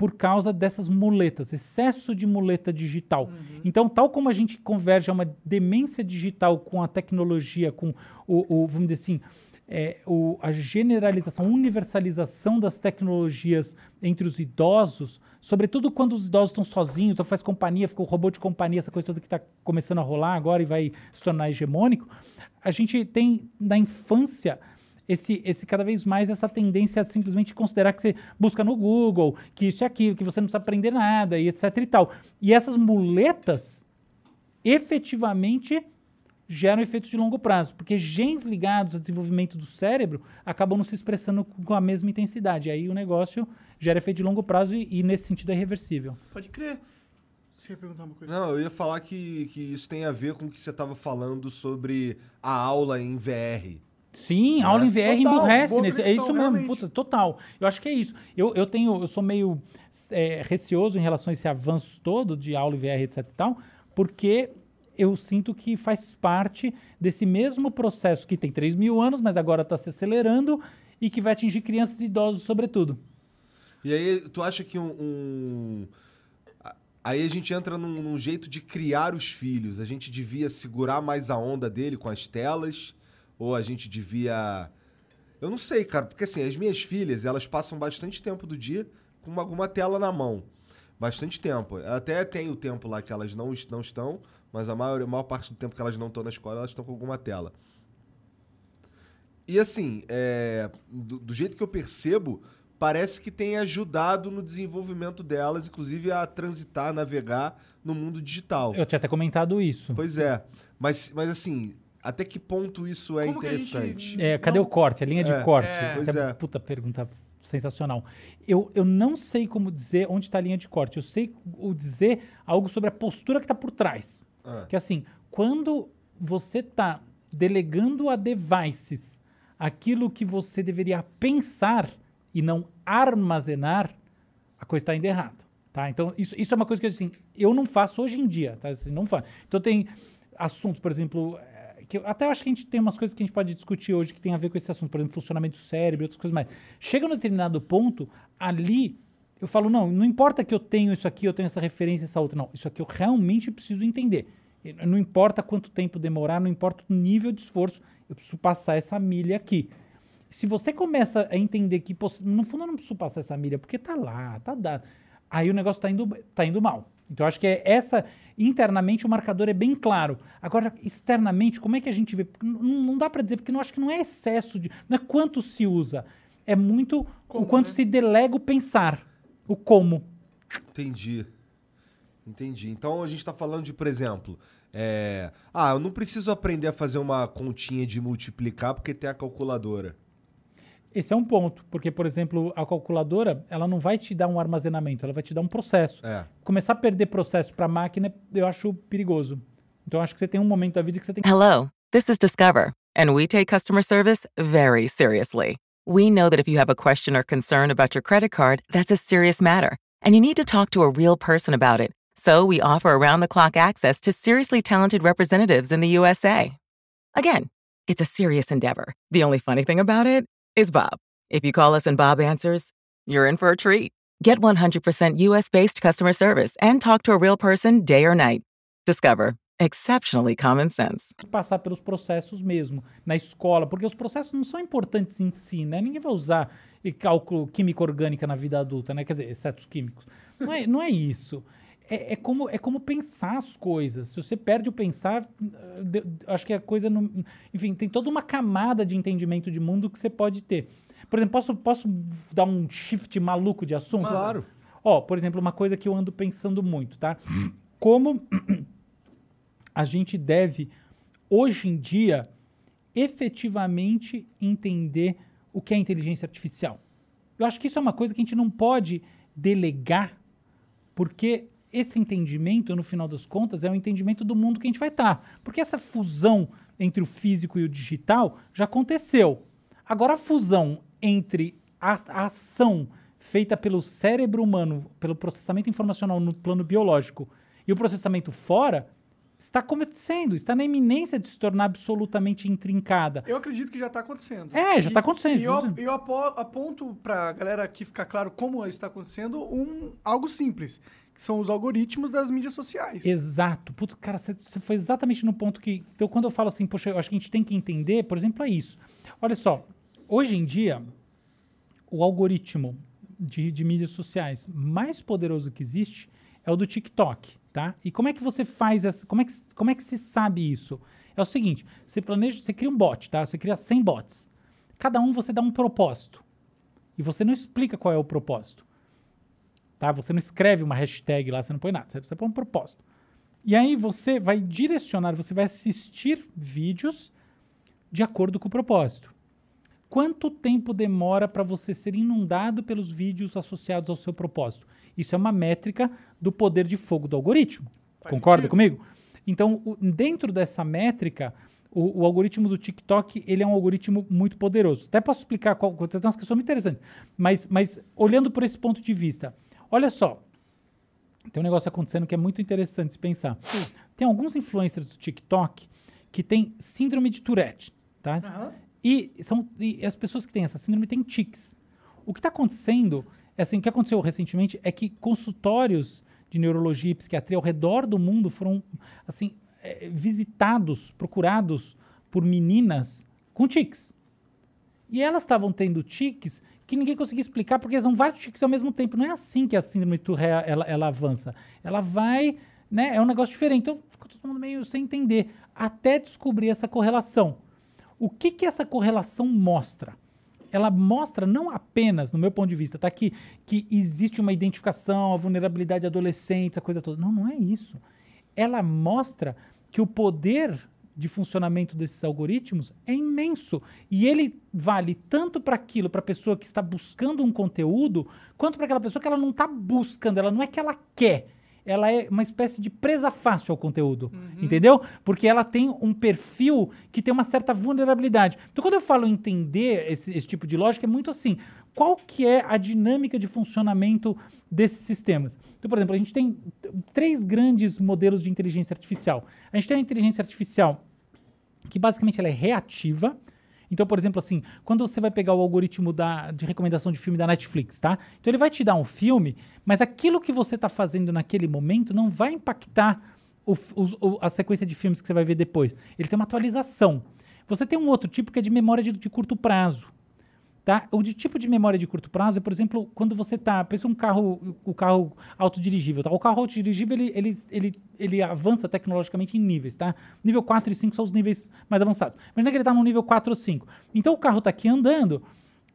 por causa dessas muletas, excesso de muleta digital. Então, tal como a gente converge a uma demência digital com a tecnologia, com o, o- vamos dizer assim, é, o- a generalização, universalização das tecnologias entre os idosos, sobretudo quando os idosos estão sozinhos, então faz companhia, fica o robô de companhia, essa coisa toda que está começando a rolar agora e vai se tornar hegemônico, a gente tem na infância esse, esse cada vez mais essa tendência a simplesmente considerar que você busca no Google, que isso e aquilo, que você não precisa aprender nada e etc e tal. E essas muletas efetivamente geram efeitos de longo prazo, porque genes ligados ao desenvolvimento do cérebro acabam não se expressando com a mesma intensidade. Aí o negócio gera efeito de longo prazo e, e nesse sentido é reversível. Pode crer. Você ia perguntar uma coisa? Não, eu ia falar que, que isso tem a ver com o que você tava falando sobre a aula em VR. Sim, a aula em VR Total, emburrece. Nesse, é isso mesmo, puta, total. Eu acho que é isso. Eu, eu tenho, eu sou meio é, receoso em relação a esse avanço todo de aula em VR, etc e tal, porque eu sinto que faz parte desse mesmo processo que tem 3 mil anos, mas agora está se acelerando e que vai atingir crianças e idosos, sobretudo. E aí, tu acha que um. um- a- Aí a gente entra num, num jeito de criar os filhos. A gente devia segurar mais a onda dele com as telas? Ou a gente devia. Eu não sei, cara, porque assim, as minhas filhas, elas passam bastante tempo do dia com alguma tela na mão. Bastante tempo. Até tem o tempo lá que elas não, não estão, mas a maior, a maior parte do tempo que elas não estão na escola, elas estão com alguma tela. E assim, é, do, do jeito que eu percebo, parece que tem ajudado no desenvolvimento delas, inclusive a transitar, navegar no mundo digital. Eu tinha até comentado isso. Pois é. Mas, mas assim, até que ponto isso é Como a gente- interessante? É, cadê Não- o corte? A linha de É, corte. é. Pois Essa é. puta pergunta sensacional. Eu, eu não sei como dizer onde está a linha de corte. Eu sei o dizer algo sobre a postura que está por trás. Ah. Que assim, quando você está delegando a devices aquilo que você deveria pensar e não armazenar, a coisa está indo errado. Tá? Então, isso, isso é uma coisa que assim, eu não faço hoje em dia. Tá? Assim, não faço. Então, tem assuntos, por exemplo, que eu até acho que a gente tem umas coisas que a gente pode discutir hoje que tem a ver com esse assunto, por exemplo, funcionamento do cérebro e outras coisas mais. Chega num determinado ponto, ali eu falo, não, não importa que eu tenho isso aqui, eu tenho essa referência, essa outra. Não, isso aqui eu realmente preciso entender. Não importa quanto tempo demorar, não importa o nível de esforço, eu preciso passar essa milha aqui. Se você começa a entender que, no fundo eu não preciso passar essa milha, porque tá lá, tá dado. Aí o negócio tá indo, tá indo mal. Então eu acho que é essa, internamente o marcador é bem claro. Agora, externamente, como é que a gente vê? Não, não dá para dizer, porque não acho que não é excesso de. Não é quanto se usa. É muito Como, o quanto né? se delega o pensar. O como. Entendi. Entendi. Então a gente tá falando de, por exemplo, é, ah, eu não preciso aprender a fazer uma continha de multiplicar porque tem a calculadora. Esse é um ponto, porque, por exemplo, a calculadora, ela não vai te dar um armazenamento, ela vai te dar um processo. É. Começar a perder processo para máquina, eu acho perigoso. Então, acho que você tem um momento da vida que você tem que Hello, this is Discover, and we take customer service very seriously. We know that if you have a question or concern about your credit card, that's a serious matter, and you need to talk to a real person about it. So we offer around the clock access to seriously talented representatives in the USA. Again, it's a serious endeavor. The only funny thing about it is Bob. If you call us and Bob answers, you're in for a treat. Get 100% US based customer service and talk to a real person day or night. Discover, exceptionally common sense. passar pelos processos mesmo, na escola, porque os processos não são importantes em si, né? Ninguém vai usar cálculo química orgânica na vida adulta, né? Quer dizer, exceto os químicos. Não é, não é isso. É, é como, é como pensar as coisas. Se você perde o pensar, de- acho que a coisa não. Enfim, tem toda uma camada de entendimento de mundo que você pode ter. Por exemplo, posso, posso dar um shift maluco de assunto? Claro. Ó, por exemplo, uma coisa que eu ando pensando muito, tá? Como a gente deve, hoje em dia, efetivamente entender o que é inteligência artificial. Eu acho que isso é uma coisa que a gente não pode delegar, porque esse entendimento, no final das contas, é o entendimento do mundo que a gente vai estar. Porque essa fusão entre o físico e o digital já aconteceu. Agora, a fusão entre a, a ação feita pelo cérebro humano, pelo processamento informacional no plano biológico, e o processamento fora, está acontecendo, está na iminência de se tornar absolutamente intrincada. Eu acredito que já está acontecendo. É, já E- tá acontecendo, E eu, eu apo- aponto pra galera aqui ficar claro como está acontecendo um, algo simples, são os algoritmos das mídias sociais. Exato. Putz, cara, você foi exatamente no ponto que. Então, quando eu falo assim, poxa, eu acho que a gente tem que entender, por exemplo, é isso. Olha só, hoje em dia, o algoritmo de, de mídias sociais mais poderoso que existe é o do TikTok, tá? E como é que você faz essa. Como é que, como é que se sabe isso? É o seguinte: você planeja, você cria um bot, tá? Você cria 100 bots. Cada um você dá um propósito. E você não explica qual é o propósito. Tá? Você não escreve uma hashtag lá, você não põe nada, você, você põe um propósito. E aí você vai direcionar, você vai assistir vídeos de acordo com o propósito. Quanto tempo demora para você ser inundado pelos vídeos associados ao seu propósito? Isso é uma métrica do poder de fogo do algoritmo. Faz Concorda sentido. comigo? Então, o- dentro dessa métrica, o, o algoritmo do TikTok ele é um algoritmo muito poderoso. Até posso explicar qual, tem umas questões muito interessantes. Mas, mas olhando por esse ponto de vista, olha só, tem um negócio acontecendo que é muito interessante se pensar. Tem alguns influencers do TikTok que têm síndrome de Tourette, tá? Aham. E, são, e as pessoas que têm essa síndrome têm tics. O que está acontecendo, é assim, o que aconteceu recentemente é que consultórios de neurologia e psiquiatria ao redor do mundo foram assim eh, visitados, procurados por meninas com tics. E elas estavam tendo tiques que ninguém conseguia explicar, porque são vários tiques ao mesmo tempo. Não é assim que a síndrome de Tourette ela, ela avança. Ela vai, né? É um negócio diferente. Então, fica todo mundo meio sem entender, até descobrir essa correlação. O que que essa correlação mostra? Ela mostra não apenas, no meu ponto de vista, tá aqui, que existe uma identificação, a vulnerabilidade de adolescentes, a coisa toda. Não, não é isso. Ela mostra que o poder de funcionamento desses algoritmos é imenso. E ele vale tanto para aquilo, para a pessoa que está buscando um conteúdo, quanto para aquela pessoa que ela não está buscando, ela não é que ela quer. Ela é uma espécie de presa fácil ao conteúdo, entendeu? Porque ela tem um perfil que tem uma certa vulnerabilidade. Então, quando eu falo entender esse, esse tipo de lógica, é muito assim. Qual que é a dinâmica de funcionamento desses sistemas? Então, por exemplo, a gente tem três grandes modelos de inteligência artificial. A gente tem a inteligência artificial que basicamente ela é reativa. Então, por exemplo, assim, quando você vai pegar o algoritmo da, de recomendação de filme da Netflix, tá? Então ele vai te dar um filme, mas aquilo que você está fazendo naquele momento não vai impactar o o- a sequência de filmes que você vai ver depois. Ele tem uma atualização. Você tem um outro tipo que é de memória de, de curto prazo. Tá? O de tipo de memória de curto prazo é, por exemplo, quando você tá. Pensa um carro, o carro autodirigível. Tá? O carro autodirigível ele, ele, ele, ele avança tecnologicamente em níveis, tá? Nível 4 e 5 são os níveis mais avançados. Imagina que ele está no nível 4 ou 5. Então o carro está aqui andando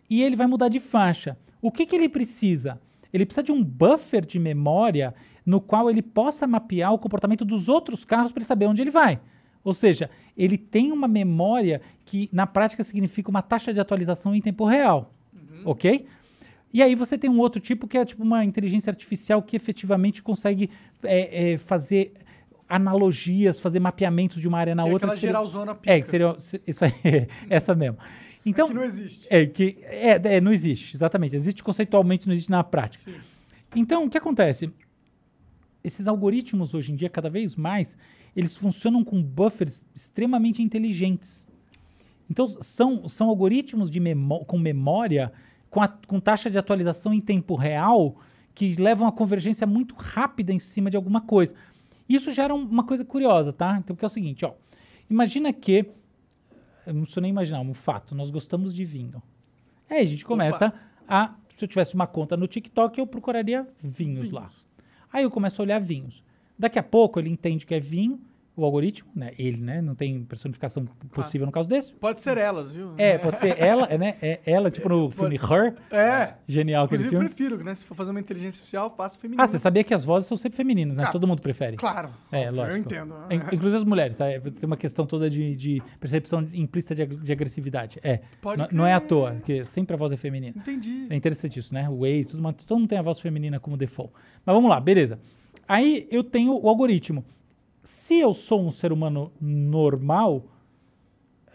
e ele vai mudar de faixa. O que, que ele precisa? Ele precisa de um buffer de memória no qual ele possa mapear o comportamento dos outros carros para saber onde ele vai. Ou seja, ele tem uma memória que na prática significa uma taxa de atualização em tempo real. Ok? E aí você tem um outro tipo que é tipo uma inteligência artificial que efetivamente consegue é, é, fazer analogias, fazer mapeamentos de uma área na Que é outra. aquela que seria- geralzona É, pica. que seria isso aí, essa mesmo. Então, que não existe. é, que, é, é, não existe, exatamente. Existe conceitualmente, não existe na prática. Então, o que acontece? Esses algoritmos, hoje em dia, cada vez mais, eles funcionam com buffers extremamente inteligentes. Então, são, são algoritmos de memó com memória, com, a- com taxa de atualização em tempo real, que levam a convergência muito rápida em cima de alguma coisa. Isso gera um- uma coisa curiosa, tá? Então, que é o seguinte, ó. Imagina que eu não preciso nem imaginar, um fato. Nós gostamos de vinho. Aí a gente começa a. Se eu tivesse uma conta no TikTok, eu procuraria vinhos, lá. Aí eu começo a olhar vinhos. Daqui a pouco ele entende que é vinho, o algoritmo, né? Ele, né? Não tem personificação possível no caso desse. Pode ser elas, viu? É, pode ser ela, é, né? É ela, tipo no filme Her. É. Genial aquele Inclusive, eu filme. prefiro, né? Se for fazer uma inteligência artificial, faça feminino. Ah, você sabia que as vozes são sempre femininas, né? Ah, Todo mundo prefere. Claro. É, óbvio, lógico. Eu entendo. In- Inclusive as mulheres, sabe? Tem uma questão toda de, de percepção implícita de, ag- de agressividade. É. Pode N- não é à toa, porque sempre a voz é feminina. Entendi. É interessante isso, né? O Waze, tudo, mas todo mundo tem a voz feminina como default. Mas vamos lá, beleza. Aí eu tenho o algoritmo. Se eu sou um ser humano normal,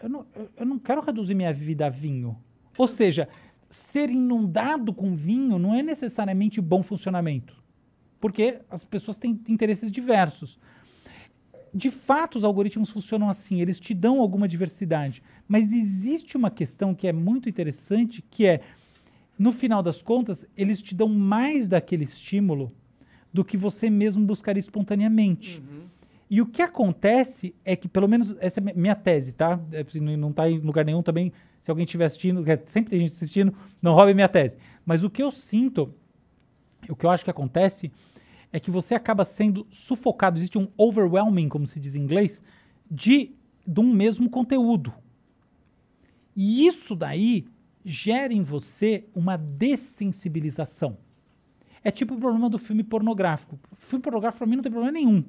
eu não, eu- não quero reduzir minha vida a vinho. Ou seja, ser inundado com vinho não é necessariamente bom funcionamento. Porque as pessoas têm interesses diversos. De fato, os algoritmos funcionam assim, eles te dão alguma diversidade. Mas existe uma questão que é muito interessante, que é, no final das contas, eles te dão mais daquele estímulo do que você mesmo buscaria espontaneamente. E o que acontece é que, pelo menos, essa é mi- minha tese, tá? É, não está em lugar nenhum também. Se alguém estiver assistindo, sempre tem gente assistindo, não roube minha tese. Mas o que eu sinto, o que eu acho que acontece, é que você acaba sendo sufocado. Existe um overwhelming, como se diz em inglês, de, de um mesmo conteúdo. E isso daí gera em você uma dessensibilização. É tipo o problema do filme pornográfico. O filme pornográfico, para mim, não tem problema nenhum.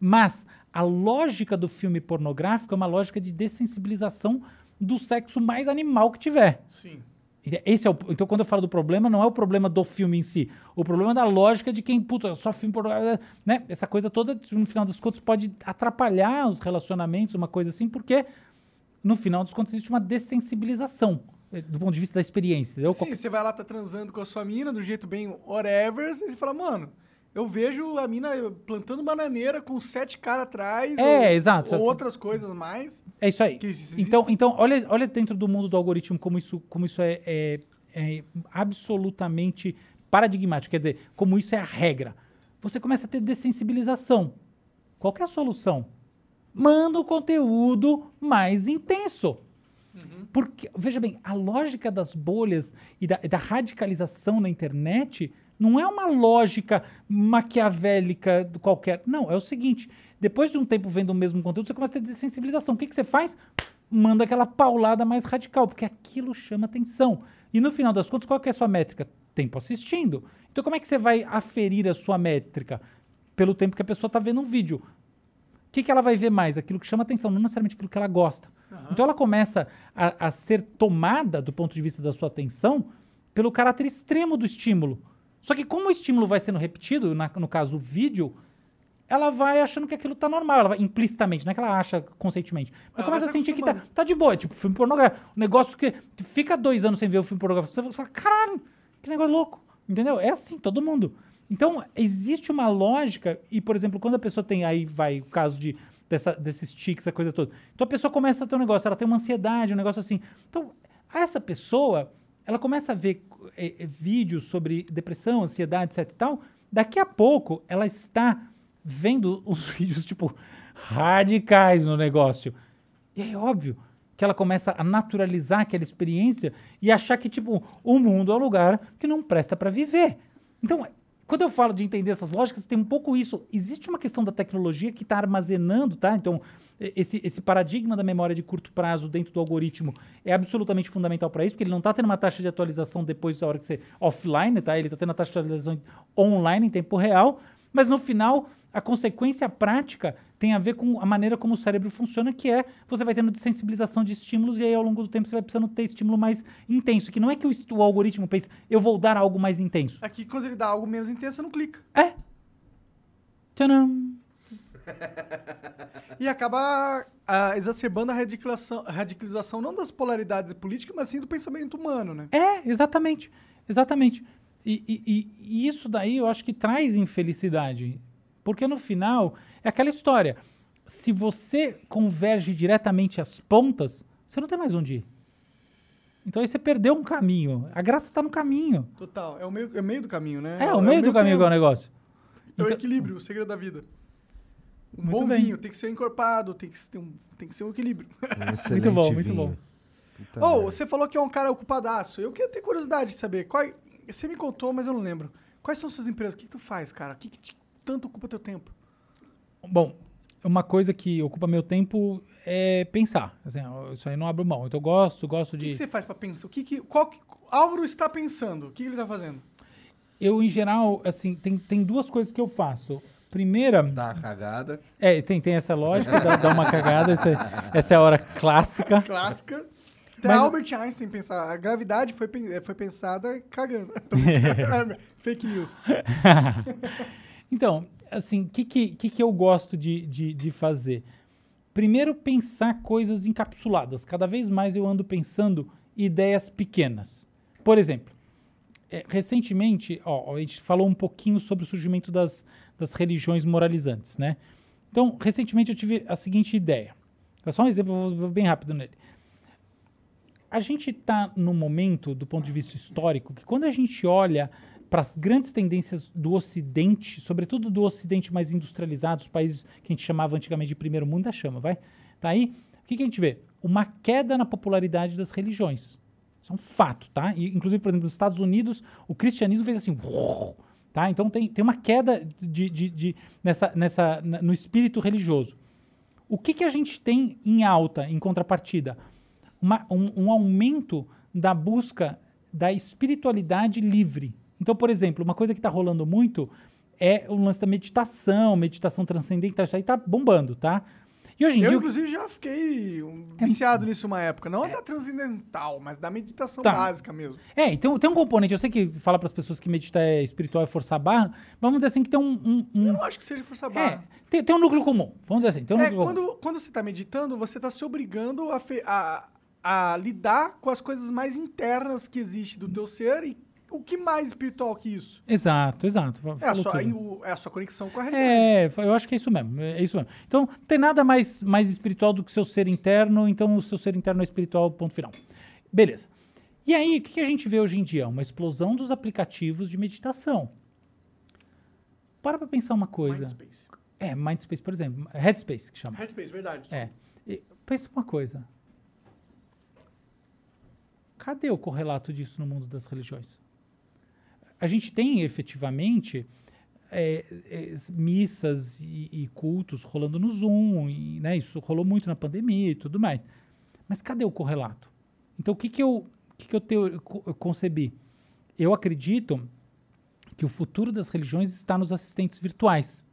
Mas a lógica do filme pornográfico é uma lógica de dessensibilização do sexo mais animal que tiver. Sim. E Esse é o, então, quando eu falo do problema, não é o problema do filme em si. O problema é da lógica de quem, puta, só filme pornográfico, né? Essa coisa toda, no final das contas, pode atrapalhar os relacionamentos, uma coisa assim, porque no final dos contos existe uma dessensibilização do ponto de vista da experiência. entendeu? Sim, você vai lá, tá transando com a sua mina, do jeito bem whatever, e você fala, mano, eu vejo a mina plantando bananeira com sete caras atrás. É, ou, exato. Ou outras coisas mais. É isso aí. Então, então olha, olha dentro do mundo do algoritmo como isso, como isso é, é- é absolutamente paradigmático. Quer dizer, como isso é a regra. você começa a ter dessensibilização. Qual é a solução? Manda o conteúdo mais intenso. Porque, veja bem, a lógica das bolhas e da, da radicalização na internet não é uma lógica maquiavélica qualquer. Não, é o seguinte: depois de um tempo vendo o mesmo conteúdo, você começa a ter dessensibilização. O que, que você faz? Manda aquela paulada mais radical, porque aquilo chama atenção. E no final das contas, qual que é a sua métrica? Tempo assistindo. Então, como é que você vai aferir a sua métrica? Pelo tempo que a pessoa está vendo um vídeo. O que, que ela vai ver mais? Aquilo que chama atenção, não necessariamente aquilo que ela gosta. Então ela começa a, a ser tomada, do ponto de vista da sua atenção, pelo caráter extremo do estímulo. Só que como o estímulo vai sendo repetido, na- no caso o vídeo, ela vai achando que aquilo tá normal, ela vai implicitamente, não é que ela acha conscientemente. Mas Ela começa a se sentir que tá, tá de boa, tipo filme pornográfico. Um negócio que fica dois anos sem ver o filme pornográfico, você fala, caralho, que negócio louco. Entendeu? É assim, todo mundo. Então, existe uma lógica, e, por exemplo, quando a pessoa tem, aí vai o caso de, dessa, desses tics, a coisa toda. Então, a pessoa começa a ter um negócio, ela tem uma ansiedade, um negócio assim. Então, essa pessoa, ela começa a ver eh, eh, vídeos sobre depressão, ansiedade, etc e tal. Daqui a pouco, ela está vendo os vídeos, tipo, radicais no negócio. E é óbvio que ela começa a naturalizar aquela experiência e achar que, tipo, o mundo é um lugar que não presta para viver. Então, quando eu falo de entender essas lógicas, tem um pouco isso. Existe uma questão da tecnologia que está armazenando, tá? Então, esse, esse paradigma da memória de curto prazo dentro do algoritmo é absolutamente fundamental para isso, porque ele não está tendo uma taxa de atualização depois da hora que você offline, tá? Ele está tendo a taxa de atualização online em tempo real, mas no final a consequência prática tem a ver com a maneira como o cérebro funciona, que é você vai tendo desensibilização de estímulos e aí ao longo do tempo você vai precisando ter estímulo mais intenso, que não é que o, o algoritmo pense, eu vou dar algo mais intenso. Aqui, quando ele dá algo menos intenso, você não clica. É. Tcharam. E acaba ah, exacerbando a radicalização, radicalização não das polaridades políticas, mas sim do pensamento humano, né? É, exatamente. Exatamente. E- e- e isso daí eu acho que traz infelicidade. Porque no final, é aquela história. Se você converge diretamente às pontas, você não tem mais onde ir. Então aí você perdeu um caminho. A graça está no caminho. Total. É o meio, é o meio do caminho, né? É, o meio do caminho que é o negócio. É o Então- equilíbrio, o segredo da vida. Um Muito bom bem. vinho tem que ser encorpado, tem que ter um, tem que ser um equilíbrio. Um Muito bom, muito vinho. bom. Puta Ô, merda. você falou que é um cara ocupadaço. Eu queria ter curiosidade de saber. Qual, você me contou, mas eu não lembro. Quais são suas empresas? O que, que tu faz, cara? O que, que te- tanto ocupa teu tempo? Bom, uma coisa que ocupa meu tempo é pensar. Assim, isso aí não abro mão. Então eu gosto, gosto O que, de. que você faz pra pensar? O que, que qual que Álvaro está pensando? O que ele tá fazendo? Eu, em geral, assim, tem, tem duas coisas que eu faço. Primeira. Dá uma cagada. É, tem, tem essa lógica, dá, dá uma cagada, essa, essa é a hora clássica. Clássica. Até Mas- Albert Einstein pensar. A gravidade foi, pen- foi pensada cagando. Fake news. então, assim, o que, que, que, eu gosto de, de, de fazer? Primeiro, pensar coisas encapsuladas. Cada vez mais eu ando pensando ideias pequenas. Por exemplo, é, recentemente, ó, a gente falou um pouquinho sobre o surgimento das, das religiões moralizantes, né? Então, recentemente eu tive a seguinte ideia. É só um exemplo, vou bem rápido nele. A gente está num momento, do ponto de vista histórico, que quando a gente olha para as grandes tendências do Ocidente, sobretudo do Ocidente mais industrializado, os países que a gente chamava antigamente de primeiro mundo, da chama, vai? Tá aí? O que, que a gente vê? Uma queda na popularidade das religiões. Isso é um fato, tá? E, inclusive, por exemplo, nos Estados Unidos, o cristianismo fez assim, tá? Então tem, tem uma queda de, de, de- nessa, nessa, no espírito religioso. O que, que a gente tem em alta, em contrapartida? Uma- um, um aumento da busca da espiritualidade livre. Então, por exemplo, uma coisa que está rolando muito é o lance da meditação, meditação transcendental, isso aí tá bombando, tá? E hoje em Eu, dia. inclusive, já fiquei um, viciado nisso uma época. Não da transcendental, mas da meditação Tá. básica mesmo. É, então tem um componente, eu sei que fala para as pessoas que meditar é espiritual é forçar a barra, mas vamos dizer assim que tem um. um- um- Eu não acho que seja força é, barra. tem, tem um núcleo comum. Vamos dizer assim, tem um É, núcleo comum. quando, quando você tá meditando, você tá se obrigando a, fe- a- a lidar com as coisas mais internas que existem do teu ser e o que mais espiritual que isso? Exato, exato. É a, sua, o- é a sua conexão com a realidade. É, eu acho que é isso mesmo. É isso mesmo. Então, não tem nada mais, mais espiritual do que o seu ser interno, então o seu ser interno é espiritual, ponto final. Beleza. E aí, o que que a gente vê hoje em dia? Uma explosão dos aplicativos de meditação. para pra pensar uma coisa. Mindspace. É, Mindspace, por exemplo. Headspace, que chama. Headspace, verdade. É. E pensa uma coisa. Cadê o correlato disso no mundo das religiões? A gente tem efetivamente é, é, missas e, e cultos rolando no Zoom, e, né, isso rolou muito na pandemia e tudo mais. Mas cadê o correlato? Então, o que, que eu, que que eu, co- eu concebi? Eu acredito que o futuro das religiões está nos assistentes virtuais.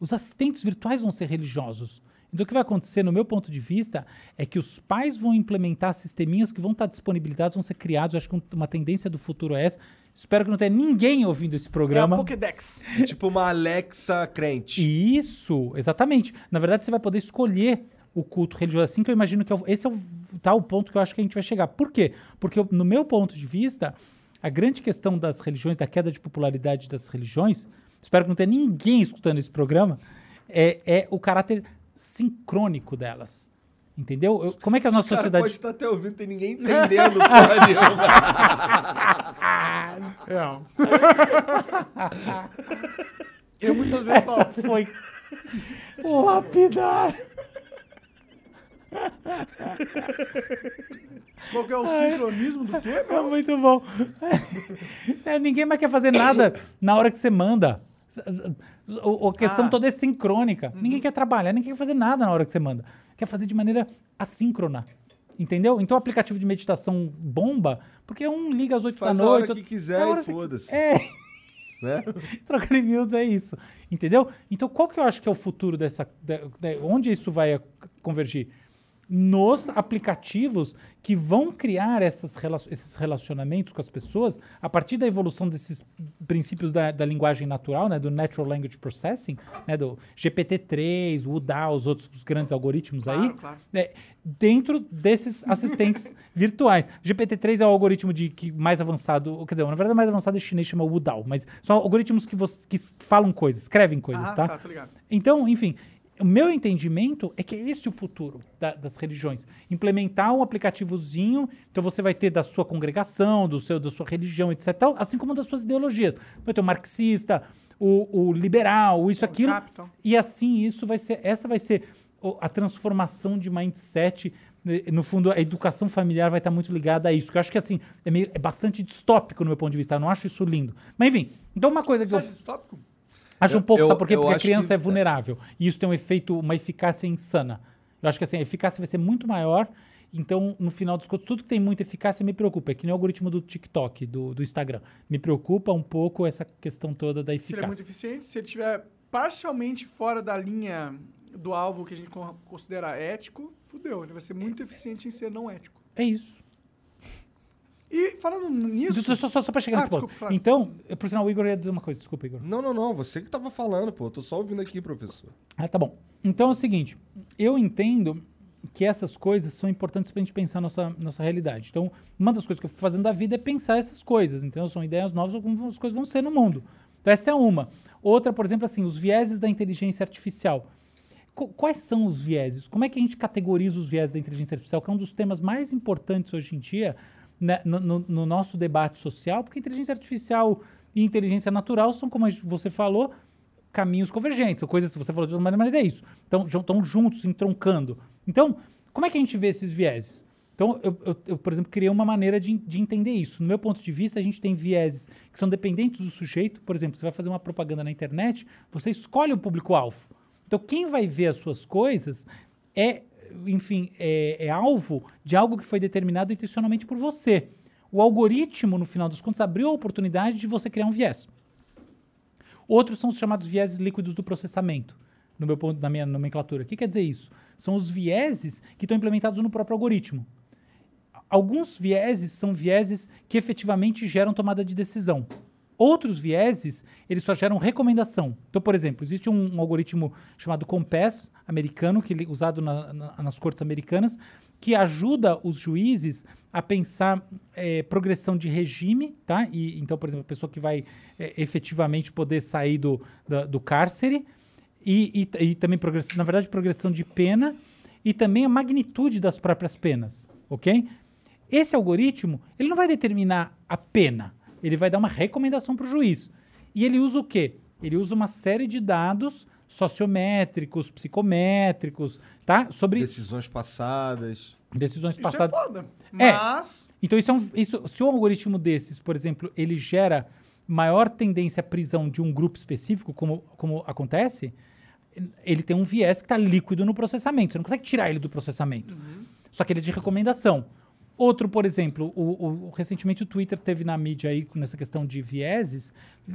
Os assistentes virtuais vão ser religiosos. Então, o que vai acontecer, no meu ponto de vista, é que os pais vão implementar sisteminhas que vão estar disponibilizados, vão ser criados. Eu acho que um- uma tendência do futuro é essa. Espero que não tenha ninguém ouvindo esse É a programa. Pokédex. É tipo uma Alexa crente. Isso, exatamente. Na verdade, você vai poder escolher o culto religioso assim, que eu imagino que é o- esse é o, tá, o ponto que eu acho que a gente vai chegar. Por quê? Porque, eu- no meu ponto de vista, a grande questão das religiões, da queda de popularidade das religiões, espero que não tenha ninguém escutando esse programa, é, é o caráter sincrônico delas. Entendeu? Eu- como é que a nossa O cara sociedade. pode estar até ouvindo, tem ninguém entendendo porra nenhuma. Eu muitas vezes Essa falo. foi. Lapidar. Qual que é o sincronismo do quê, É meu? muito bom. É, ninguém mais quer fazer nada na hora que você manda. O- A questão Ah. toda é sincrônica. Ninguém quer trabalhar, ninguém quer fazer nada na hora que você manda. Quer fazer de maneira assíncrona. Entendeu? Então o aplicativo de meditação bomba, porque um liga às 8 Faz da a noite. hora que quiser a hora e foda-se. É, Né? trocar de miúdos é isso. Entendeu? Então, qual que eu acho que é o futuro dessa. da- da- onde isso vai convergir? Nos aplicativos que vão criar essas esses relacionamentos com as pessoas a partir da evolução desses princípios da, da linguagem natural, né, do Natural Language Processing, né, do GPT-3, o DAO, os outros grandes algoritmos aí, Claro, claro. é, dentro desses assistentes virtuais. GPT-3 é o algoritmo de que mais avançado, quer dizer, na verdade, o mais avançado é chinês, chama Wudao, mas são algoritmos que, você, que falam coisas, escrevem coisas, Ah, tá? tá, tô ligado. Então, enfim, o meu entendimento é que é esse o futuro da- das religiões. Implementar um aplicativozinho, então você vai ter da sua congregação, do seu, da sua religião, etc. tal, Assim como das suas ideologias. Vai ter o marxista, o, o liberal, o isso, aquilo. Capital. E assim isso vai ser, essa vai ser o- a transformação de mindset. né, No fundo, a educação familiar vai estar muito ligada a isso. Que eu acho que assim, é, meio- é bastante distópico no meu ponto de vista. Eu não acho isso lindo. Mas enfim, então uma coisa que Você eu acha isso tópico? Acho um pouco, eu- sabe por quê? Porque a criança que- é vulnerável. E isso tem um efeito, uma eficácia insana. Eu acho que assim, a eficácia vai ser muito maior. Então, no final dos contos, tudo que tem muita eficácia me preocupa. É que nem o algoritmo do TikTok, do, do Instagram. Me preocupa um pouco essa questão toda da Se ele é muito eficácia. eficiente, se ele estiver parcialmente fora da linha do alvo que a gente con- considera ético, fudeu. Ele vai ser muito eficiente em ser não ético. É isso. E falando nisso. Só, só, só, só pra chegar Ah, nesse ponto. desculpa, claro. Então, eu- por sinal, o Igor ia dizer uma coisa. Desculpa, Igor. Não, não, não. Você que tava falando, pô. Eu tô só ouvindo aqui, professor. Ah, tá bom. Então é o seguinte, eu entendo que essas coisas são importantes pra gente pensar nossa, nossa realidade. Então, uma das coisas que eu fico fazendo da vida é pensar essas coisas, então são ideias novas como as coisas vão ser no mundo. Então essa é uma. Outra, por exemplo, assim, os vieses da inteligência artificial. Qu- Quais são os vieses? Como é que a gente categoriza os vieses da inteligência artificial? Que é um dos temas mais importantes hoje em dia né, no, no- no nosso debate social, porque inteligência artificial e inteligência natural são, como você falou, caminhos convergentes, ou coisas que você falou de outra maneira, mas é isso. Então, estão juntos, entroncando. Então, como é que a gente vê esses vieses? Então, eu, eu- eu, por exemplo, criei uma maneira de, de entender isso. No meu ponto de vista, a gente tem vieses que são dependentes do sujeito. Por exemplo, você vai fazer uma propaganda na internet, você escolhe o público-alvo. Então, quem vai ver as suas coisas é, enfim, é, é alvo de algo que foi determinado intencionalmente por você. O algoritmo, no final dos contos, abriu a oportunidade de você criar um viés. Outros são os chamados vieses líquidos do processamento, no meu ponto, na minha nomenclatura. O que quer dizer isso? São os vieses que estão implementados no próprio algoritmo. Alguns vieses são vieses que efetivamente geram tomada de decisão. Outros vieses, eles só geram recomendação. Então, por exemplo, existe um, um algoritmo chamado Compass americano, que é usado na- na- nas cortes americanas, que ajuda os juízes a pensar eh, progressão de regime, tá? E, então, por exemplo, a pessoa que vai eh, efetivamente poder sair do, da- do cárcere e, e- e também, na verdade, progressão de pena e também a magnitude das próprias penas, ok? Esse algoritmo, ele não vai determinar a pena, ele vai dar uma recomendação para o juiz. E ele usa o quê? Ele usa uma série de dados sociométricos, psicométricos, tá? Sobre Decisões passadas. decisões Isso passadas. é foda. É. Mas. Então, isso é um, isso, se um algoritmo desses, por exemplo, ele gera maior tendência à prisão de um grupo específico, como, como acontece, ele tem um viés que está líquido no processamento. Você não consegue tirar ele do processamento. Só que ele é de recomendação. Outro, por exemplo, o, o- recentemente o Twitter teve na mídia aí, com essa questão de vieses,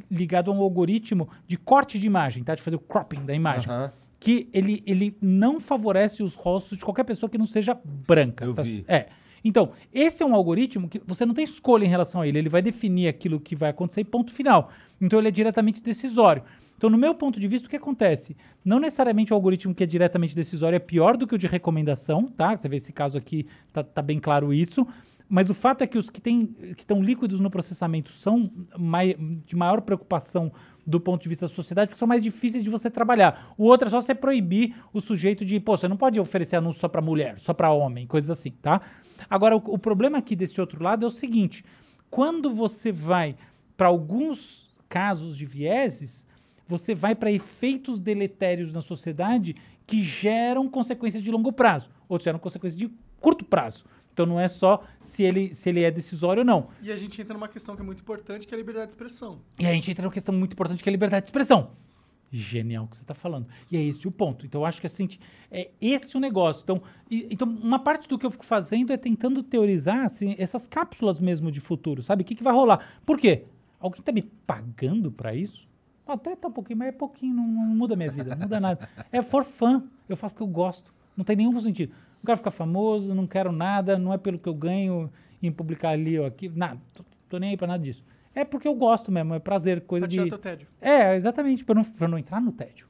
ligado a um algoritmo de corte de imagem, tá? De fazer o cropping da imagem. Aham. Que ele, ele não favorece os rostos de qualquer pessoa que não seja branca. Eu Tá- vi. É. Então, esse é um algoritmo que você não tem escolha em relação a ele. Ele vai definir aquilo que vai acontecer e ponto final. Então, ele é diretamente decisório. Então, no meu ponto de vista, o que acontece? Não necessariamente o algoritmo que é diretamente decisório é pior do que o de recomendação, tá? Você vê esse caso aqui, tá, tá bem claro isso. Mas o fato é que os que têm- que estão líquidos no processamento são mai- de maior preocupação do ponto de vista da sociedade, porque são mais difíceis de você trabalhar. O outro é só você proibir o sujeito de, pô, você não pode oferecer anúncio só para mulher, só para homem, coisas assim, tá? Agora, o, o problema aqui desse outro lado é o seguinte: quando você vai para alguns casos de vieses, você vai para efeitos deletérios na sociedade que geram consequências de longo prazo, outros geram consequências de curto prazo. Então não é só se ele, se ele é decisório ou não. E a gente entra numa questão que é muito importante, que é a liberdade de expressão. E a gente entra numa questão muito importante que é a liberdade de expressão. Genial o que você está falando. E é esse o ponto. Então eu acho que assim, é esse o negócio. Então, e- então uma parte do que eu fico fazendo é tentando teorizar assim, essas cápsulas mesmo de futuro, sabe? O que, que vai rolar? Por quê? Alguém está me pagando para isso? Até tá um pouquinho, mas é pouquinho, não, não muda a minha vida, não muda nada. É for fun. Eu faço porque eu gosto. Não tem nenhum sentido. Não quero ficar famoso, não quero nada, não é pelo que eu ganho em publicar ali ou aqui. Nada. Tô, tô nem aí pra nada disso. É porque eu gosto mesmo, é prazer, coisa Pra de. teu tédio. É, exatamente, para não, pra não entrar no tédio.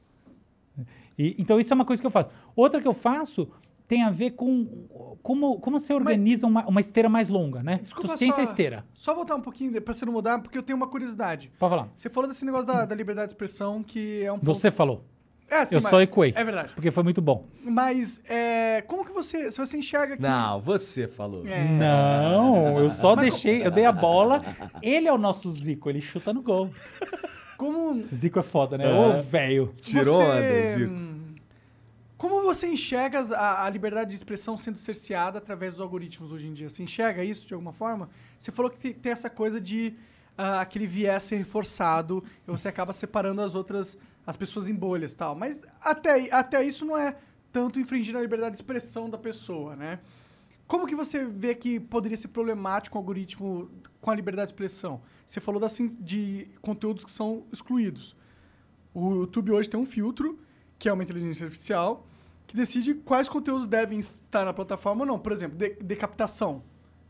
E- então, isso é uma coisa que eu faço. Outra que eu faço tem a ver com como, como você organiza uma, uma esteira mais longa, né? Desculpa Tu ciência só, é esteira. Só voltar um pouquinho pra você não mudar, porque eu tenho uma curiosidade. Pode falar. Você falou desse negócio da, da liberdade de expressão, que é um ponto... Você falou. É, sim, eu mas- só ecoei. É verdade. Porque foi muito bom. Mas, é, como que você... Se você enxerga que... Não, você falou. É, Não, eu só deixei, eu dei a bola. Ele é o nosso Zico, ele chuta no gol. como... Zico é foda, né? É. Ô, velho. Tirou você, onda, Zico. Como você enxerga a, a liberdade de expressão sendo cerceada através dos algoritmos hoje em dia? Você enxerga isso de alguma forma? Você falou que tem, tem essa coisa de ah, aquele viés ser reforçado e você acaba separando as outras, as pessoas em bolhas tal. Mas até, até isso não é tanto infringir a liberdade de expressão da pessoa, né? Como que você vê que poderia ser problemático o algoritmo com a liberdade de expressão? Você falou assim, de conteúdos que são excluídos. O YouTube hoje tem um filtro, que é uma inteligência artificial, que decide quais conteúdos devem estar na plataforma ou não. Por exemplo, de- decapitação.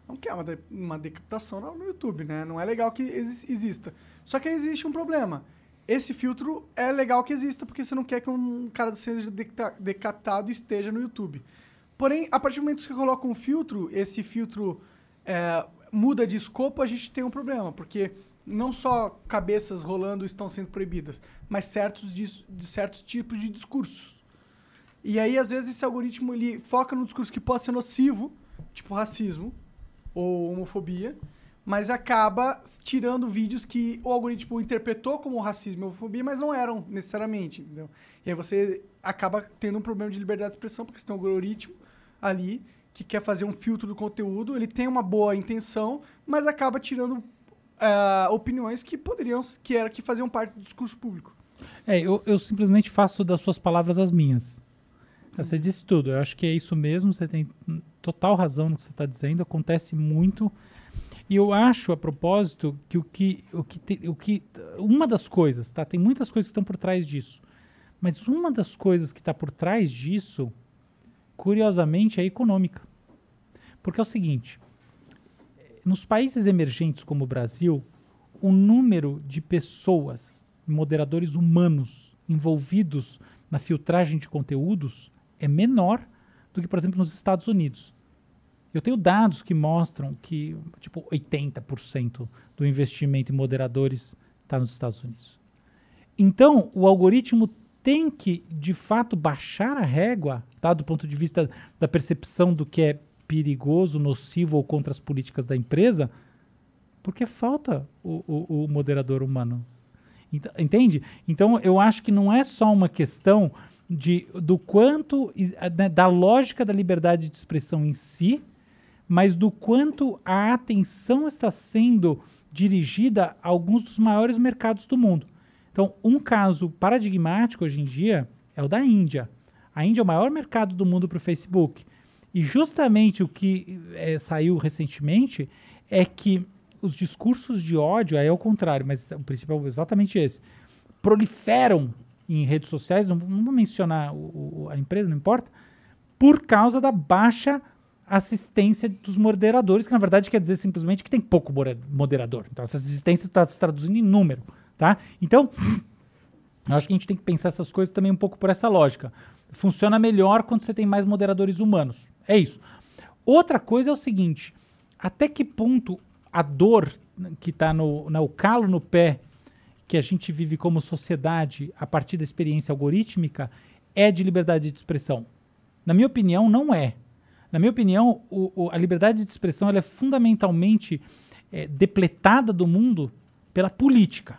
Não quer uma, de- uma decapitação no, YouTube, né? Não é legal que exi- exista. Só que existe um problema. Esse filtro é legal que exista porque você não quer que um cara seja decapitado e esteja no YouTube. Porém, a partir do momento que você coloca um filtro, esse filtro é, muda de escopo, a gente tem um problema, porque não só cabeças rolando estão sendo proibidas, mas certos, dis- de certos tipos de discursos. E aí, às vezes, esse algoritmo ele foca num discurso que pode ser nocivo, tipo racismo ou homofobia, mas acaba tirando vídeos que o algoritmo interpretou como racismo e homofobia, mas não eram necessariamente, entendeu? E aí você acaba tendo um problema de liberdade de expressão, porque você tem um algoritmo ali que quer fazer um filtro do conteúdo, ele tem uma boa intenção, mas acaba tirando ah, opiniões que poderiam, que era que faziam parte do discurso público. É, eu, eu simplesmente faço das suas palavras as minhas. Você disse tudo. Eu acho que é isso mesmo. Você tem total razão no que você está dizendo. Acontece muito. E eu acho, a propósito, que o que, o que, te- o que uma das coisas, tá? Tem muitas coisas que estão por trás disso. Mas uma das coisas que está por trás disso, curiosamente, é econômica. Porque é o seguinte: nos países emergentes como o Brasil, o número de pessoas, moderadores humanos, envolvidos na filtragem de conteúdos é menor do que, por exemplo, nos Estados Unidos. Eu tenho dados que mostram que, tipo, 80% do investimento em moderadores está nos Estados Unidos. Então, o algoritmo tem que, de fato, baixar a régua, tá? do ponto de vista da percepção do que é perigoso, nocivo ou contra as políticas da empresa, porque falta o, o- o moderador humano. Ent- Entende? Então, eu acho que não é só uma questão de, do quanto, né, da lógica da liberdade de expressão em si, mas do quanto a atenção está sendo dirigida a alguns dos maiores mercados do mundo. Então, um caso paradigmático hoje em dia é o da Índia. A Índia é o maior mercado do mundo para o Facebook. E justamente o que eh, saiu recentemente é que os discursos de ódio, aí é o contrário, mas o princípio é exatamente esse, proliferam em redes sociais, não, não vou mencionar o- o- a empresa, não importa, por causa da baixa assistência dos moderadores, que na verdade quer dizer simplesmente que tem pouco moderador. Então essa assistência está se traduzindo em número, tá? Então, eu acho que a gente tem que pensar essas coisas também um pouco por essa lógica. Funciona melhor quando você tem mais moderadores humanos. É isso. Outra coisa é o seguinte: até que ponto a dor que está no, no calo no pé que a gente vive como sociedade a partir da experiência algorítmica é de liberdade de expressão? Na minha opinião, não é. Na minha opinião, o- o- a liberdade de expressão é fundamentalmente eh, depletada do mundo pela política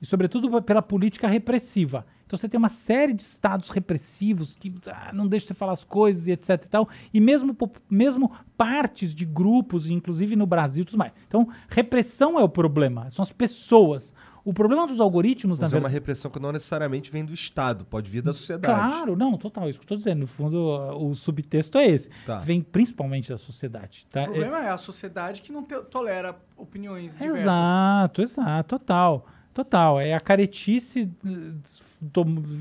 e sobretudo pela política repressiva. Então você tem uma série de estados repressivos que ah, não deixam você falar as coisas e etc e tal, e mesmo, mesmo partes de grupos, inclusive no Brasil tudo mais. Então, repressão é o problema, são as pessoas. O problema dos algoritmos, na Mas é uma verdade... repressão que não necessariamente vem do Estado, pode vir da sociedade. Claro, não, total, isso que eu estou dizendo. No fundo, o subtexto é esse. Tá. Vem principalmente da sociedade. Tá? O problema é a sociedade que não te- tolera opiniões diversas. Exato, exato, total. Total. É a caretice, eh,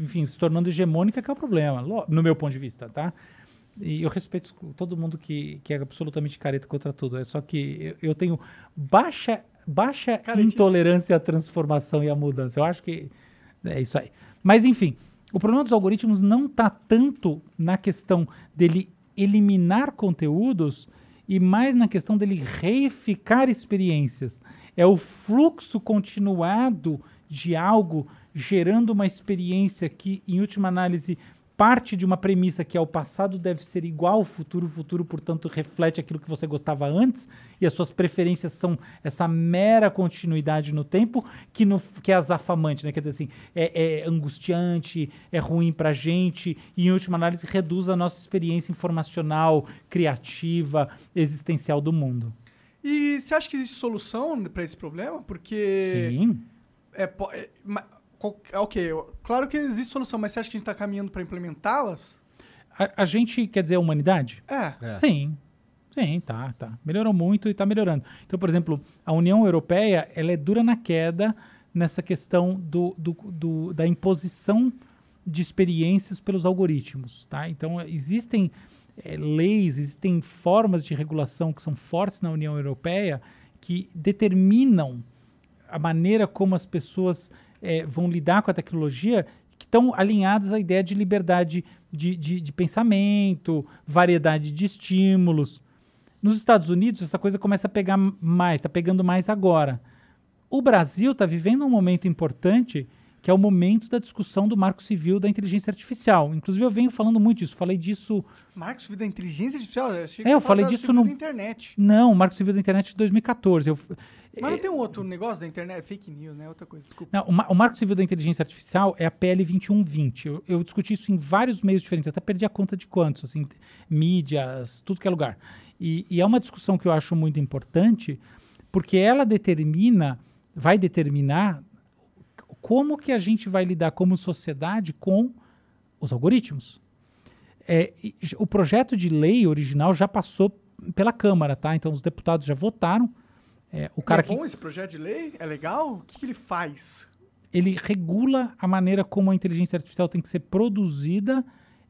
enfim, se tornando hegemônica que é o problema, no meu ponto de vista, tá? E eu respeito todo mundo que, que é absolutamente careta contra tudo. É só que eu, eu tenho baixa, baixa Caretice. intolerância à transformação e à mudança. Eu acho que é isso aí. Mas, enfim, o problema dos algoritmos não está tanto na questão dele eliminar conteúdos e mais na questão dele reificar experiências. É o fluxo continuado de algo gerando uma experiência que, em última análise, parte de uma premissa que é o passado deve ser igual ao futuro, o futuro, portanto, reflete aquilo que você gostava antes, e as suas preferências são essa mera continuidade no tempo, que, no, que é azafamante, né? Quer dizer assim, é, é angustiante, é ruim pra gente, e em última análise reduz a nossa experiência informacional, criativa, existencial do mundo. E você acha que existe solução para esse problema? Porque. Sim. É, é, qual- é, ok, claro que existe solução, mas você acha que a gente está caminhando para implementá-las? A, a gente, quer dizer, a humanidade? É. É. Sim. Sim, tá, tá. Melhorou muito e tá melhorando. Então, por exemplo, a União Europeia, ela é dura na queda nessa questão do, do- do- da imposição de experiências pelos algoritmos, tá? Então, existem eh, leis, existem formas de regulação que são fortes na União Europeia que determinam a maneira como as pessoas eh, vão lidar com a tecnologia que estão alinhadas à ideia de liberdade de, de, de pensamento, variedade de estímulos. Nos Estados Unidos, essa coisa começa a pegar mais, está pegando mais agora. O Brasil está vivendo um momento importante, que é o momento da discussão do marco civil da inteligência artificial. Inclusive, eu venho falando muito disso, falei disso. Marcos, vida da inteligência artificial? Eu achei que É, você eu falei disso civil no- da internet. Não, o marco civil da internet de 2014. Eu, Mas não tem um outro negócio da internet? Fake news, né? Outra coisa, desculpa. Não, o, ma- o Marco Civil da Inteligência Artificial é a PL 2120. Eu, eu discuti isso em vários meios diferentes, até perdi a conta de quantos, assim, mídias, tudo que é lugar. E, e é uma discussão que eu acho muito importante, porque ela determina, vai determinar como que a gente vai lidar como sociedade com os algoritmos. É, o projeto de lei original já passou pela Câmara, tá? Então os deputados já votaram. É, o cara é que bom esse projeto de lei? É legal? O que, que ele faz? ele regula a maneira como a inteligência artificial tem que ser produzida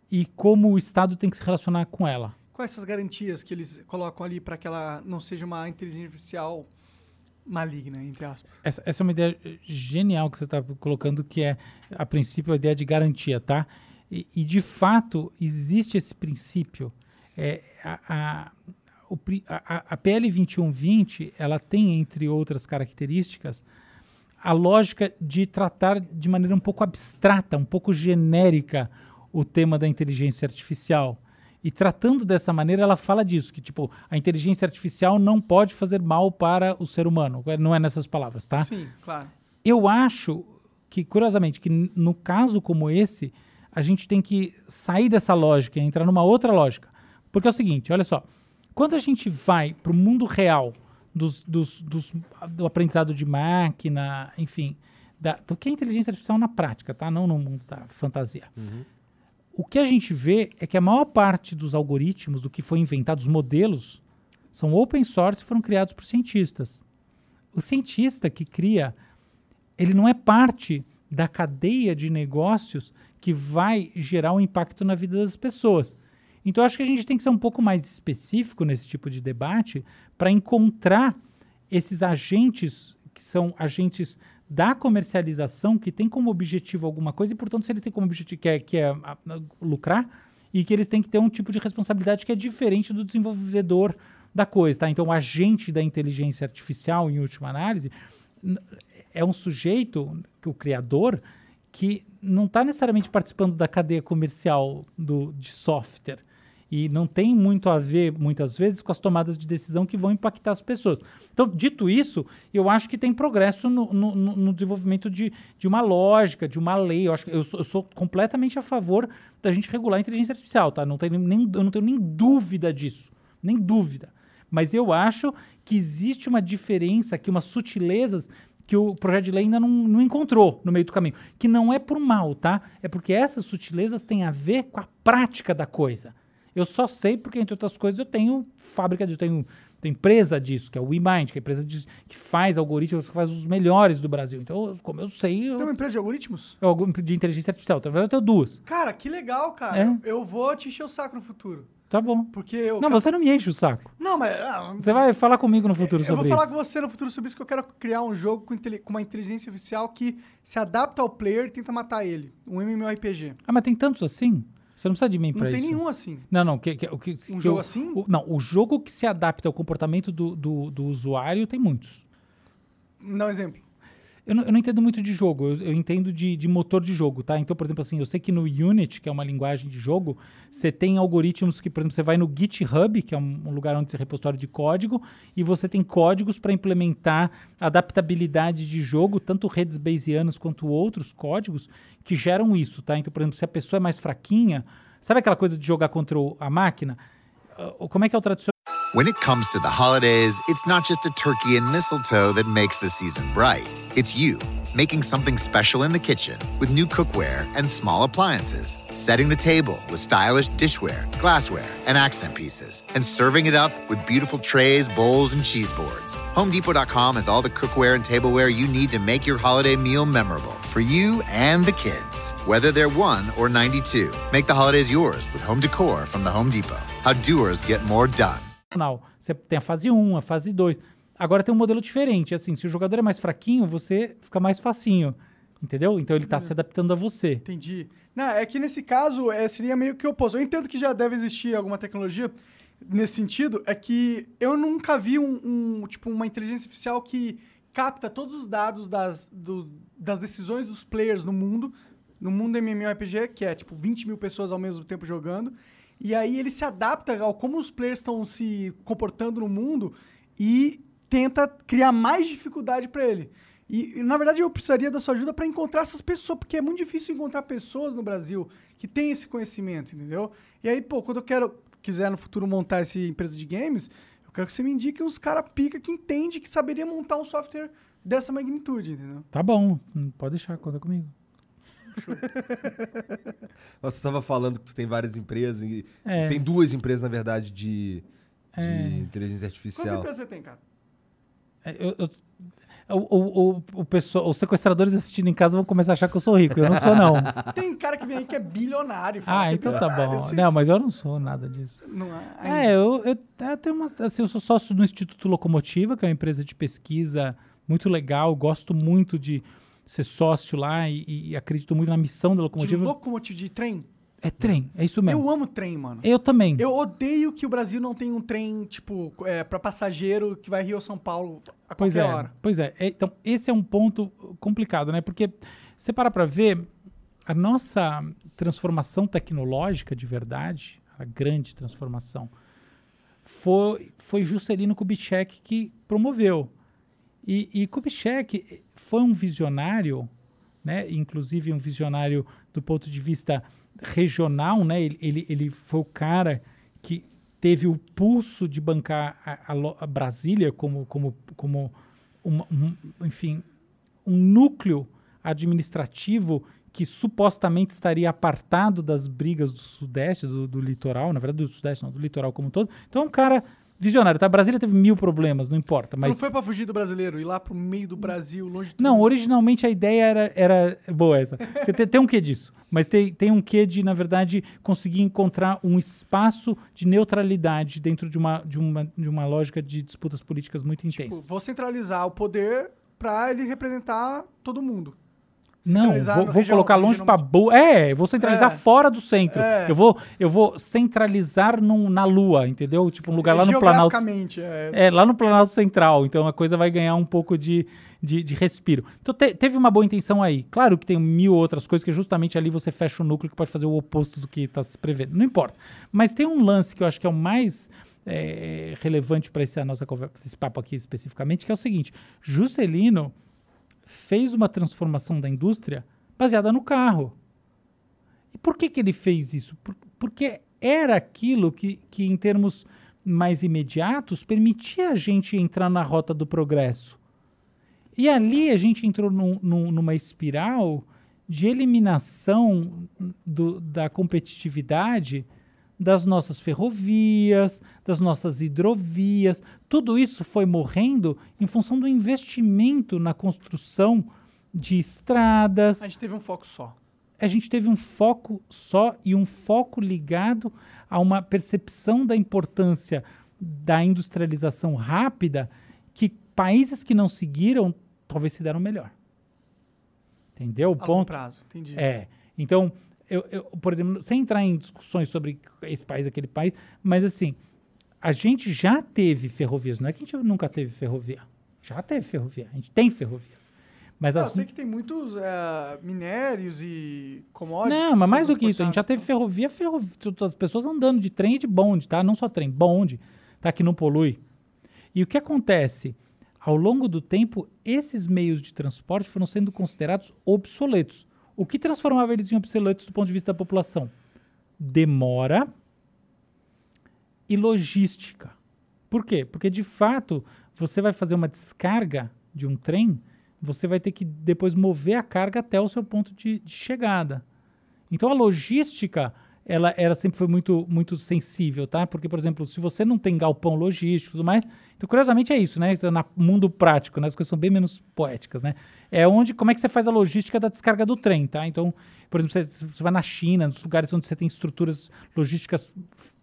e como o Estado tem que se relacionar com ela. Quais são as garantias que eles colocam ali para que ela não seja uma inteligência artificial maligna, entre aspas? Essa, essa é uma ideia eh, genial que você está colocando, que é, a princípio, a ideia de garantia, tá? E, e, de fato, existe esse princípio. É, a, a, a- a PL 2120, ela tem, entre outras características, a lógica de tratar de maneira um pouco abstrata, um pouco genérica, o tema da inteligência artificial. E tratando dessa maneira, ela fala disso, que tipo, a inteligência artificial não pode fazer mal para o ser humano. Não é nessas palavras, tá? Sim, claro. Eu acho que, curiosamente, que no caso como esse, a gente tem que sair dessa lógica e entrar numa outra lógica. Porque é o seguinte, olha só, quando a gente vai para o mundo real dos, dos- dos- do aprendizado de máquina, enfim, da, do que é inteligência artificial na prática, tá? Não no mundo da fantasia. O que a gente vê é que a maior parte dos algoritmos, do que foi inventado, os modelos, são open source e foram criados por cientistas. O cientista que cria, ele não é parte da cadeia de negócios que vai gerar um impacto na vida das pessoas. Então, acho que a gente tem que ser um pouco mais específico nesse tipo de debate para encontrar esses agentes que são agentes da comercialização que tem como objetivo alguma coisa e, portanto, se eles têm como objetivo que é, que é a- a- lucrar e que eles têm que ter um tipo de responsabilidade que é diferente do desenvolvedor da coisa, tá? Então, o agente da inteligência artificial, em última análise, é um sujeito, que o criador, que não está necessariamente participando da cadeia comercial do, de software. E não tem muito a ver, muitas vezes, com as tomadas de decisão que vão impactar as pessoas. Então, dito isso, eu acho que tem progresso no, no- no- desenvolvimento de, de uma lógica, de uma lei. Eu, acho eu, sou, eu sou completamente a favor da gente regular a inteligência artificial, tá? Não tenho nem, eu não tenho nem dúvida disso. Nem dúvida. Mas eu acho que existe uma diferença aqui, umas sutilezas que o projeto de lei ainda não, não encontrou no meio do caminho. Que não é por mal, tá? É porque essas sutilezas têm a ver com a prática da coisa. Eu só sei porque, entre outras coisas, eu tenho fábrica, eu tenho, tenho empresa disso, que é o WeMind, que é a empresa de- que faz algoritmos, que faz os melhores do Brasil. Então, como eu sei, Você eu, tem uma empresa de algoritmos? eu, algum- de inteligência artificial. Então, na verdade, eu tenho duas. Cara, que legal, cara. É. Eu, vou te encher o saco no futuro. Tá bom. Porque eu. Não, quero- você não me enche o saco. Não, mas. ah, Você vai falar comigo no futuro eu vou sobre falar isso. com você no futuro sobre isso, que eu quero criar um jogo com, intele- com uma inteligência artificial que se adapta ao player e tenta matar ele. Um MMORPG. Ah, mas tem tantos assim? Você não precisa de mim Não pra tem isso. nenhum assim. Não, não. Que, que, o que, que jogo eu- assim? o- não, o jogo que se adapta ao comportamento do, do, do usuário tem muitos. Me dá um exemplo. Eu não, eu não entendo muito de jogo, eu, eu entendo de, de motor de jogo, tá? Então, por exemplo, assim, eu sei que no Unity, que é uma linguagem de jogo, você tem algoritmos que, por exemplo, você vai no GitHub, que é um, lugar onde você repositório de código, e você tem códigos para implementar adaptabilidade de jogo, tanto redes Bayesianas quanto outros códigos que geram isso, tá? Então, por exemplo, se a pessoa é mais fraquinha, sabe aquela coisa de jogar contra a máquina? Ah, Como é que é o tradicional? When it comes to the holidays, it's not just a turkey and mistletoe that makes the season bright. It's you, making something special in the kitchen with new cookware and small appliances, setting the table with stylish dishware, glassware, and accent pieces, and serving it up with beautiful trays, bowls, and cheese boards. HomeDepot.com has all the cookware and tableware you need to make your holiday meal memorable for you and the kids, whether they're 1 or 92. Make the holidays yours with home decor from the Home Depot. How doers get more done. Você tem a fase 1, a fase 2. Agora tem um modelo diferente. Assim, se o jogador é mais fraquinho, você fica mais facinho. Entendeu? Então ele está se adaptando a você. Entendi. Não, é que nesse caso é, seria meio que oposto. Eu entendo que já deve existir alguma tecnologia nesse sentido. É que eu nunca vi um, um, tipo uma inteligência artificial que capta todos os dados das, do- das decisões dos players no mundo, no mundo MMORPG, que é tipo 20 mil pessoas ao mesmo tempo jogando. E aí ele se adapta ao como os players estão se comportando no mundo e tenta criar mais dificuldade para ele. E, na verdade, eu precisaria da sua ajuda para encontrar essas pessoas, porque é muito difícil encontrar pessoas no Brasil que têm esse conhecimento, entendeu? E aí, pô, quando eu quero, quiser no futuro montar essa empresa de games, eu quero que você me indique uns cara pica que entende que saberia montar um software dessa magnitude, entendeu? Tá bom, pode deixar, conta comigo. Você tava falando que tu tem várias empresas. E É. Tem duas empresas, na verdade, de, de É. inteligência Quantas artificial. empresas você tem, cara? É, eu- eu- o, o, o, o pessoal- os sequestradores assistindo em casa vão começar a achar que eu sou rico. Eu não sou, não. Tem cara que vem aí que é bilionário. e fala ah, que é então tá bilionário. bom. Vocês- Não, mas eu não sou nada disso. Não é? É, eu, eu, eu tenho uma, assim, eu sou sócio do Instituto Locomotiva, que é uma empresa de pesquisa muito legal. Gosto muito de ser sócio lá e, e acredito muito na missão da De locomotiva. locomotivo de trem? É trem, é isso mesmo. Eu amo trem, mano. Eu também. Eu odeio que o Brasil não tem um trem, tipo, é, para passageiro que vai Rio ou São Paulo a Pois qualquer é, hora. pois é. É, Então, esse é um ponto complicado, né? Porque você para pra ver, a nossa transformação tecnológica de verdade, a grande transformação, foi, foi Juscelino Kubitschek que promoveu. E, e Kubitschek foi um visionário né? Inclusive um visionário do ponto de vista regional, né? Ele, ele, ele foi o cara que teve o pulso de bancar a, a a Brasília como, como, como uma- um, enfim, um núcleo administrativo que supostamente estaria apartado das brigas do Sudeste, do, do litoral, na verdade do Sudeste, não, do litoral como um todo. Então é um cara visionário, tá? Brasília teve mil problemas, não importa, Não mas... foi pra fugir do brasileiro, ir lá pro meio do Brasil, longe de tudo. Não, originalmente a ideia era, era boa essa. Tem, tem um quê disso. Mas tem, tem um quê de, na verdade, conseguir encontrar um espaço de neutralidade dentro de uma, de uma, de uma lógica de disputas políticas muito Tipo, intensas. vou centralizar o poder pra ele representar todo mundo. Não, vou, vou regional- colocar longe pra boa. É, vou centralizar É. fora do centro. É. Eu, vou, eu vou centralizar num- na Lua, entendeu? Tipo, um lugar lá no Planalto. É. É, lá no Planalto Central. Então a coisa vai ganhar um pouco de, de, de respiro. Então te- teve uma boa intenção aí. Claro que tem mil outras coisas que justamente ali você fecha o núcleo que pode fazer o oposto do que está se prevendo. Não importa. Mas tem um lance que eu acho que é o mais é, relevante para essa nossa conversa, esse papo aqui especificamente, que é o seguinte: Juscelino fez uma transformação da indústria baseada no carro. E por que, que ele fez isso? Por- porque era aquilo que, que, em termos mais imediatos, permitia a gente entrar na rota do progresso. E ali a gente entrou num- num- numa espiral de eliminação do- da competitividade das nossas ferrovias, das nossas hidrovias. Tudo isso foi morrendo em função do investimento na construção de estradas, A gente teve um foco só. a gente teve um foco só e um foco ligado a uma percepção da importância da industrialização rápida que países que não seguiram talvez se deram melhor. Entendeu o A ponto? prazo, entendi. É. Então, eu, eu, por exemplo, sem entrar em discussões sobre esse país, aquele país, mas assim, a gente já teve ferrovias. Não é que a gente nunca teve ferrovia. Já teve ferrovia. A gente tem ferrovias. Mas Não, eu as, sei que tem muitos é, minérios e commodities. não, mas mais do que isso, a gente já teve transportados, ferrovia, ferrovia, as pessoas andando de trem e de bonde, tá? Não só trem, bonde, tá? Que não polui. E o que acontece? Ao longo do tempo, esses meios de transporte foram sendo considerados obsoletos. O que transformava eles em obsoletos do ponto de vista da população? Demora e logística. Por quê? Porque, de fato, você vai fazer uma descarga de um trem, você vai ter que depois mover a carga até o seu ponto de, de chegada. Então, a logística, ela, ela sempre foi muito, muito sensível, tá? Porque, por exemplo, se você não tem galpão logístico e tudo mais... Então, curiosamente, é isso, né? É No mundo prático, né? As coisas são bem menos poéticas, né? É onde, como é que você faz a logística da descarga do trem, tá? Então, por exemplo, você, você vai na China, nos lugares onde você tem estruturas logísticas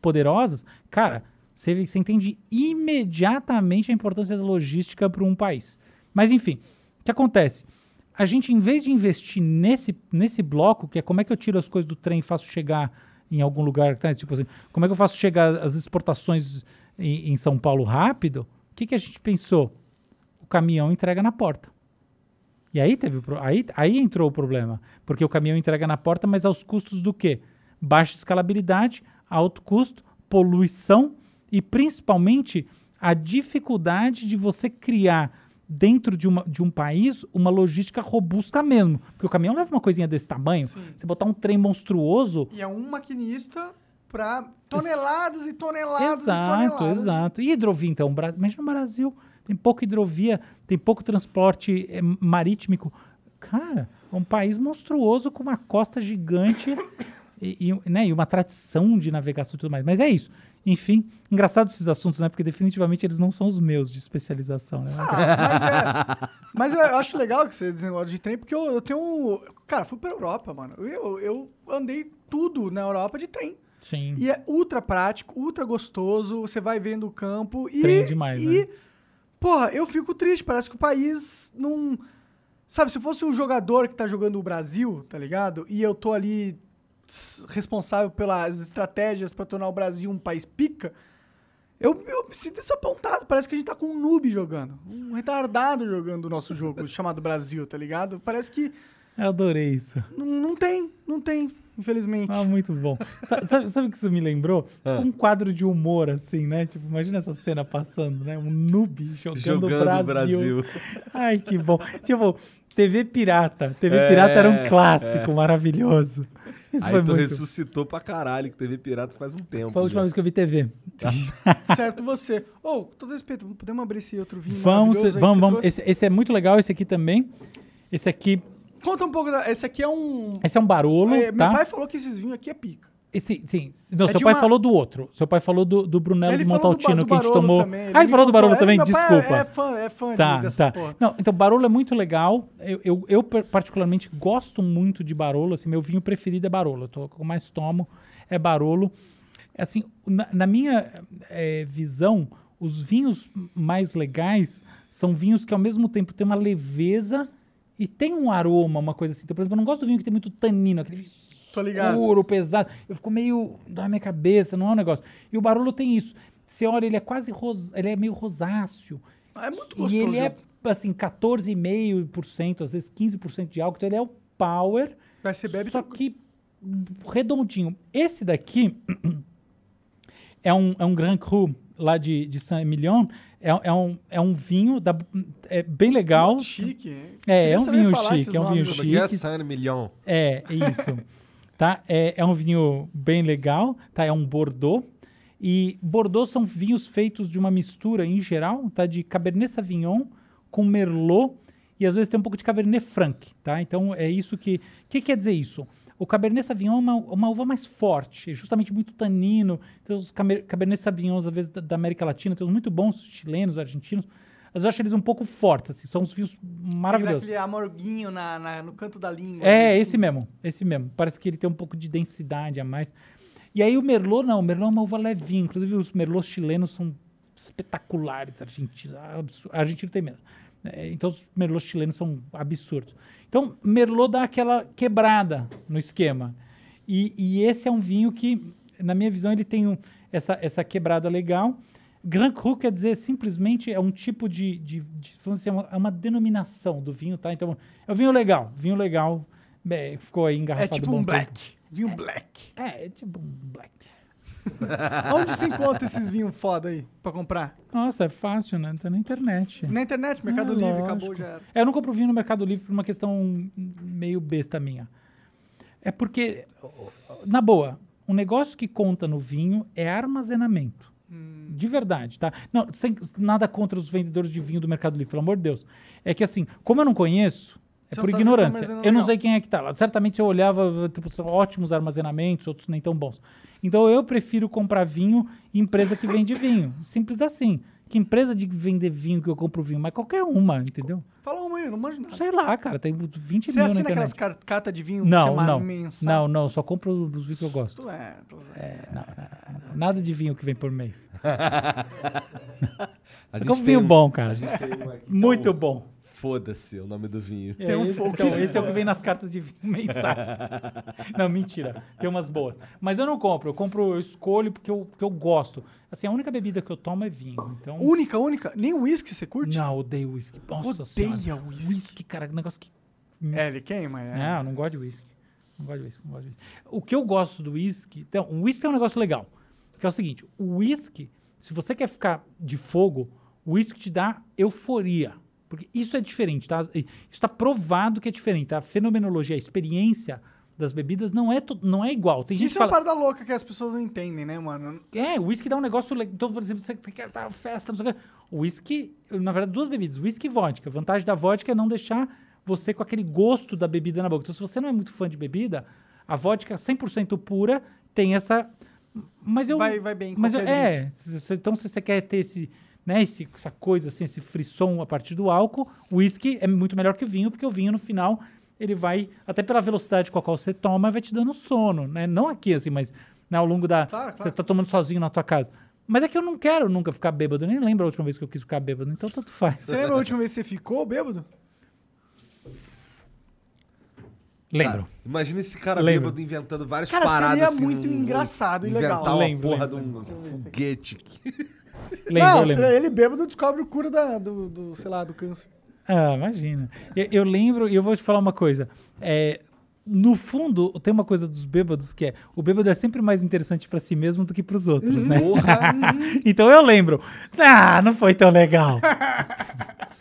poderosas, cara, você, você entende imediatamente a importância da logística para um país. Mas, enfim, o que acontece? A gente, em vez de investir nesse, nesse bloco, que é como é que eu tiro as coisas do trem e faço chegar em algum lugar, tá? tipo assim, como é que eu faço chegar as exportações em, em São Paulo rápido, o que, que a gente pensou? O caminhão entrega na porta. E aí teve aí, aí entrou o problema, porque o caminhão entrega na porta, mas aos custos do quê? Baixa escalabilidade, alto custo, poluição e principalmente a dificuldade de você criar dentro de, uma, de um país uma logística robusta mesmo. Porque o caminhão leva uma coisinha desse tamanho, Sim. você botar um trem monstruoso, E é um maquinista para toneladas e toneladas e Exato, toneladas. exato. E hidrovia, então? Imagina no Brasil, tem pouca hidrovia, tem pouco transporte eh, marítimo. Cara, é um país monstruoso com uma costa gigante e, e, né, e uma tradição de navegação e tudo mais. Mas é isso. Enfim, engraçado esses assuntos, né? Porque definitivamente eles não são os meus de especialização, né? Ah, mas é. Mas eu acho legal que você desenvolve de trem, porque eu, eu tenho. um- Cara, fui pra Europa, mano. Eu, eu andei tudo na Europa de trem. Sim. E é ultra prático, ultra gostoso. Você vai vendo o campo e. Trem é demais, e, né? Porra, eu fico triste. Parece que o país não. Sabe, se fosse um jogador que tá jogando o Brasil, tá ligado? E eu tô ali responsável pelas estratégias pra tornar o Brasil um país pica. Eu, eu me sinto desapontado. Parece que a gente tá com um noob jogando. Um retardado jogando o nosso jogo chamado Brasil, tá ligado? Parece que Eu adorei isso. não, não tem, não tem, infelizmente. Ah, muito bom. Sa- Sabe, sabe o que isso me lembrou? Ah. Um quadro de humor, assim, né? Tipo, imagina essa cena passando, né? Um noob jogando, Jogando Brasil. Brasil. Ai, que bom. Tipo, TV Pirata. TV É, Pirata era um clássico maravilhoso. Isso Aí foi tu muito. ressuscitou pra caralho que TV Pirata faz um tempo. Foi a última já. vez que eu vi TV. certo você. Ô, com todo respeito, podemos abrir esse outro vinho Vamos, vamos, vamos. Esse, esse é muito legal, esse aqui também. Esse aqui, Conta um pouco da... Esse aqui é um... esse é um Barolo, É, tá? Meu pai falou que esses vinhos aqui é pica. Esse, sim. Não, É seu de pai uma- falou do outro. Seu pai falou do, do Brunello Ele de falou do, ba- Montaltino do que a gente tomou. também. ah, ele falou do Barolo é, também? Desculpa. É, é fã, é fã de- Tá, dessas tá. porra. Não, então Barolo é muito legal. Eu, eu, eu particularmente gosto muito de Barolo. Assim, meu vinho preferido é Barolo. Eu tô, eu mais tomo é Barolo. Assim, na, na minha eh, visão, os vinhos mais legais são vinhos que ao mesmo tempo têm uma leveza e tem um aroma, uma coisa assim. Então, por exemplo, eu não gosto do vinho que tem muito tanino, aquele vinho. Escuro, pesado. Eu fico meio da minha cabeça, não é um negócio. E o Barolo tem isso. Você olha, ele é quase ros, ele é meio rosáceo. É muito gostoso. E ele é, assim, 14,5%, às vezes 15% de álcool. Então ele é o power, Vai ser bebe só que redondinho. Esse daqui é um, é um Grand Cru lá de, de Saint-Emilion. É, é, um, é um vinho da, é bem legal. Muito chique. hein? É, é um vinho chique, é um vinho é que é? chique. Saint Million. É, isso. tá? É, é um vinho bem legal, tá? É um Bordeaux. E Bordeaux são vinhos feitos de uma mistura, em geral, tá? De Cabernet Sauvignon com Merlot e às vezes tem um pouco de Cabernet Franc, tá? Então é isso que... O que quer dizer isso? O Cabernet Sauvignon é uma, uma uva mais forte, é justamente muito tanino. Tem os Caber- Cabernet Sauvignons, às vezes, da, da América Latina, tem uns muito bons, chilenos, argentinos. Mas eu acho eles um pouco fortes, assim, são uns vinhos maravilhosos. Aquele amorguinho na, na- no canto da língua. É, assim. esse mesmo, esse mesmo. Parece que ele tem um pouco de densidade a mais. E aí o Merlot, não, o Merlot é uma uva levinha. Inclusive os Merlots chilenos são espetaculares. Argentino, absurdo. Argentino tem menos. É, então os Merlots chilenos são absurdos. Então Merlot dá aquela quebrada no esquema. E, e esse é um vinho que, na minha visão, ele tem um- essa, essa quebrada legal. Grand Cru quer dizer simplesmente é um tipo de, de, de vamos dizer, uma, é uma denominação do vinho, tá? Então é um vinho legal, vinho legal, é, ficou aí engarrafado. É tipo um tempo. black. Vinho black. É, é tipo um black. Onde se encontra esses vinhos foda aí pra comprar? Nossa, é fácil, né? Tá na internet. Na internet, Mercado Ah, Livre, lógico. acabou, já era. É, Eu não compro vinho no Mercado Livre por uma questão meio besta minha. É porque, na boa, o negócio que conta no vinho é armazenamento. De verdade, tá? Não, sem, nada contra os vendedores de vinho do Mercado Livre, pelo amor de Deus. É que assim, como eu não conheço, é Você por tá ignorância. armazenando Eu não sei quem é que tá lá. Certamente eu olhava, tipo, ótimos armazenamentos, outros nem tão bons. Então eu prefiro comprar vinho em empresa que vende vinho. Simples assim. Que empresa de vender vinho que eu compro vinho? Mas qualquer uma, entendeu? Fala uma aí, não manjo nada. Sei lá, cara, tem 20 Você mil na assina internet. aquelas car- cartas de vinho Não, semana não. mensal? Não, não, só compro os vinhos que eu gosto. Tu é, tô zoando. É, não, nada de vinho que vem por mês. A Eu compro vinho um- bom, cara. A gente tem um aqui é Muito o- bom. Foda-se o nome do vinho. É, um esse, fogo então, esse é o que vem nas cartas de vinho mensais. não, mentira. Tem umas boas. Mas eu não compro. Eu compro, eu escolho porque eu, porque eu gosto. Assim, a única bebida que eu tomo é vinho. Então. Única, única. Nem uísque você curte? Não, odeio whisky. Nossa Odeia whisky. Whisky, cara, negócio que. É, ele queima, é. Não, não gosto de whisky. Não gosto de whisky, não gosto de whisky. O que eu gosto do whisky... Então, o whisky é um negócio legal. Que é o seguinte, o whisky, se você quer ficar de fogo, o whisky te dá euforia. Porque isso é diferente, tá? Isso está provado que é diferente. tá? A fenomenologia, a experiência das bebidas não é, não é igual. Tem gente Isso é uma fala... parada louca que as pessoas não entendem, né, mano? É, o whisky dá um negócio legal. Então, por exemplo, você, você quer dar festa, não sei o quê. O whisky, na verdade, duas bebidas, whisky e vodka. A vantagem da vodka é não deixar você com aquele gosto da bebida na boca. Então, se você não é muito fã de bebida, a vodka 100% pura tem essa... Mas eu... Vai- vai bem em Mas eu, é, então se você quer ter esse... Né, esse, essa coisa assim, esse frisson a partir do álcool, o whisky é muito melhor que o vinho, porque o vinho no final ele vai, até pela velocidade com a qual você toma, vai te dando sono, né? Não aqui assim, mas né, ao longo da, Claro, você claro. tá tomando sozinho na tua casa. Mas é que eu não quero nunca ficar bêbado. Eu nem lembro a última vez que eu quis ficar bêbado. Então tanto faz. Você lembra a última vez que você ficou bêbado? Lembro. Imagina esse cara Lembro. bêbado inventando várias Cara, paradas seria assim, muito um- engraçado e inventar legal. uma Lembro, porra lembro. de um foguete. Lembro, não, lembro. ele bêbado descobre o cura da, do, do, sei lá, do câncer. Ah, imagina. Eu, eu lembro, e eu vou te falar uma coisa. É, no fundo, tem uma coisa dos bêbados que é: o bêbado é sempre mais interessante pra si mesmo do que pros outros, né? então eu lembro. Ah, não foi tão legal.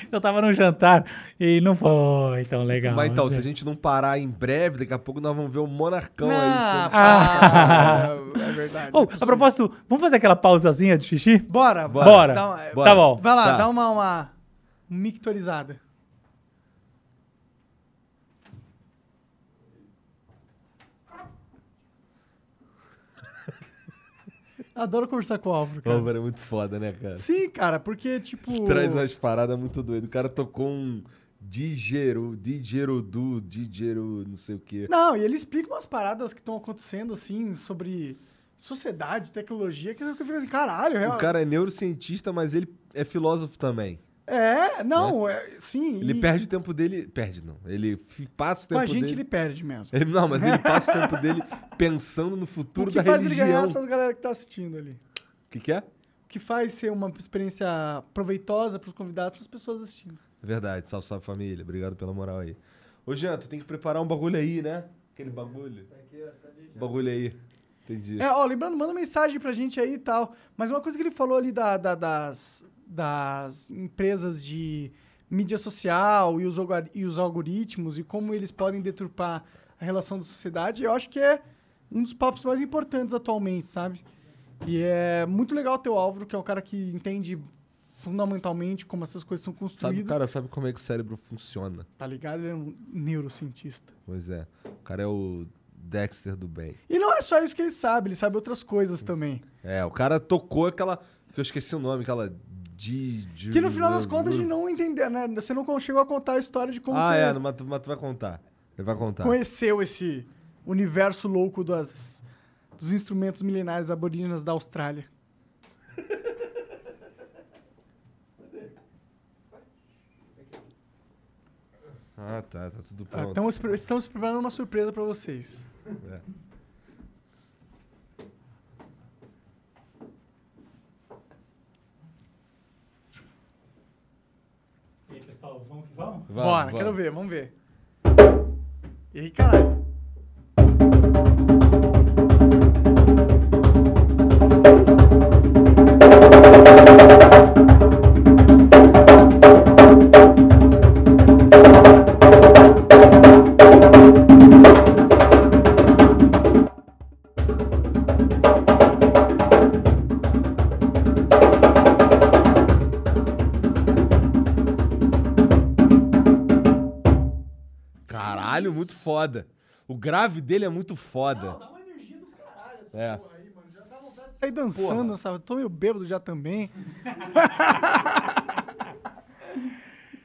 eu tava no jantar e não foi tão legal. Mas então, se a é. gente não parar em breve, daqui a pouco nós vamos ver o Monarcão Não, aí. sendo- pá, é verdade. Oh, é a propósito, vamos fazer aquela pausazinha de xixi? Bora, Bora. Dá uma- Bora. Tá bom. Vai lá, Tá. dá uma, uma mictorizada. Adoro conversar com o Álvaro, O cara. Álvaro é muito foda, né, cara? Sim, cara, porque, tipo... Traz umas paradas muito doidas. O cara tocou um Digero, Digerodu, Digero, não sei o quê. Não, e ele explica umas paradas que estão acontecendo, assim, sobre sociedade, tecnologia, que eu fico assim, caralho, O real- cara é neurocientista, mas ele é filósofo também. É, não, é, sim. Ele e perde o tempo dele. Perde, não. Ele passa o com tempo a gente dele. ele perde mesmo. Ele- não, mas ele passa o tempo dele pensando no O futuro que da faz ele ganhar religião. essas galera que tá assistindo ali. O que, que é? O que faz ser uma experiência proveitosa pros convidados são as pessoas assistindo. Verdade, salve, salve família. Obrigado pela moral aí. Ô, Jean, tu tem que preparar um bagulho aí, né? Aquele bagulho. Bagulho aí. Entendi. É, ó, lembrando, manda mensagem pra gente aí e tal. Mas uma coisa que ele falou ali da- da- das, das empresas de mídia social e os, e os algoritmos e como eles podem deturpar a relação da sociedade, eu acho que é um dos papos mais importantes atualmente, sabe? E é muito legal ter o Álvaro, que é um cara que entende fundamentalmente como essas coisas são Sabe, construídas. cara, sabe como é que o cérebro funciona? Tá ligado? Ele é um neurocientista. Pois é. O cara é o Dexter do bem. E não é só isso que ele sabe, ele sabe outras coisas também. É, o cara tocou aquela. Que eu esqueci o nome, aquela. Di, di- Que no final das contas a gente não entendeu, né? Você não chegou a contar a história de como Ah, você é, mas tu, mas tu vai contar. Ele vai contar. conheceu esse universo louco das, dos instrumentos milenares aborígenas da Austrália. Ah, tá, tá tudo Ah, pronto. Estamos, pre- estamos preparando uma surpresa pra vocês. É. E aí, pessoal, vamos que vamos? Vamos, Bora, vamos. quero ver, vamos ver. E aí, caralho. Caralho, muito foda. O grave dele é muito foda. Dá uma energia do caralho essa É. porra aí, mano. Já dá vontade de sair dançando, sabe? Tô meio bêbado já também.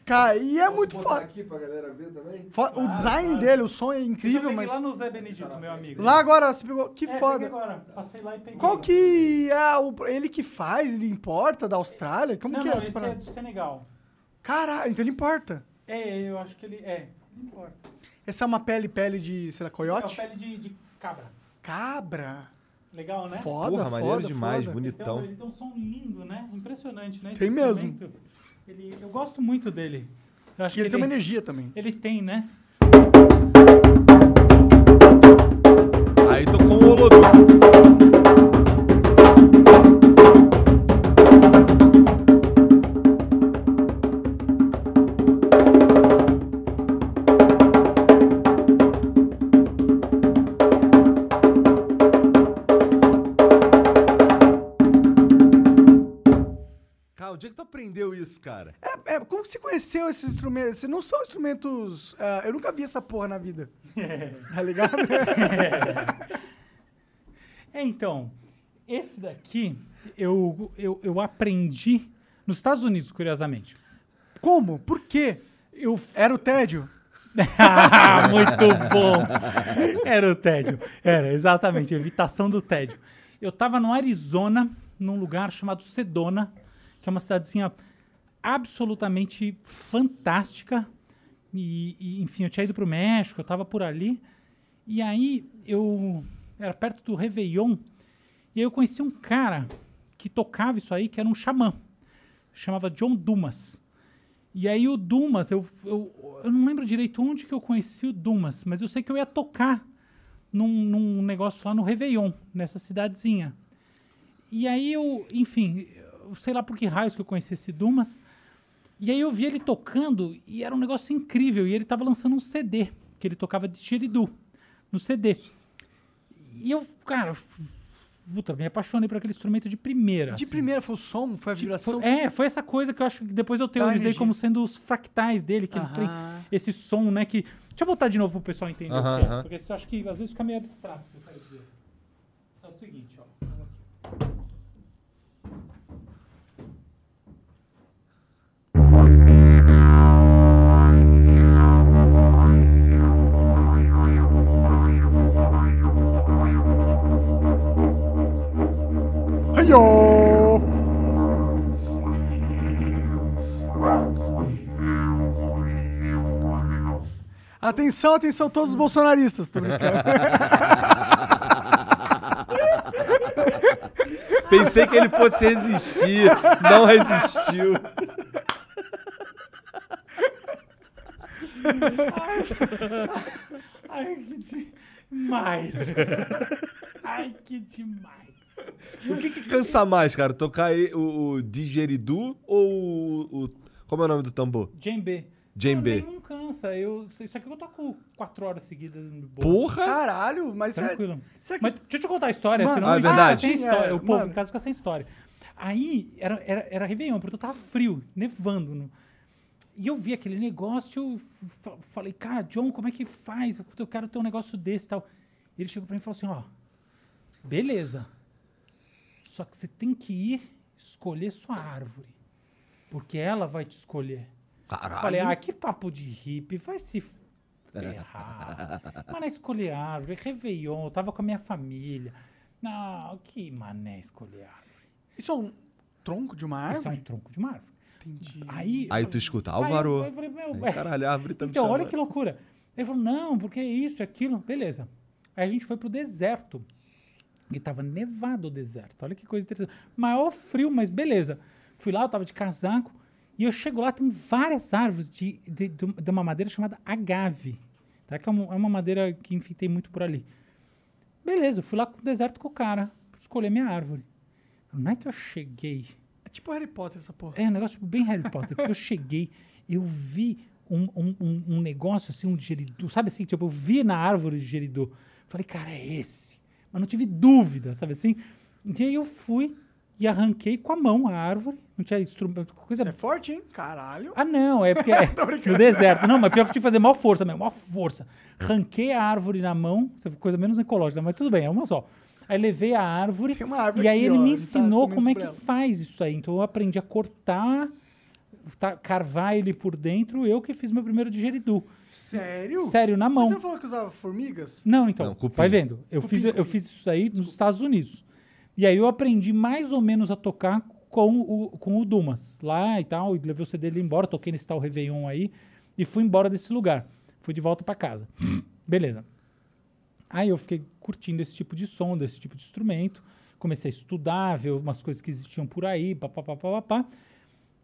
Cara, e é muito foda. aqui pra galera ver também? Fo- O design dele, o som é incrível, mas. lá no Zé Benedito, meu amigo. Lá agora você pegou. Que É, peguei foda. agora. Passei lá e peguei. Qual que é o, ele que faz? Ele importa da Austrália? Como Não, que é não, esse é parada? do Senegal. Caralho, então ele importa. É, eu acho que ele... É, não importa. Essa é uma pele, pele de, sei lá, É coiote? o pele de, de cabra. Cabra. Legal, né? Foda, Porra, foda, maneiro demais, foda. Ele tem, um, bonitão. ele tem um som lindo, né? Impressionante, né? Esse Tem mesmo. Ele, eu gosto muito dele. Eu acho E ele que tem uma energia também. Ele tem, né? Aí tocou o Olodum. Isso, cara? É, é, como que você conheceu esses instrumentos? Não são instrumentos. ah, eu nunca vi essa porra na vida. tá ligado? É, então, esse daqui eu, eu, eu aprendi nos Estados Unidos, curiosamente. Como? Por quê? Eu Era o tédio? Ah, muito bom. Era o tédio. Era, exatamente, evitação do tédio. Eu tava no Arizona, num lugar chamado Sedona, que é uma cidadezinha absolutamente fantástica. E, e, enfim, eu tinha ido pro México, eu tava por ali. E aí eu era perto do Réveillon. E aí eu conheci um cara que tocava isso aí, que era um xamã. Chamava John Dumas. E aí o Dumas, eu, eu, eu não lembro direito onde que eu conheci o Dumas, mas eu sei que eu ia tocar num, num negócio lá no Réveillon, nessa cidadezinha. E aí eu, enfim, sei lá por que raios que eu conheci esse Dumas, E aí eu vi ele tocando e era um negócio incrível. E ele tava lançando um CD, que ele tocava de Xeridu, no CD. E eu, cara, puta, me apaixonei por aquele instrumento de primeira. De assim. primeira foi o som, foi a Tipo, vibração. foi- é, foi essa coisa que eu acho que depois eu teorizei como sendo os fractais dele, que ele tem esse som, né? Que... Deixa eu botar de novo pro pessoal entender Aham, o que é, aham. porque eu acho que às vezes fica meio abstrato, eu quero dizer. É o seguinte, Atenção, atenção, todos os bolsonaristas. Tô brincando. Pensei que ele fosse resistir, não resistiu. Ai, que demais! Ai, que demais! O que, que cansa mais, cara? Tocar o, o digeridu ou o, o- Como é o nome do tambor? Djembe. Djembe. Não, nenhum cansa. Eu, isso aqui eu toco quatro horas seguidas. no bolo. Porra! Caralho, mas é. Tranquilo. Será que- Mas deixa eu te contar a história, Mano, senão ah, é verdade. sem Sim, história. é, o povo, mano. no caso, fica sem história. Aí, era, era, era Réveillon, porque tava frio, nevando. no- E eu vi aquele negócio, eu fa- falei, cara, John, como é que faz? Eu- Eu quero ter um negócio desse e tal. Ele chegou pra mim e falou assim, ó, beleza. Só que você tem que ir escolher sua árvore. Porque ela vai te escolher. Caralho. Falei, ah, que papo de hippie, vai se ferrar. Mas não escolher árvore, Réveillon, eu tava com a minha família. Não, que mané escolher árvore. Isso é um tronco de uma Isso é um árvore? tronco de uma árvore. Entendi. Aí, Aí tu escuta, aí eu Álvaro. falei- meu, é, Caralho, a árvore tá me então, olha que loucura. Ele falou, não, porque é isso, é aquilo. Beleza. Aí a gente foi pro deserto. E tava nevado o deserto. Olha que coisa interessante. Maior frio, mas beleza. Fui lá, eu tava de casaco. E eu chego lá, tem várias árvores de, de, de- de uma madeira chamada agave. Tá? Que é uma, é uma madeira que, enfim, tem muito por ali. Beleza, eu fui lá pro deserto com o cara. Escolher minha árvore. Não é que eu cheguei É tipo Harry Potter essa porra. é um negócio bem Harry Potter. Porque eu cheguei, eu vi um, um, um, um negócio assim, um digeridu. Sabe assim, tipo, eu vi na árvore de digeridu. Falei, cara, é esse. Mas não tive dúvida, sabe assim? E aí eu fui e arranquei com a mão a árvore. Não tinha instrumento, coisa Isso é forte, hein? Caralho. ah, não, é porque é no deserto. Não, mas pior que eu tive que fazer maior força mesmo, maior força. Ranquei a árvore na mão, coisa menos ecológica, mas tudo bem, é uma só. Aí levei a árvore, árvore e aí aqui, ele ó, me tá ensinou comendo como é que faz isso aí. Então eu aprendi a cortar, tá, carvar ele por dentro, eu que fiz meu primeiro digeridu. Sério? Sério, na Mas mão. você não falou que usava formigas? Não, então, Não, cupim. vai vendo. Eu, Cupim, fiz, eu fiz isso aí nos Estados Unidos. E aí eu aprendi mais ou menos a tocar com o, com o Dumas lá e tal. E levei o CD dele embora, toquei nesse tal Réveillon aí. E fui embora desse lugar. Fui de volta pra casa. Beleza. Aí eu fiquei curtindo esse tipo de som, desse tipo de instrumento. Comecei a estudar, ver umas coisas que existiam por aí, papapá, papapá.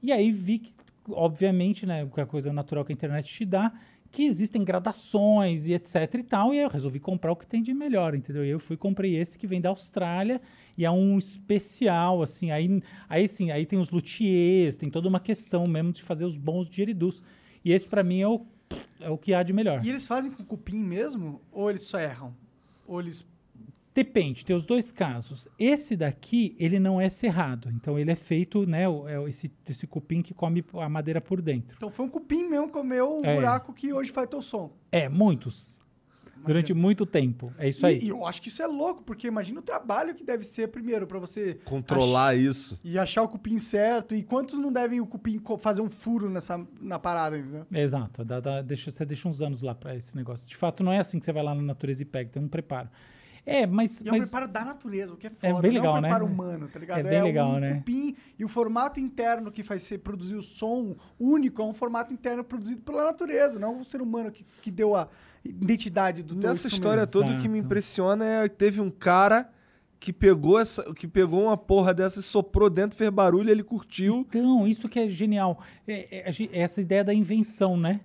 E aí vi que, obviamente, né, a coisa natural que a internet te dá, que existem gradações e etc e tal, e eu resolvi comprar o que tem de melhor, entendeu? E eu fui comprei esse que vem da Austrália, e é um especial, assim, aí, aí sim, aí tem os luthiers, tem toda uma questão mesmo de fazer os bons digeridus. E esse pra mim é o, é o que há de melhor. E eles fazem com cupim mesmo? Ou eles só erram? Ou eles. Depende, tem os dois casos. Esse daqui, ele não é cerrado. Então, ele é feito, né? É esse, esse cupim que come a madeira por dentro. Então foi um cupim mesmo que comeu o É. buraco que hoje faz teu som. É, muitos. Durante muito tempo. É isso E, aí. e eu acho que isso é louco, porque imagina o trabalho que deve ser primeiro pra você Controlar isso. ach- e achar o cupim certo. E quantos não devem o cupim fazer um furo nessa na parada, entendeu? Exato. Dá- dá- deixa, você deixa uns anos lá pra esse negócio. De fato, não é assim que você vai lá na natureza e pega. Tem um preparo. É, mas... E é um mas preparo da natureza, o que é É foda. bem não é legal, um né? preparo humano, tá ligado? É bem legal, um né? cupim e o formato interno que faz ser produzir o som único é um formato interno produzido pela natureza, não o ser humano que, que deu a identidade do teu Nessa história toda, o que me impressiona é que teve um cara que pegou, essa, que pegou uma porra dessa e soprou dentro, fez barulho, ele curtiu. Então, isso que é genial. É, é essa ideia da invenção, né?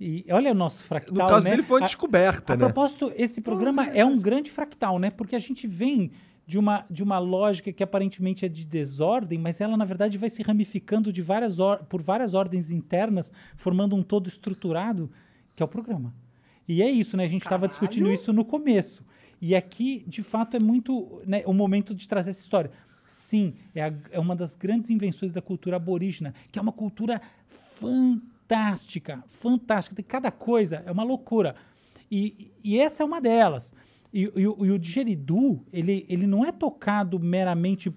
E olha o nosso fractal, No caso né? dele foi A- descoberta, A né? propósito, esse programa é um grande fractal, né? Porque a gente vem de uma, de uma lógica que aparentemente é de desordem, mas ela, na verdade, vai se ramificando de várias or- por várias ordens internas, formando um todo estruturado, que é o programa. E é isso, né? A gente estava discutindo isso no começo. E aqui, de fato, é muito né, o momento de trazer essa história. Sim, é, a- é uma das grandes invenções da cultura aborígena, que é uma cultura fantástica, fantástica. Tem cada coisa, é uma loucura. E, e essa é uma delas. E, e o- e o digeridu, ele, ele não é tocado meramente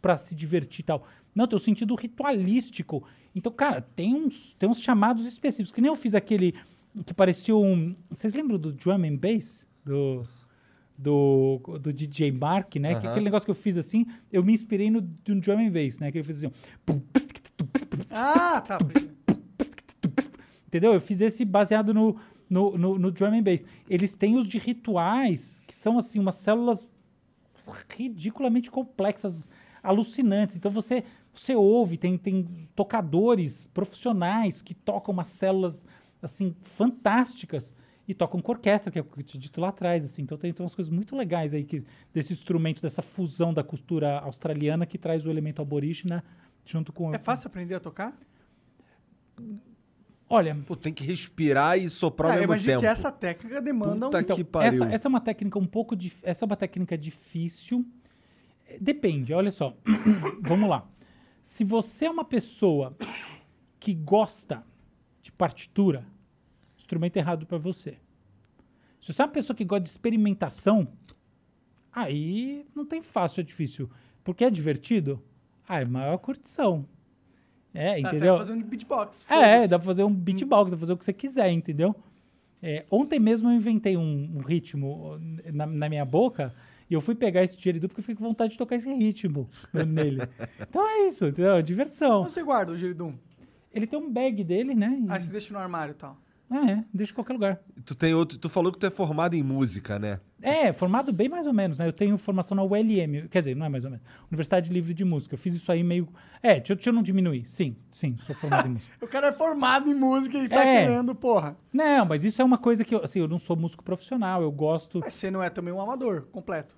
para se divertir e tal. Não, tem o sentido ritualístico. Então, cara, tem uns, tem uns chamados específicos. Que nem eu fiz aquele que parecia um... Vocês lembram do drum and bass? Do, do, do DJ Mark, né? Que Aham. aquele negócio que eu fiz assim, eu me inspirei no, no drum and bass, né? Que ele fez assim... Ah, tá. Entendeu? Eu fiz esse baseado no, no, no, no drum and bass. Eles têm os de rituais, que são assim, umas células ridiculamente complexas, alucinantes. Então você, você ouve, tem, tem tocadores profissionais que tocam umas células assim, fantásticas e tocam com orquestra, que é o que eu tinha dito lá atrás. Assim. Então tem, tem umas coisas muito legais aí que, desse instrumento, dessa fusão da cultura australiana que traz o elemento aborígena junto com... É fácil aprender a tocar? Olha, Pô, tem que respirar e soprar Ah, ao mesmo tempo. que essa técnica demanda um... Puta Então, que pariu. essa, essa é uma técnica um pouco dif- essa é uma técnica difícil. Depende, olha só. Vamos lá. Se você é uma pessoa que gosta de partitura, instrumento errado para você. Se você é uma pessoa que gosta de experimentação, aí não tem fácil, é difícil. Porque é divertido, ah, é maior curtição. É, Ah, entendeu? Tá fazendo beatbox. É, dá pra fazer um beatbox, dá pra fazer o que você quiser, entendeu? É, ontem mesmo eu inventei um, um ritmo na, na minha boca e eu fui pegar esse digeridu porque eu fiquei com vontade de tocar esse ritmo nele. Então é isso, entendeu? Diversão. Onde você guarda o Geridum? Ele tem um bag dele, né? E- Ah, você deixa no armário e tal. Ah, é, deixa em qualquer lugar. Tu tem outro. Tu falou que tu é formado em música, né? É, formado bem mais ou menos, né? Eu tenho formação na ULM, quer dizer, não é mais ou menos. Universidade Livre de Música. Eu fiz isso aí meio. É, deixa, eu- deixa eu não diminuir. Sim, sim, sou formado em música. O cara é formado em música e tá É. querendo, porra. Não, mas isso é uma coisa que eu, assim, eu não sou músico profissional, eu gosto. Mas você não é também um amador completo.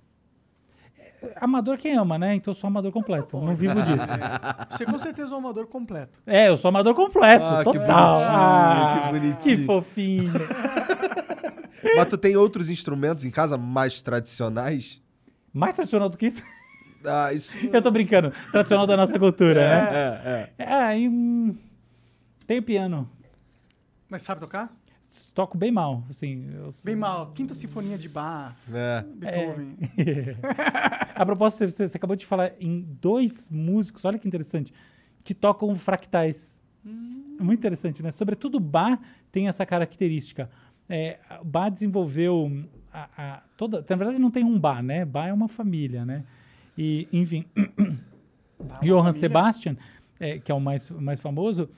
Amador quem ama, né? Então eu sou amador completo. não vivo disso. Você com certeza é um amador completo. É, eu sou amador completo, Ah, que total. bonitinho, Ah, que bonitinho. que fofinho. Mas tu tem outros instrumentos em casa mais tradicionais? Mais tradicional do que isso? Ah, isso. Eu tô brincando. Tradicional da nossa cultura, né? É, é. É, aí, hum, tenho piano. Mas sabe tocar? Toco bem mal, assim. eu sou- Bem mal. Quinta Sinfonia de Bach, é. Beethoven. A propósito, você, você acabou de falar em dois músicos, olha que interessante, que tocam fractais. É muito interessante, né? Sobretudo Bach tem essa característica. É, o Bach desenvolveu a, a- toda. Na verdade, não tem um Bach, né? Bach é uma família, né? E, enfim, Johann Sebastian, é, que é o mais, o mais famoso,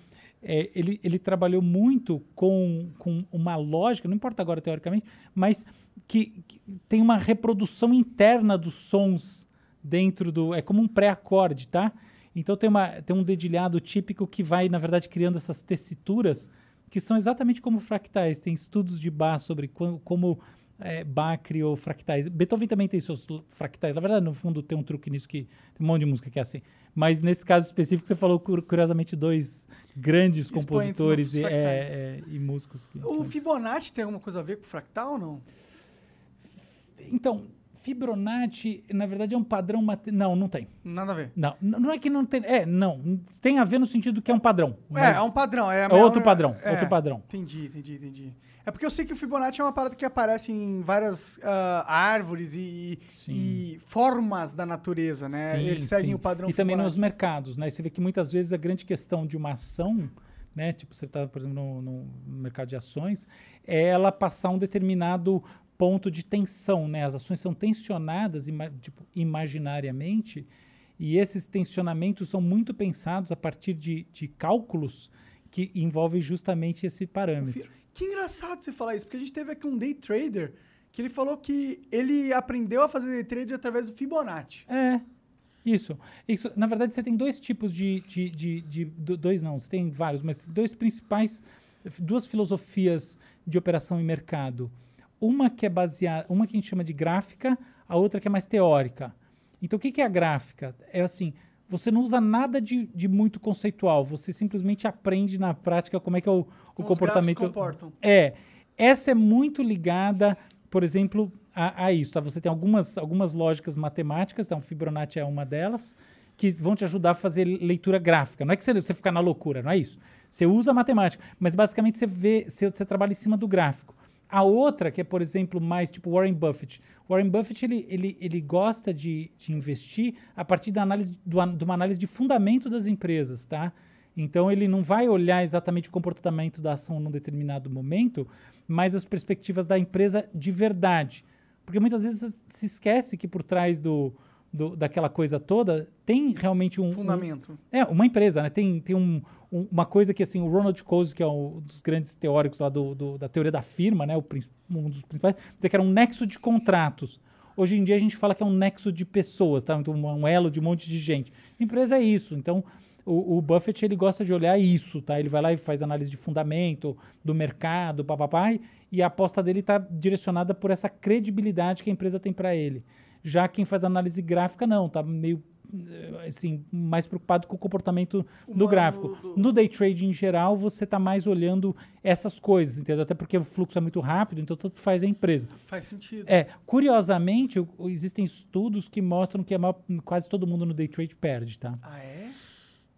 é, ele, ele trabalhou muito com, com uma lógica, não importa agora teoricamente, mas que, que tem uma reprodução interna dos sons dentro do. É como um pré-acorde, tá? Então tem, uma, tem um dedilhado típico que vai, na verdade, criando essas tessituras que são exatamente como fractais. Tem estudos de Bach sobre como, como é, Bach criou fractais. Beethoven também tem seus fractais. Na verdade, no fundo, tem um truque nisso que tem um monte de música que é assim. Mas nesse caso específico, você falou cur- curiosamente dois grandes Expoentes compositores e, é, é, e músicos. que- O Fibonacci tem alguma coisa a ver com fractal ou não? Então, Fibonacci, na verdade, é um padrão. mate- Não, não tem. Nada a ver. Não, não é que não tem. É, não. Tem a ver no sentido que é um padrão. É, é um padrão. É, a é outro padrão. é. Outro padrão. Entendi, entendi, entendi. É porque eu sei que o Fibonacci é uma parada que aparece em várias ah, árvores e, e formas da natureza, né? Sim, Eles seguem sim. o padrão E também nos Fibonacci. mercados, né? Você vê que muitas vezes a grande questão de uma ação, né? Tipo, você está, por exemplo, no, no mercado de ações, é ela passar um determinado ponto de tensão, né? As ações são tensionadas ima- tipo, imaginariamente e esses tensionamentos são muito pensados a partir de, de cálculos que envolvem justamente esse parâmetro. Que engraçado você falar isso, porque a gente teve aqui um day trader que ele falou que ele aprendeu a fazer day trade através do Fibonacci. É, isso. isso. Na verdade, você tem dois tipos de, de, de, de- do- Dois não, você tem vários, mas dois principais. Duas filosofias de operação em mercado. Uma que é baseada. Uma que a gente chama de gráfica, a outra que é mais teórica. Então, o que, que é a gráfica? É assim, você não usa nada de, de muito conceitual, você simplesmente aprende na prática como é que é o, o os comportamento. se comportam. É. Essa é muito ligada, por exemplo, a, a isso. Tá? Você tem algumas, algumas lógicas matemáticas, então Fibonacci é uma delas, que vão te ajudar a fazer leitura gráfica. Não é que você, você ficar na loucura, não é isso. Você usa a matemática, mas basicamente você vê, você, você trabalha em cima do gráfico. A outra, que é, por exemplo, mais tipo Warren Buffett. Warren Buffett, ele, ele, ele gosta de, de investir a partir da análise, do, de uma análise de fundamento das empresas, tá? Então, ele não vai olhar exatamente o comportamento da ação num determinado momento, mas as perspectivas da empresa de verdade. Porque muitas vezes se esquece que por trás do, do- daquela coisa toda tem realmente um... um- Fundamento. é, uma empresa, né? Tem, tem um, um- uma coisa que, assim, o Ronald Coase, que é um dos grandes teóricos lá do, do- da teoria da firma, né? O, um dos principais, dizia que era um nexo de contratos. Hoje em dia a gente fala que é um nexo de pessoas, tá? Então, um elo de um monte de gente. Empresa é isso. Então, o, o Buffett, ele gosta de olhar isso, tá? Ele vai lá e faz análise de fundamento, do mercado, papapá, e- e a aposta dele está direcionada por essa credibilidade que a empresa tem para ele. Já quem faz análise gráfica, não, tá meio assim, mais preocupado com o comportamento do Humano gráfico. do- No day trade em geral, você está mais olhando essas coisas, entendeu? Até porque o fluxo é muito rápido, então tanto faz a empresa. Faz sentido. É, curiosamente, o- existem estudos que mostram que maior- quase todo mundo no day trade perde, tá? Ah, é?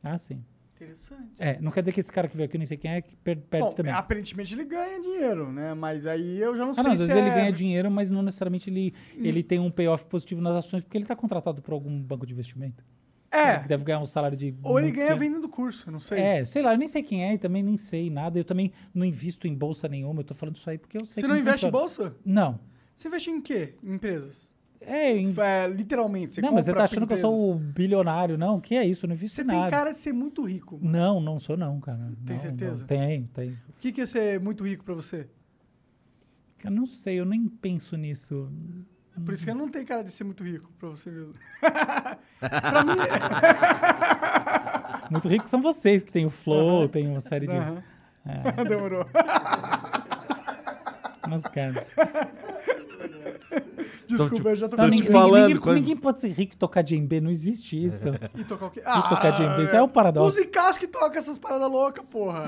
Ah, sim. Interessante. É, não quer dizer que esse cara que veio aqui, nem sei quem é, que per- perde Bom, também. aparentemente ele ganha dinheiro, né? Mas aí eu já não Ah, sei não, às se vezes ele é... ganha dinheiro, mas não necessariamente ele, ele tem um payoff positivo nas ações, porque ele está contratado por algum banco de investimento. É, Ele deve ganhar um salário de. ou ele ganha vendendo curso, eu não sei. É, sei lá, eu nem sei quem é e também nem sei nada. Eu também não invisto em bolsa nenhuma. Eu tô falando isso aí porque eu sei Você não investe em bolsa? Não. Você investe em quê? Em empresas? É, em- É, literalmente, você não, mas você tá achando que eu sou o bilionário. Não, que é isso? Eu não invisto Você em tem nada. cara de ser muito rico. mano. Não, não sou não, cara. Tem Não, certeza? Não. Tenho, tenho. O que, que é ser muito rico pra você? Eu não sei, eu nem penso nisso. Por isso que eu não tenho cara de ser muito rico pra você mesmo. pra mim... Muito rico são vocês que tem o Flow, tem uma série de... Aham. É, Demorou. mas, cara... Desculpa, eu já tô Não, te ninguém, falando, ninguém, quando- ninguém pode ser rico e tocar djembe, não existe isso. E tocar o quê? tocar djembe, isso é um paradoxo. Os Icás que toca essas paradas loucas, porra.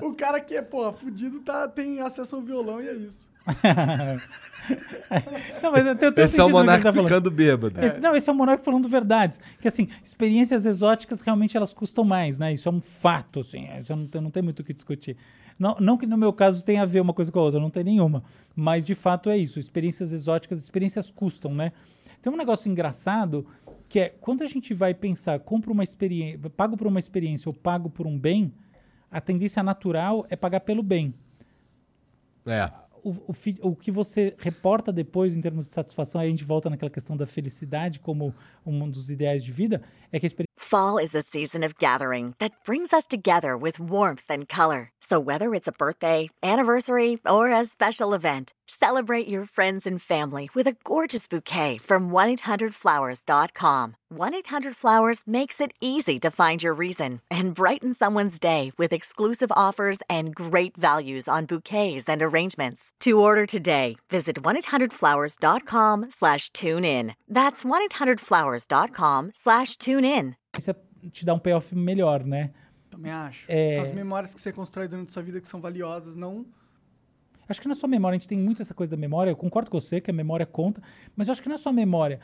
É- o cara que é, porra, fudido tá, tem acesso ao violão e é isso. não, mas eu tenho, tenho Esse é o Monarca tá falando. ficando bêbado. Esse- não, esse é o Monarca falando verdades. Que assim, experiências exóticas realmente elas custam mais, né? Isso é um fato, assim. Isso não tem, não tem muito o que discutir. Não, não que no meu caso tenha a ver uma coisa com a outra, não tem nenhuma. Mas de fato é isso. Experiências exóticas, experiências custam, né? Tem um negócio engraçado que é quando a gente vai pensar, compro uma experiência, pago por uma experiência ou pago por um bem, a tendência natural é pagar pelo bem É. o, o, o que você reporta depois em termos de satisfação, aí a gente volta naquela questão da felicidade como um dos ideais de vida, é que a experiência Fall is a season of gathering that brings us together with warmth and color. So, whether it's a birthday, anniversary, or a special event, celebrate your friends and family with a gorgeous bouquet from 1-800-Flowers.com. 1-800-Flowers makes it easy to find your reason and brighten someone's day with exclusive offers and great values on bouquets and arrangements. To order today, visit 1-800-Flowers.com slash tune in. That's 1-800-Flowers.com slash tune in. te dá um payoff melhor, né? Também acho. É. São as memórias que você constrói durante sua vida que são valiosas, não... Acho que na sua memória, a gente tem muito essa coisa da memória, eu concordo com você que a memória conta, mas eu acho que na sua memória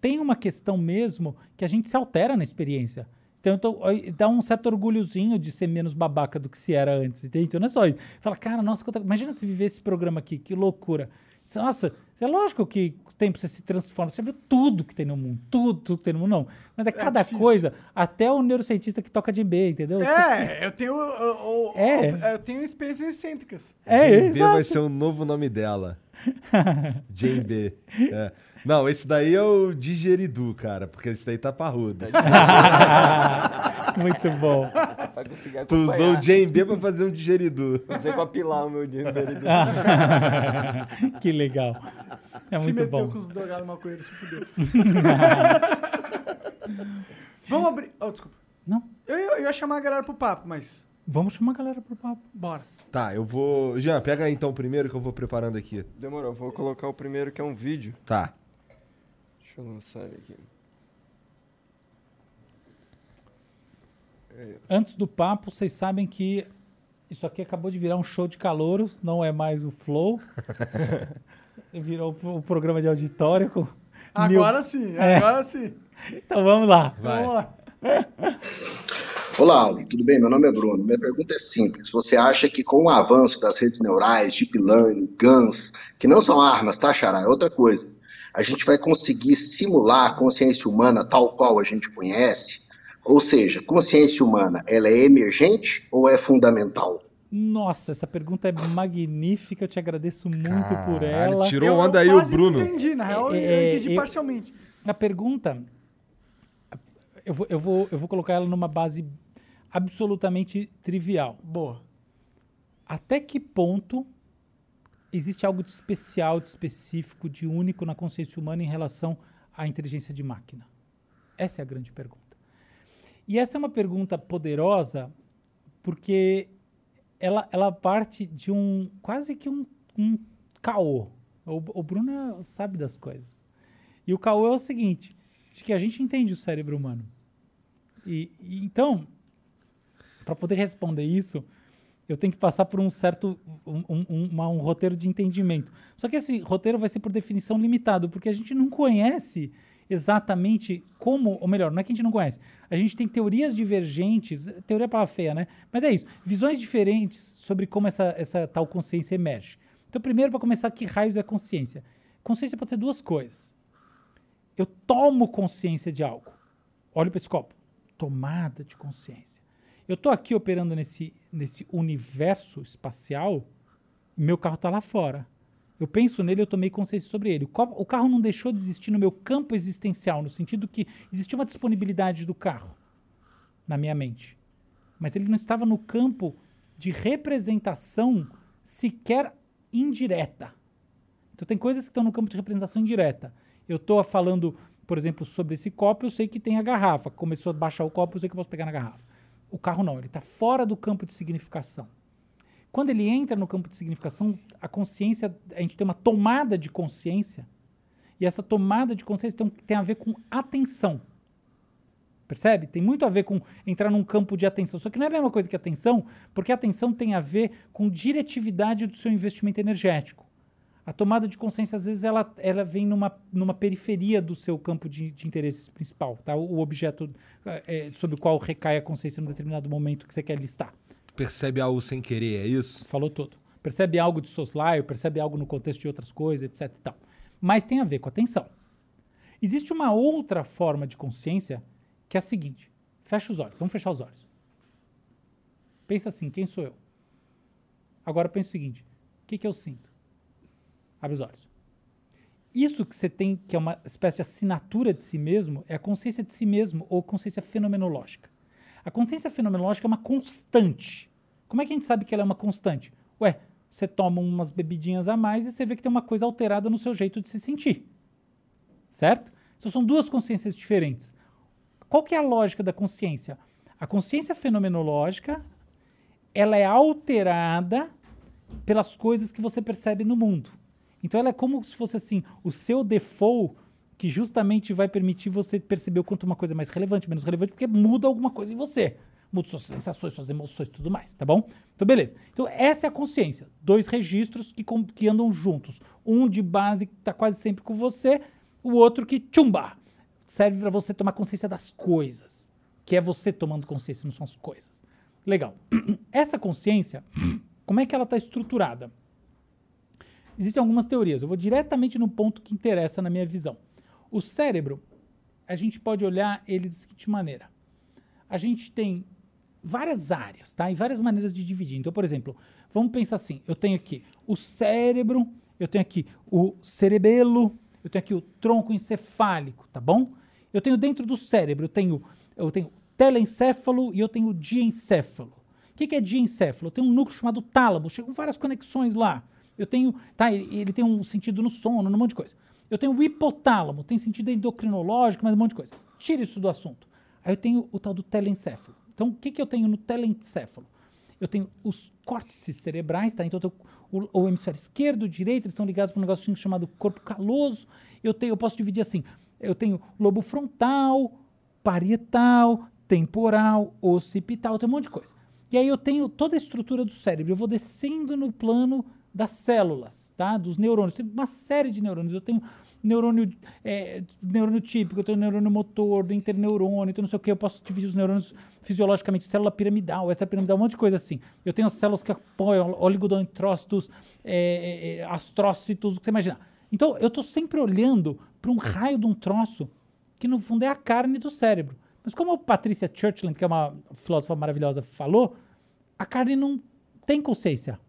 tem uma questão mesmo que a gente se altera na experiência. Então, dá um certo orgulhozinho de ser menos babaca do que se era antes, entende? Então não é só isso. Fala, cara, nossa, imagina se viver esse programa aqui, que loucura. Nossa, é lógico que o tempo você se transforma, você vê tudo que tem no mundo, tudo, tudo que tem no mundo, não. Mas é cada difícil. coisa, até o neurocientista que toca de B, entendeu? É, eu tenho... Eu, eu- É. eu tenho experiências excêntricas. É, Jane B exato. vai ser o novo nome dela. Jane B. É. Não, esse daí é o Digeridu, cara, porque esse daí tá parrudo. Muito bom. Pra conseguir Tu usou acompanhar. o B pra fazer um Digeridu. Usei pra pilar o meu dinheiro. que legal. É se muito meteu bom. com os drogados maconheiros, se fudeu. Vamos abrir... Oh, desculpa. Não, Eu, eu ia chamar a galera pro papo, mas... vamos chamar a galera pro papo. Bora. Tá, eu vou. Jean, pega aí então o primeiro que eu vou preparando aqui. Demorou, vou colocar o primeiro que é um vídeo. Tá. Deixa eu lançar ele aqui. Antes do papo, vocês sabem que isso aqui acabou de virar um show de calouros, não é mais o Flow. Virou um programa de auditório com mil- Agora sim, É. agora sim. Então vamos lá. Vai. Vamos lá. Olá, tudo bem? Meu nome é Bruno. Minha pergunta é simples. Você acha que com o avanço das redes neurais, deep learning, GANs, que não são armas, tá, Xará? É outra coisa. A gente vai conseguir simular a consciência humana tal qual a gente conhece? Ou seja, consciência humana, ela é emergente ou é fundamental? Nossa, essa pergunta é magnífica. Eu te agradeço muito por Caralho, ela. tirou Eu- onda eu aí o Bruno. entendi, na real, eu É, entendi eu- parcialmente. A pergunta, eu vou, eu, vou, eu vou colocar ela numa base absolutamente trivial. Boa. Até que ponto existe algo de especial, de específico, de único na consciência humana em relação à inteligência de máquina? Essa é a grande pergunta. E essa é uma pergunta poderosa porque ela, ela parte de um quase que um, um caô. O, o Bruno sabe das coisas. E o caô é o seguinte, de que a gente entende o cérebro humano. E, e então, para poder responder isso, eu tenho que passar por um certo um, um- um- um roteiro de entendimento. Só que esse roteiro vai ser por definição limitado, porque a gente não conhece exatamente como, ou melhor, não é que a gente não conhece. A gente tem teorias divergentes, teoria é palavra feia, né? Mas é isso, visões diferentes sobre como essa, essa tal consciência emerge. Então, primeiro, para começar, que raios é consciência? Consciência pode ser duas coisas. Eu tomo consciência de algo. Olha para esse copo. Tomada de consciência. Eu estou aqui operando nesse, nesse universo espacial, meu carro está lá fora. Eu penso nele, eu tomei consciência sobre ele. O, carro não deixou de existir no meu campo existencial, no sentido que existia uma disponibilidade do carro na minha mente. Mas ele não estava no campo de representação sequer indireta. Então tem coisas que estão no campo de representação indireta. Eu estou falando, por exemplo, sobre esse copo, eu sei que tem a garrafa. Começou a baixar o copo, eu sei que eu posso pegar na garrafa. O carro não, ele está fora do campo de significação. Quando ele entra no campo de significação, a consciência, a gente tem uma tomada de consciência, e essa tomada de consciência tem, tem a ver com atenção. Percebe? Tem muito a ver com entrar num campo de atenção. Só que não é a mesma coisa que atenção, porque atenção tem a ver com diretividade do seu investimento energético. A tomada de consciência, às vezes, ela, ela vem numa, numa periferia do seu campo de, de interesse principal, tá? O, o objeto eh, sobre o qual recai a consciência num determinado momento que você quer listar. Percebe algo sem querer, é isso? Falou tudo. Percebe algo de soslaio, percebe algo no contexto de outras coisas, etc tal. Mas tem a ver com atenção. Existe uma outra forma de consciência que é a seguinte. Fecha os olhos. Vamos fechar os olhos. Pensa assim, quem sou eu? Agora pensa o seguinte, o que, que eu sinto? Abre os olhos. Isso que você tem, que é uma espécie de assinatura de si mesmo, é a consciência de si mesmo ou consciência fenomenológica. A consciência fenomenológica é uma constante. Como é que a gente sabe que ela é uma constante? Ué, você toma umas bebidinhas a mais e você vê que tem uma coisa alterada no seu jeito de se sentir. Certo? Então são duas consciências diferentes. Qual que é a lógica da consciência? A consciência fenomenológica, ela é alterada pelas coisas que você percebe no mundo. Então ela é como se fosse assim, o seu default que justamente vai permitir você perceber o quanto uma coisa é mais relevante, menos relevante, porque muda alguma coisa em você. Muda suas sensações, suas emoções, tudo mais, tá bom? Então, beleza. Então, essa é a consciência. Dois registros que, que andam juntos. Um de base que tá quase sempre com você, o outro que, tchumba, serve para você tomar consciência das coisas. Que é você tomando consciência, não são as coisas. Legal. Essa consciência, como é que ela está estruturada? Existem algumas teorias. Eu vou diretamente no ponto que interessa na minha visão. O cérebro, a gente pode olhar ele da seguinte maneira. A gente tem várias áreas, tá? E várias maneiras de dividir. Então, por exemplo, vamos pensar assim: eu tenho aqui o cérebro, eu tenho aqui o cerebelo, eu tenho aqui o tronco encefálico, tá bom? Eu tenho dentro do cérebro, eu tenho, eu tenho telencéfalo e eu tenho diencéfalo. O que, que é diencéfalo? Eu tenho um núcleo chamado tálamo, chegam várias conexões lá. Eu tenho, tá, ele, ele tem um sentido no sono, num monte de coisa. Eu tenho o hipotálamo, tem sentido endocrinológico, mas um monte de coisa. Tira isso do assunto. Aí eu tenho o tal do telencéfalo. Então, o que, que eu tenho no telencéfalo? Eu tenho os córtices cerebrais, tá? Então, eu tenho o, o hemisfério esquerdo, direito, eles estão ligados para um negocinho chamado corpo caloso. Eu, tenho, eu posso dividir assim: eu tenho lobo frontal, parietal, temporal, occipital, tem um monte de coisa. E aí eu tenho toda a estrutura do cérebro, eu vou descendo no plano das células, tá? Dos neurônios. Tem uma série de neurônios. Eu tenho neurônio, é, neurônio típico, eu tenho neurônio motor, do interneurônio, então não sei o que, eu posso dividir os neurônios fisiologicamente, célula piramidal, extrapiramidal, um monte de coisa assim. Eu tenho as células que apoiam oligodendrócitos, é, é, astrócitos, o que você imaginar. Então, eu estou sempre olhando para um raio de um troço que, no fundo, é a carne do cérebro. Mas como a Patrícia Churchland, que é uma filósofa maravilhosa, falou, a carne não tem consciência.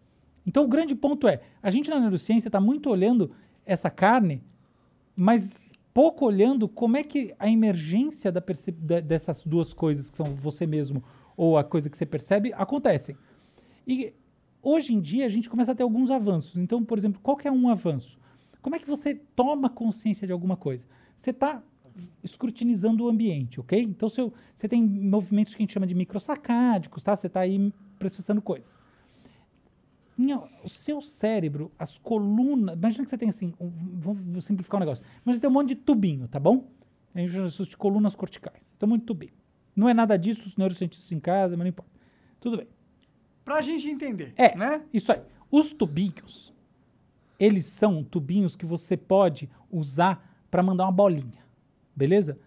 Então, o grande ponto é, a gente na neurociência está muito olhando essa carne, mas pouco olhando como é que a emergência da da- dessas duas coisas, que são você mesmo ou a coisa que você percebe, acontecem. E hoje em dia a gente começa a ter alguns avanços. Então, por exemplo, qual que é um avanço? Como é que você toma consciência de alguma coisa? Você está escrutinizando o ambiente, ok? Então, você tem movimentos que a gente chama de microsacádicos, tá? Você está aí processando coisas. Minha- o seu cérebro, as colunas. Imagina que você tem assim. um- vou simplificar o negócio. Mas você tem um monte de tubinho, tá bom? A gente chama de colunas corticais. Tem um monte de tubinho. Não é nada disso, os neurocientistas em casa, mas não importa. Tudo bem. Pra gente entender, É, né? isso aí. Os tubinhos, eles são tubinhos que você pode usar para mandar uma bolinha, beleza?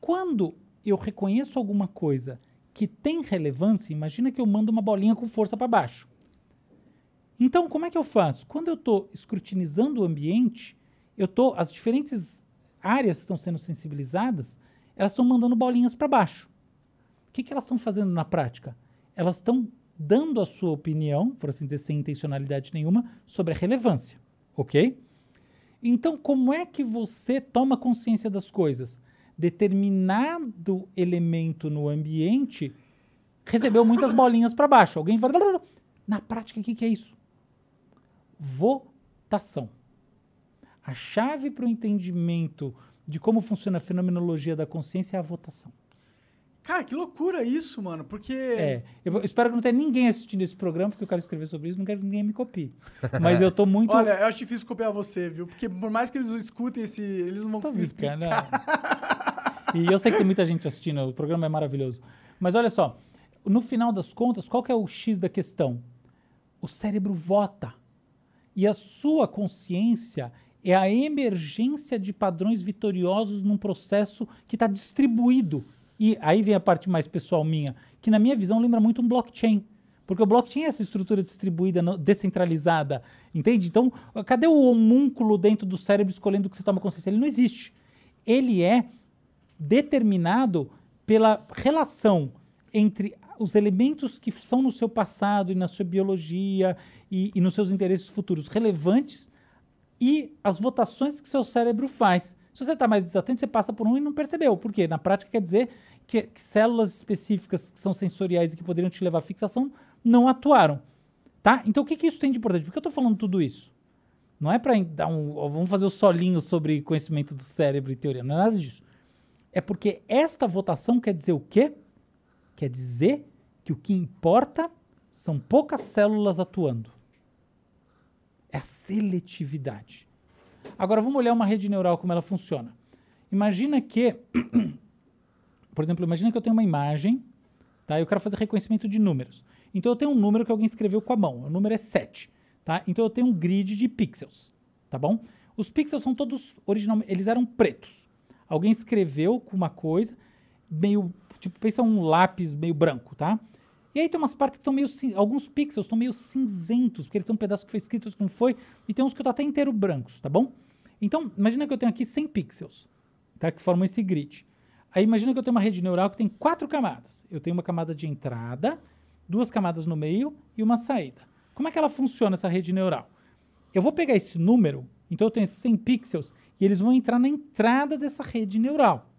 Quando eu reconheço alguma coisa que tem relevância, imagina que eu mando uma bolinha com força para baixo. Então, como é que eu faço? Quando eu estou escrutinizando o ambiente, eu tô, as diferentes áreas que estão sendo sensibilizadas, elas estão mandando bolinhas para baixo. O que, que elas estão fazendo na prática? Elas estão dando a sua opinião, por assim dizer, sem intencionalidade nenhuma, sobre a relevância, ok? Então, como é que você toma consciência das coisas? Determinado elemento no ambiente recebeu muitas bolinhas para baixo. Alguém fala, na prática, o que, que é isso? Votação. A chave para o entendimento de como funciona a fenomenologia da consciência é a votação. Cara, que loucura isso, mano. Porque. É, eu espero que não tenha ninguém assistindo esse programa, porque eu quero escrever sobre isso, não quero que ninguém me copie. Mas eu tô muito. Olha, eu acho difícil copiar você, viu? Porque por mais que eles escutem esse. Eles não vão Tô conseguir brincando, explicar. né? E eu sei que tem muita gente assistindo, o programa é maravilhoso. Mas olha só, no final das contas, qual que é o X da questão? O cérebro vota. E a sua consciência é a emergência de padrões vitoriosos num processo que está distribuído. E aí vem a parte mais pessoal minha, que na minha visão lembra muito um blockchain. Porque o blockchain é essa estrutura distribuída, descentralizada, entende? Então, cadê o homúnculo dentro do cérebro escolhendo o que você toma consciência? Ele não existe. Ele é determinado pela relação entre os elementos que são no seu passado e na sua biologia e, e nos seus interesses futuros relevantes e as votações que seu cérebro faz. Se você está mais desatento, você passa por um e não percebeu. Por quê? Na prática quer dizer que, que células específicas que são sensoriais e que poderiam te levar à fixação não atuaram. Tá? Então o que, que isso tem de importante? Por que eu estou falando tudo isso? Não é para dar um. Vamos fazer o solinho sobre conhecimento do cérebro e teoria. Não é nada disso. É porque esta votação quer dizer o quê? Quer dizer que o que importa são poucas células atuando. É a seletividade. Agora vamos olhar uma rede neural como ela funciona. Imagina que, por exemplo, imagina que eu tenho uma imagem, tá? Eu quero fazer reconhecimento de números. Então eu tenho um número que alguém escreveu com a mão. O número é 7, tá? Então eu tenho um grid de pixels, tá bom? Os pixels são todos originalmente, eles eram pretos. Alguém escreveu com uma coisa meio, tipo, pensa um lápis meio branco, tá? E aí tem umas partes que estão meio, alguns pixels estão meio cinzentos, porque eles têm um pedaço que foi escrito, outro que não foi, e tem uns que estão até inteiro brancos, tá bom? Então, imagina que eu tenho aqui 100 pixels, tá? Que formam esse grid. Aí imagina que eu tenho uma rede neural que tem quatro camadas. Eu tenho uma camada de entrada, duas camadas no meio e uma saída. Como é que ela funciona, essa rede neural? Eu vou pegar esse número, então eu tenho esses 100 pixels, e eles vão entrar na entrada dessa rede neural.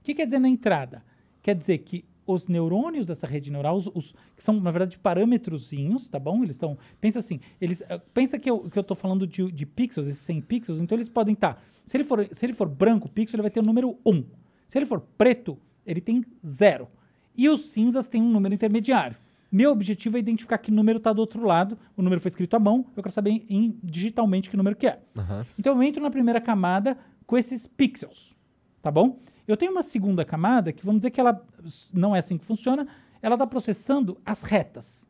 O que quer dizer na entrada? Quer dizer que os neurônios dessa rede neural, os, os- que são, na verdade, parâmetrozinhos, tá bom? Eles estão. Pensa assim, eles. ah, Pensa que eu, que eu tô falando de, de pixels, esses 100 pixels, então eles podem estar. se, ele for, se ele for branco, pixel, ele vai ter o número 1. Se ele for preto, ele tem 0. E os cinzas têm um número intermediário. Meu objetivo é identificar que número está do outro lado. O número foi escrito à mão, eu quero saber em, digitalmente que número que é. Então eu entro na primeira camada com esses pixels. tá bom? Eu tenho uma segunda camada que vamos dizer que ela não é assim que funciona, ela está processando as retas,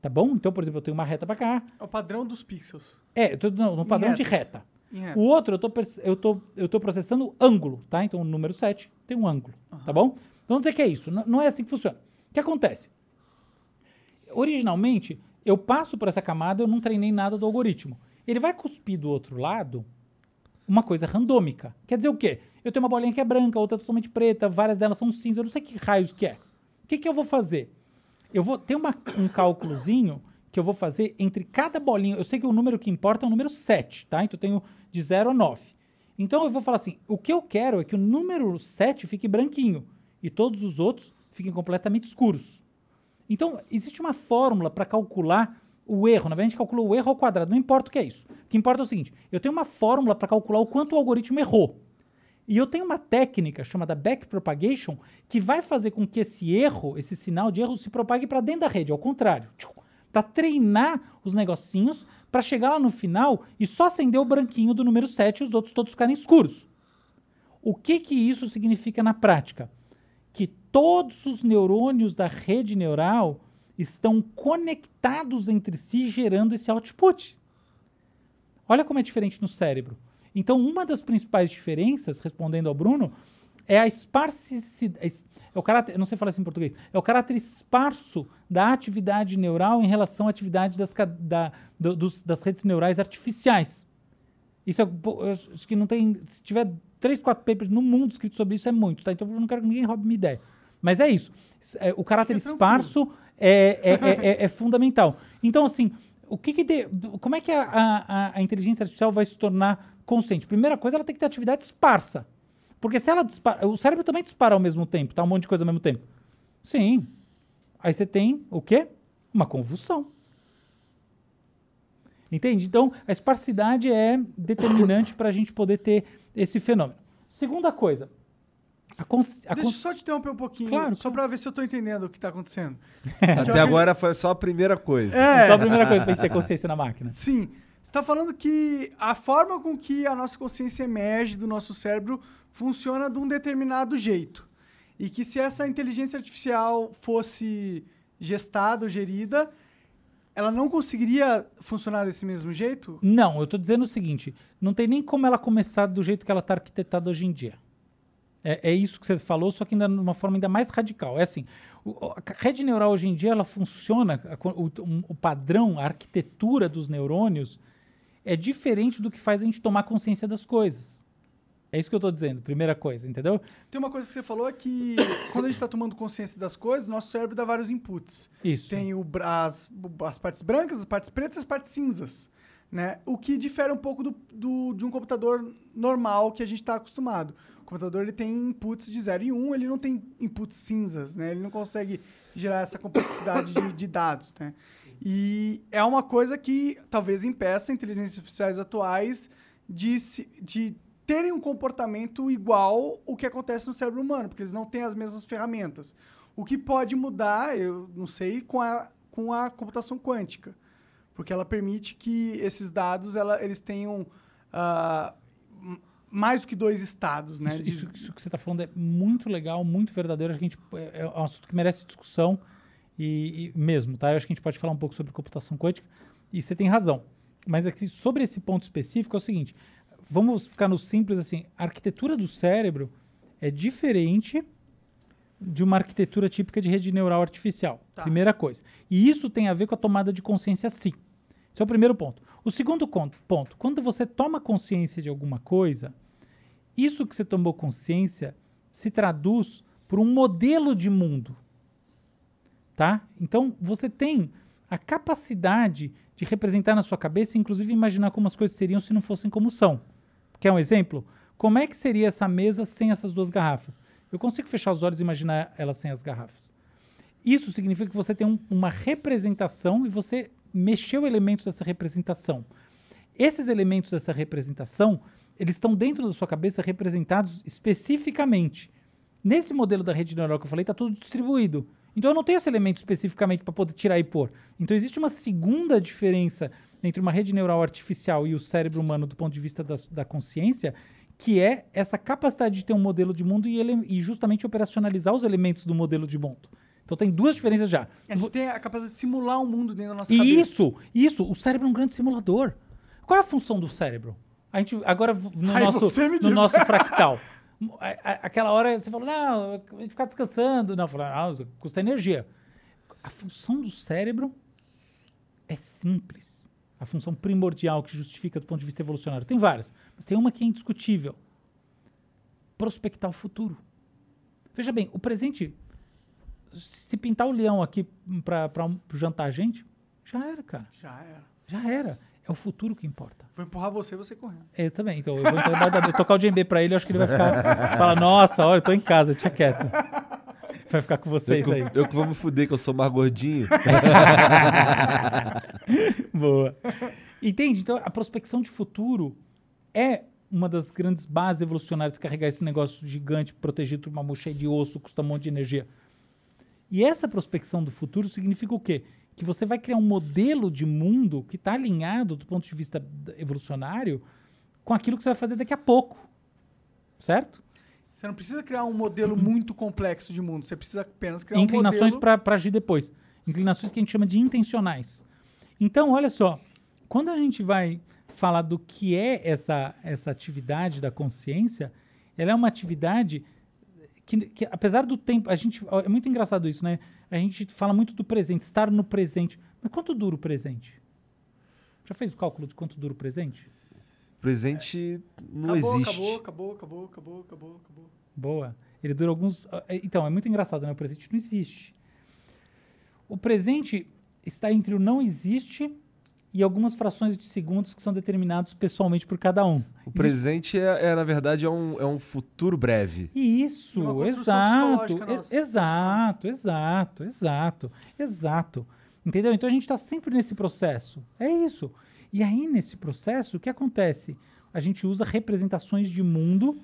tá bom? Então, por exemplo, eu tenho uma reta para cá, É o padrão dos pixels. é, eu tô no, no padrão de reta. O outro, eu tô, eu, tô, eu tô processando ângulo, tá? Então, o número 7 tem um ângulo, tá bom? Então, vamos dizer que é isso. N- não é assim que funciona. O que acontece? Originalmente, eu passo por essa camada, eu não treinei nada do algoritmo. Ele vai cuspir do outro lado uma coisa randômica. Quer dizer o quê? Eu tenho uma bolinha que é branca, outra totalmente preta, várias delas são cinza, eu não sei que raios que é. O que, que eu vou fazer? Eu vou ter uma- um cálculozinho que eu vou fazer entre cada bolinha. Eu sei que o número que importa é o número 7, tá? Então eu tenho de 0 a 9. Então eu vou falar assim: o que eu quero é que o número 7 fique branquinho e todos os outros fiquem completamente escuros. Então, existe uma fórmula para calcular o erro. Na verdade, a gente calcula o erro ao quadrado. Não importa o que é isso. O que importa é o seguinte: eu tenho uma fórmula para calcular o quanto o algoritmo errou. E eu tenho uma técnica chamada backpropagation que vai fazer com que esse erro, esse sinal de erro, se propague para dentro da rede, ao contrário. Para treinar os negocinhos, para chegar lá no final e só acender o branquinho do número 7 e os outros todos ficarem escuros. O que, que isso significa na prática? Que todos os neurônios da rede neural estão conectados entre si, gerando esse output. Olha como é diferente no cérebro. Então, uma das principais diferenças, respondendo ao Bruno, é a esparsicidade. É o caráter, eu não sei falar isso em português. É o caráter esparso da atividade neural em relação à atividade das, da- do- dos- das redes neurais artificiais. Isso é, acho que não tem. Se tiver três, quatro papers no mundo escritos sobre isso, é muito, tá? Então eu não quero que ninguém roube minha ideia. Mas é isso. É, o caráter esparso é, é, é- é- é fundamental. Então, assim, o que que de- como é que a, a- a inteligência artificial vai se tornar consciente? Primeira coisa, ela tem que ter atividade esparsa. Porque se ela dispara. O cérebro também dispara ao mesmo tempo, tá? Um monte de coisa ao mesmo tempo. Sim. Aí você tem o quê? Uma convulsão. Entende? Então, a esparsidade é determinante para a gente poder ter esse fenômeno. Segunda coisa. A cons- a Deixa eu só te interromper um pouquinho, Claro, só pra ver se eu tô entendendo o que tá acontecendo. Até agora foi só a primeira coisa. É. Só a primeira coisa pra gente ter consciência na máquina. Sim. Você tá falando que a forma com que a nossa consciência emerge do nosso cérebro funciona de um determinado jeito. E que se essa inteligência artificial fosse gestada ou gerida, ela não conseguiria funcionar desse mesmo jeito? Não, eu tô dizendo o seguinte: não tem nem como ela começar do jeito que ela está arquitetada hoje em dia. É, é isso que você falou, só que ainda de uma forma ainda mais radical. É assim, o- a rede neural hoje em dia ela funciona, o, o padrão, a arquitetura dos neurônios é diferente do que faz a gente tomar consciência das coisas. É isso que eu estou dizendo, primeira coisa, entendeu? Tem uma coisa que você falou é que quando a gente está tomando consciência das coisas, nosso cérebro dá vários inputs. Isso. Tem o, as, as partes brancas, as partes pretas e as partes cinzas. Né? O que difere um pouco do, do- de um computador normal que a gente está acostumado. O computador ele tem inputs de 0 e 1, um, ele não tem inputs cinzas, né? ele não consegue gerar essa complexidade de, de dados. Né? E é uma coisa que talvez impeça inteligências artificiais atuais de, se- de terem um comportamento igual o que acontece no cérebro humano, porque eles não têm as mesmas ferramentas. O que pode mudar, eu não sei, com a, com a computação quântica, porque ela permite que esses dados ela, eles tenham m- mais do que dois estados, né? Isso, De- isso- isso que você está falando é muito legal, muito verdadeiro. Acho que a gente, é, é um assunto que merece discussão e, e mesmo, tá? Eu acho que a gente pode falar um pouco sobre computação quântica e você tem razão. Mas aqui, sobre esse ponto específico é o seguinte: vamos ficar no simples assim. A arquitetura do cérebro é diferente de uma arquitetura típica de rede neural artificial. Tá. Primeira coisa. E isso tem a ver com a tomada de consciência, sim. Esse é o primeiro ponto. O segundo ponto, quando você toma consciência de alguma coisa, isso que você tomou consciência se traduz por um modelo de mundo. Tá? Então, você tem a capacidade de representar na sua cabeça, inclusive imaginar como as coisas seriam se não fossem como são. Quer um exemplo? Como é que seria essa mesa sem essas duas garrafas? Eu consigo fechar os olhos e imaginar ela sem as garrafas. Isso significa que você tem um- uma representação e você mexeu elementos dessa representação. Esses elementos dessa representação, eles estão dentro da sua cabeça representados especificamente. Nesse modelo da rede neural que eu falei, está tudo distribuído. Então eu não tenho esse elemento especificamente para poder tirar e pôr. Então existe uma segunda diferença entre uma rede neural artificial e o cérebro humano do ponto de vista da, da consciência, que é essa capacidade de ter um modelo de mundo e, ele, e justamente operacionalizar os elementos do modelo de mundo. Então tem duas diferenças já. A gente tem a capacidade de simular um mundo dentro da nossa cabeça. Isso, isso. O cérebro é um grande simulador. Qual é a função do cérebro? A gente agora no Ai, nosso no nosso fractal. Aquela hora você falou, não, a gente ficar descansando. Não, falou, ah, isso custa energia. A função do cérebro é simples. A função primordial que justifica do ponto de vista evolucionário. Tem várias, mas tem uma que é indiscutível. Prospectar o futuro. Veja bem, o presente, se pintar o leão aqui para jantar a gente, já era, cara. Já era. Já era. É o futuro que importa. Vou empurrar você e você correndo. Eu também. Então, eu vou embaixo da- tocar o djembe pra ele, eu acho que ele vai ficar. Fala, nossa, olha, eu tô em casa, tinha quieto. Vai ficar com vocês eu, aí. eu que vou me fuder, que eu sou mais gordinho. Boa. Entende? Então, a prospecção de futuro é uma das grandes bases evolucionárias carregar esse negócio gigante, protegido por uma mão cheia de osso, custa um monte de energia. E essa prospecção do futuro significa o quê? Que você vai criar um modelo de mundo que está alinhado do ponto de vista evolucionário com aquilo que você vai fazer daqui a pouco. Certo? Você não precisa criar um modelo muito complexo de mundo. Você precisa apenas criar um inclinações modelo... para agir depois. Inclinações que a gente chama de intencionais. Então, olha só, quando a gente vai falar do que é essa, essa atividade da consciência, ela é uma atividade que, que, apesar do tempo, a gente é muito engraçado isso, né? A gente fala muito do presente, estar no presente. Mas quanto dura o presente? Já fez o cálculo de quanto dura o presente? Presente não acabou, existe. acabou, acabou, acabou, acabou, acabou, acabou. Boa. Ele dura alguns. é, Então, é muito engraçado, né? O presente não existe. O presente está entre o não existe e algumas frações de segundos que são determinados pessoalmente por cada um. O presente é, é, na verdade, é um, é um futuro breve. Isso, exato, e- nossa. exato, exato, exato, exato. Entendeu? Então a gente está sempre nesse processo. É isso. E aí, nesse processo, o que acontece? A gente usa representações de mundo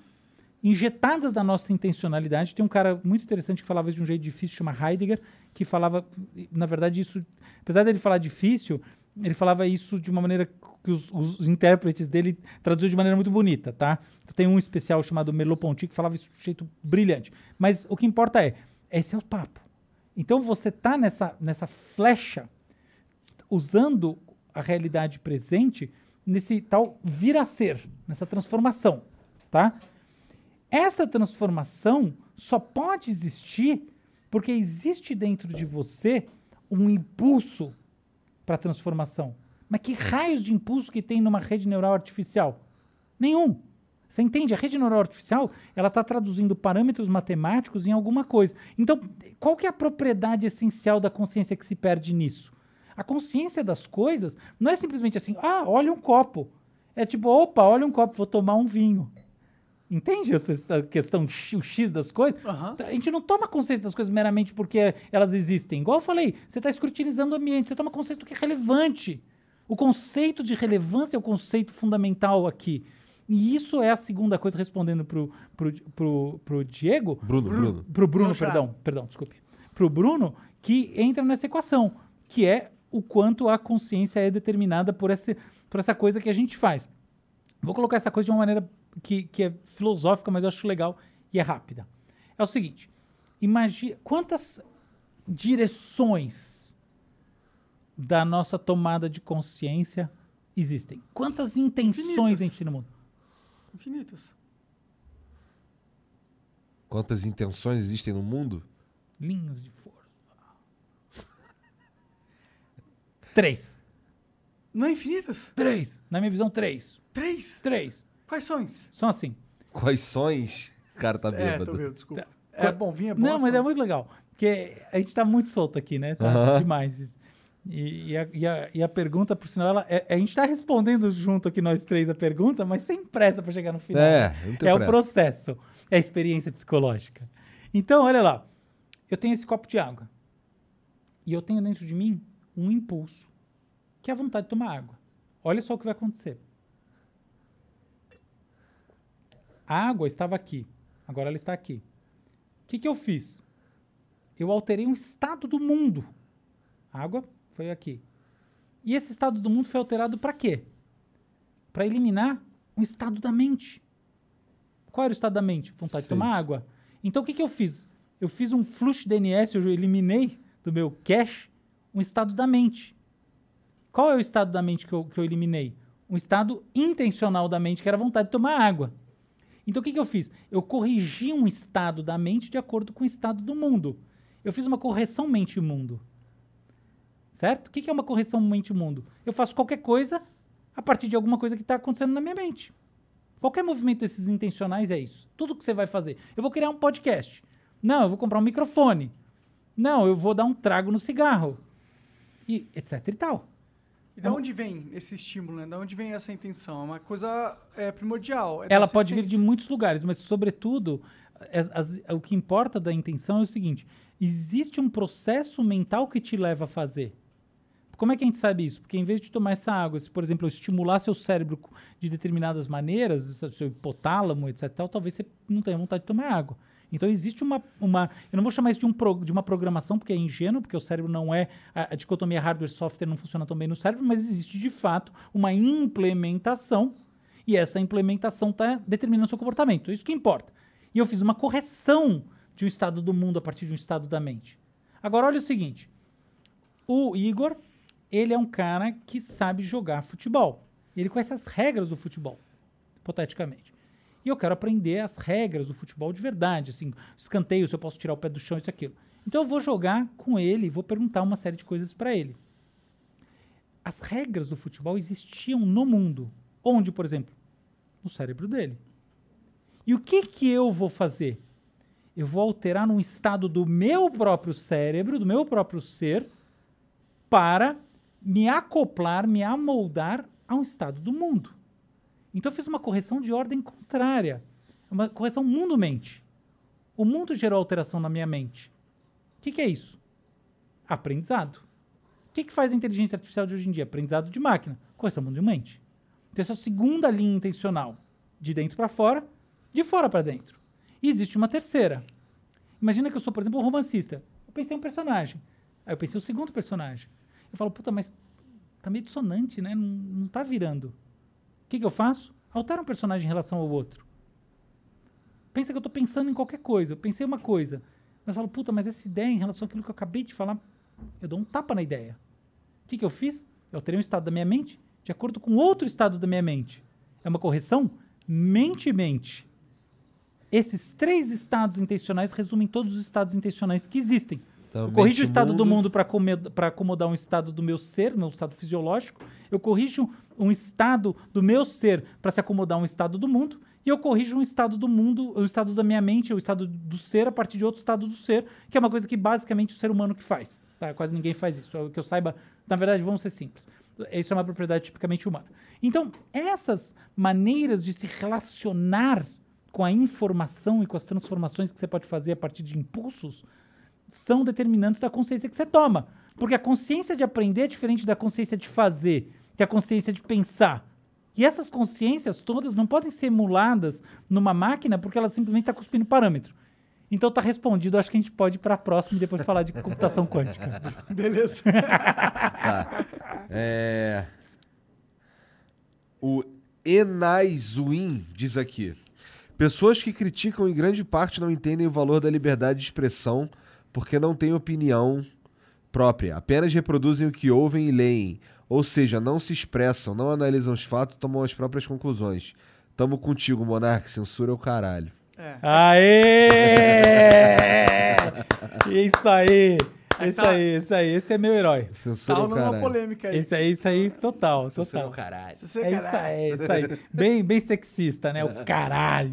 injetadas da nossa intencionalidade. Tem um cara muito interessante que falava isso de um jeito difícil, chama Heidegger, que falava, na verdade, isso, apesar dele falar difícil, ele falava isso de uma maneira que os, os- intérpretes dele traduziam de maneira muito bonita, tá? Então, tem um especial chamado Merleau-Ponty que falava isso de um jeito brilhante. Mas o que importa é, esse é o papo. Então você tá nessa, nessa flecha usando a realidade presente nesse tal vir a ser, nessa transformação, tá? Essa transformação só pode existir porque existe dentro de você um impulso para transformação. Mas que raios de impulso que tem numa rede neural artificial? Nenhum. Você entende? A rede neural artificial ela está traduzindo parâmetros matemáticos em alguma coisa. Então, qual que é a propriedade essencial da consciência que se perde nisso? A consciência das coisas não é simplesmente assim, ah, olha um copo. É tipo, opa, olha um copo, vou tomar um vinho. Entende essa- questão, o X das coisas? Aham. A gente não toma consciência das coisas meramente porque elas existem. Igual eu falei, você está escrutinizando o ambiente, você toma consciência do que é relevante. O conceito de relevância é o conceito fundamental aqui. E isso é a segunda coisa, respondendo pro, pro, pro, pro Diego. Bruno, Bruno. Pro Bruno, Bruno Chá. perdão, perdão, desculpe. Pro Bruno, que entra nessa equação, que é o quanto a consciência é determinada por, esse, por essa coisa que a gente faz. Vou colocar essa coisa de uma maneira que, que é filosófica, mas eu acho legal e é rápida. É o seguinte: imagine quantas direções da nossa tomada de consciência existem? Quantas intenções Infinitas. a gente tem no mundo? Infinitas. Quantas intenções existem no mundo? Linhos de força. Três. Não é infinitas? Três. Na minha visão, três. Três? Três. Quais são isso? São assim. Quais sons? Cara tá É, bêbado. tô vendo, desculpa. Tá. É bom, vinho é bom. Não, mas é muito legal. Porque a gente tá muito solto aqui, né? Tá demais. E, e a, e, a, e a pergunta, por sinal, ela, é- a gente tá respondendo junto aqui nós três a pergunta, mas sem pressa para chegar no final. É, é o processo. É a experiência psicológica. Então, olha lá. Eu tenho esse copo de água. E eu tenho dentro de mim um impulso, que é a vontade de tomar água. Olha só o que vai acontecer. A água estava aqui. Agora ela está aqui. O que, que eu fiz? Eu alterei um estado do mundo. A água foi aqui. E esse estado do mundo foi alterado para quê? Para eliminar um estado da mente. Qual era o estado da mente? Vontade de tomar água. Então o que, que eu fiz? Eu fiz um flush DNS, eu eliminei do meu cache um estado da mente. Qual é o estado da mente que eu, que eu eliminei? Um estado intencional da mente, que era vontade de tomar água. Então o que, que eu fiz? Eu corrigi um estado da mente de acordo com o estado do mundo. Eu fiz uma correção mente-mundo. Certo? O que, que é uma correção mente-mundo? Eu faço qualquer coisa a partir de alguma coisa que está acontecendo na minha mente. Qualquer movimento desses intencionais é isso. Tudo que você vai fazer. Eu vou criar um podcast. Não, eu vou comprar um microfone. Não, eu vou dar um trago no cigarro. E etc e tal. E da onde vem esse estímulo, né? Da onde vem essa intenção? É uma coisa é, primordial. é Ela pode vir de muitos lugares, mas, sobretudo, as- as- o que importa da intenção é o seguinte: existe um processo mental que te leva a fazer. Como é que a gente sabe isso? Porque em vez de tomar essa água, se, por exemplo, eu estimular seu cérebro de determinadas maneiras, seu- seu hipotálamo, etc., tal, talvez você não tenha vontade de tomar água. Então existe uma, uma eu não vou chamar isso de, um pro- de uma programação, porque é ingênuo, porque o cérebro não é, a, a dicotomia hardware-software não funciona tão bem no cérebro, mas existe de fato uma implementação e essa implementação está determinando o seu comportamento. Isso que importa. E eu fiz uma correção de um estado do mundo a partir de um estado da mente. Agora, olha o seguinte. O Igor, ele é um cara que sabe jogar futebol. Ele conhece as regras do futebol, hipoteticamente. E eu quero aprender as regras do futebol de verdade, assim, escanteio, se eu posso tirar o pé do chão, isso aquilo. Então eu vou jogar com ele, vou perguntar uma série de coisas para ele. As regras do futebol existiam no mundo. Onde, por exemplo? No cérebro dele. E o que que eu vou fazer? Eu vou alterar num estado do meu próprio cérebro, do meu próprio ser, para me acoplar, me amoldar a um estado do mundo. Então eu fiz uma correção de ordem contrária. Uma correção mundo-mente. O mundo gerou alteração na minha mente. O que, que é isso? Aprendizado. O que, que faz a inteligência artificial de hoje em dia? Aprendizado de máquina. Correção mundo-mente. Então essa é a segunda linha intencional. De dentro para fora, de fora para dentro. E existe uma terceira. Imagina que eu sou, por exemplo, um romancista. Eu pensei em um personagem. Aí eu pensei o segundo personagem. Eu falo, puta, mas tá meio dissonante, né? Não, não tá virando. O que, que eu faço? Altera um personagem em relação ao outro. Pensa que eu tô pensando em qualquer coisa. Eu pensei uma coisa. Mas eu falo, puta, mas essa ideia em relação àquilo que eu acabei de falar, eu dou um tapa na ideia. O que, que eu fiz? Eu alterei um estado da minha mente de acordo com outro estado da minha mente. É uma correção mente-mente. Esses três estados intencionais resumem todos os estados intencionais que existem. Então, eu corrijo o estado do mundo. mundo para acomodar um estado do meu ser, meu estado fisiológico. Eu corrijo um estado do meu ser para se acomodar um estado do mundo. E eu corrijo um estado do mundo, o estado da minha mente, o estado do ser, a partir de outro estado do ser, que é uma coisa que basicamente o ser humano que faz. Tá? Quase ninguém faz isso. O que eu saiba, na verdade, vamos ser simples. Isso é uma propriedade tipicamente humana. Então, essas maneiras de se relacionar com a informação e com as transformações que você pode fazer a partir de impulsos são determinantes da consciência que você toma. Porque a consciência de aprender é diferente da consciência de fazer, que é a consciência de pensar. E essas consciências todas não podem ser emuladas numa máquina porque ela simplesmente está cuspindo parâmetro. Então tá respondido, acho que a gente pode ir para a próxima e depois falar de computação quântica. Beleza. Tá. É... O Enaizuin diz aqui: Pessoas que criticam em grande parte não entendem o valor da liberdade de expressão porque não têm opinião própria, apenas reproduzem o que ouvem e leem, ou seja, não se expressam, não analisam os fatos e tomam as próprias conclusões. Tamo contigo, Monark, censura é o caralho. É. Aê! Isso aí! Isso tá- aí, isso aí. Esse é meu herói. Censura Tá é o rolando uma caralho. polêmica aí. Isso aí, isso aí, total, Censura é total. o caralho. Se você É isso caralho. aí, é isso aí. Bem, bem sexista, né? O caralho.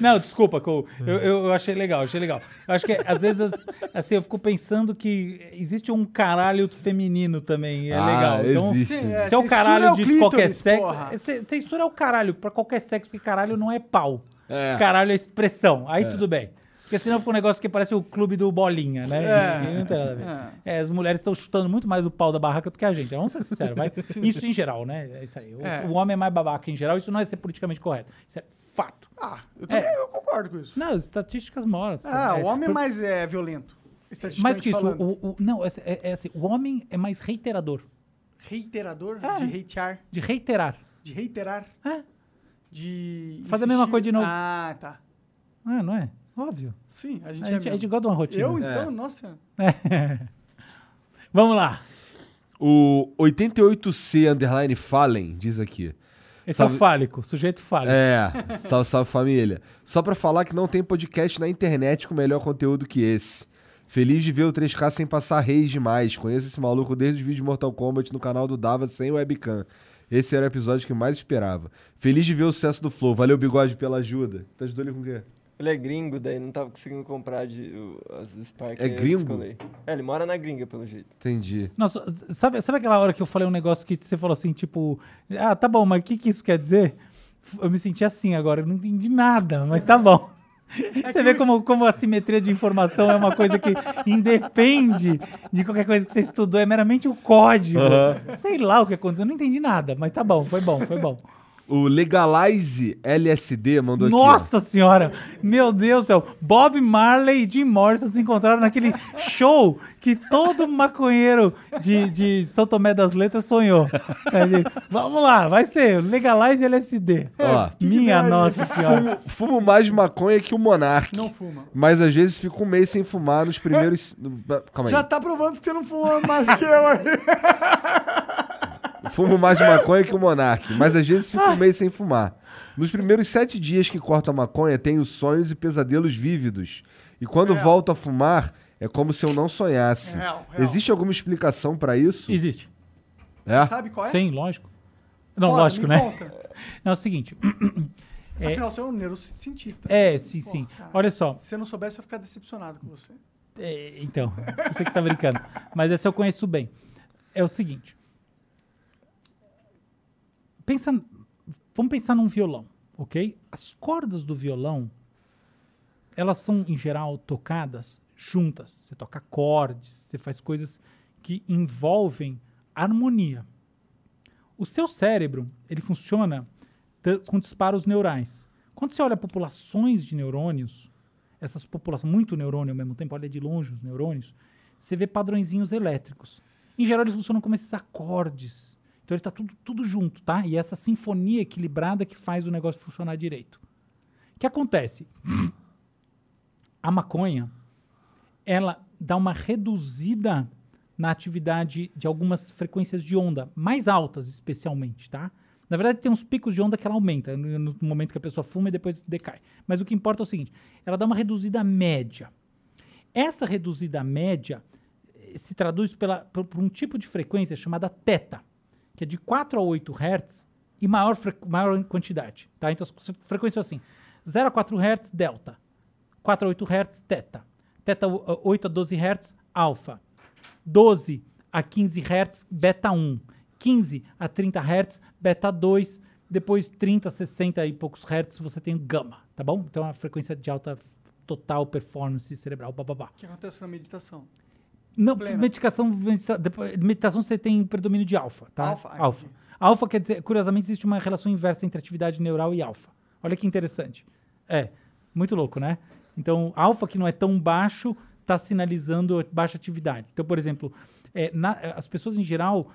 Não, desculpa, Cole. Eu, eu, eu achei legal, achei legal. Eu acho que, às vezes, assim, eu fico pensando que existe um caralho feminino também. É Ah, legal. Então, existe. Sim, é, se é o caralho é o de clítoris, qualquer sexo. Censura é o caralho pra qualquer sexo, porque caralho não é pau. É. Caralho é expressão. Aí tudo bem. Porque senão fica um negócio que parece o clube do Bolinha, né? É. Não tem nada a ver. É, as mulheres estão chutando muito mais o pau da barraca do que a gente. Vamos ser sinceros, vai. Isso em geral, né? É isso aí. O, É. o homem é mais babaca em geral, isso não é ser politicamente correto. Isso é fato. Ah, eu também eu concordo com isso. Não, as estatísticas moram. Ah, É, o homem é por- mais é, violento. Mais estatisticamente que isso, o, o- não, é, é- é assim, o homem é mais reiterador. Reiterador É. de hatear, De reiterar. de reiterar. É. De. Fazer a mesma coisa de novo. Ah, tá. Ah, não é? Óbvio. Sim, a gente A é. gente, a gente mesmo. gosta de uma rotina. Eu, É. então, nossa. Vamos lá. O 88C Underline Fallen diz aqui. Esse é Salve- o fálico, sujeito fálico. É, salve, salve família. Só pra falar que não tem podcast na internet com melhor conteúdo que esse. Feliz de ver o 3K sem passar reis demais. Conheço esse maluco desde os vídeos de Mortal Kombat no canal do Dava sem webcam. Esse era o episódio que mais esperava. Feliz de ver o sucesso do Flow. Valeu, Bigode, pela ajuda. Tá ajudando ele com o quê? Ele é gringo, daí não tava conseguindo comprar de, o- as Spark. É eu gringo? É, ele mora na gringa, pelo jeito. Entendi. Nossa, sabe, sabe aquela hora que eu falei um negócio que você falou assim, tipo, ah, tá bom, mas o que, que isso quer dizer? Eu me senti assim agora, eu não entendi nada, mas tá bom. Você vê como, como a simetria de informação é uma coisa que independe de qualquer coisa que você estudou, é meramente o código. Sei lá o que aconteceu, eu não entendi nada, mas tá bom, foi bom, foi bom. O Legalize LSD mandou aqui. ó. Nossa senhora! Meu Deus do céu! Bob Marley e Jim Morrison se encontraram naquele show que todo maconheiro de, de São Tomé das Letras sonhou. Aí, Vamos lá, vai ser Legalize LSD. Ó. Minha nossa senhora. Fumo, fumo mais maconha que o Monark. Não fuma. Mas às vezes fico um mês sem fumar nos primeiros. Calma aí. Já tá provando que você não fuma mais que eu aí. Fumo mais de maconha que o Monark, mas às vezes fico um mês sem fumar. Nos primeiros sete dias que corto a maconha, tenho sonhos e pesadelos vívidos. E quando Real. volto a fumar, é como se eu não sonhasse. Real, real. Existe alguma explicação pra isso? Existe. É? Sabe qual é? Sim, lógico. Não, Fala, lógico, né? conta. Não, é o seguinte. É. Afinal, você é um neurocientista. É, sim, Pô, sim. cara, Olha só. Se eu não soubesse, eu ia ficar decepcionado com você. É, então, você que tá brincando. Mas essa eu conheço bem. É o seguinte. Pensa, vamos pensar num violão, ok? As cordas do violão, elas são, em geral, tocadas juntas. Você toca acordes, você faz coisas que envolvem harmonia. O seu cérebro, ele funciona com disparos neurais. Quando você olha populações de neurônios, essas populações, muito neurônio ao mesmo tempo, olha de longe os neurônios, você vê padrõezinhos elétricos. Em geral, eles funcionam como esses acordes. Então, ele está tudo, tudo junto, tá? E essa sinfonia equilibrada que faz o negócio funcionar direito. O que acontece? A maconha, ela dá uma reduzida na atividade de algumas frequências de onda, mais altas especialmente, tá? Na verdade, tem uns picos de onda que ela aumenta no, no momento que a pessoa fuma e depois decai. Mas o que importa é o seguinte: ela dá uma reduzida média. Essa reduzida média eh, se traduz pela, por, por um tipo de frequência chamada teta, que é de 4 a 8 Hz e maior, maior quantidade. Tá? Então, as frequências assim: 0 a 4 Hz, delta. 4 a 8 Hz, teta. Teta o- 8 a 12 Hz, alfa. 12 a 15 Hz, beta 1. 15 a 30 Hz, beta 2. Depois 30, 60 e poucos Hz você tem gama, tá bom? Então a frequência de alta total performance cerebral, bababá. O que acontece na meditação? Não, Plena. medicação, medita, meditação você tem predomínio de alfa, tá? Alfa, ah, alfa. Alfa quer dizer, curiosamente, existe uma relação inversa entre atividade neural e alfa. Olha que interessante. É, muito louco, né? Então, alfa, que não é tão baixo, está sinalizando baixa atividade. Então, por exemplo, é, na- as pessoas em geral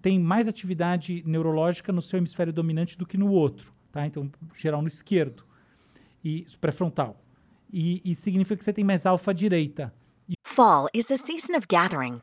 têm mais atividade neurológica no seu hemisfério dominante do que no outro, tá? Então, geral no esquerdo e pré-frontal. E, e significa que você tem mais alfa à direita. Fall is the season of gathering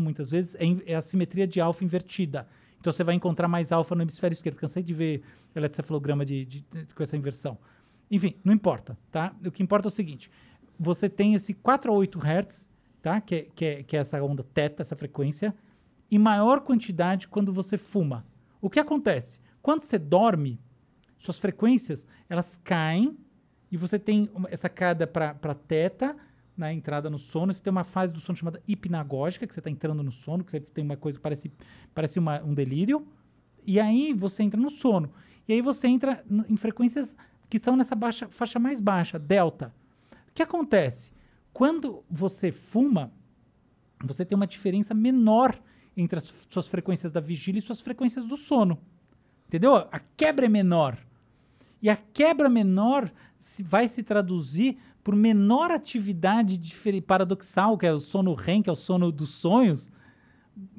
muitas vezes, é, é a simetria de alfa invertida. Então você vai encontrar mais alfa no hemisfério esquerdo. Cansei de ver eletrocefalograma de, de- de- com essa inversão. Enfim, não importa, tá? O que importa é o seguinte: você tem esse 4 a 8 Hz, tá? Que é, que, é, que é essa onda teta, essa frequência, em maior quantidade quando você fuma. O que acontece? Quando você dorme, suas frequências elas caem e você tem essa queda para teta na entrada no sono. Você tem uma fase do sono chamada hipnagógica, que você está entrando no sono, que você tem uma coisa que parece, parece uma- um delírio. E aí você entra no sono. E aí você entra em frequências que estão nessa baixa, faixa mais baixa, delta. O que acontece? Quando você fuma, você tem uma diferença menor entre as suas frequências da vigília e suas frequências do sono. Entendeu? A quebra é menor. E a quebra menor vai se traduzir por menor atividade paradoxal, que é o sono REM, que é o sono dos sonhos,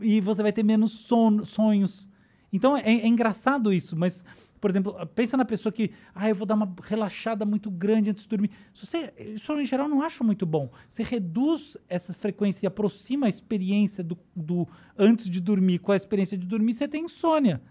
e você vai ter menos sono- sonhos. Então é, é engraçado isso, mas, por exemplo, pensa na pessoa que, ah, eu vou dar uma relaxada muito grande antes de dormir. Você, isso em geral não acho muito bom. Você reduz essa frequência e aproxima a experiência do, do antes de dormir com a experiência de dormir, você tem insônia.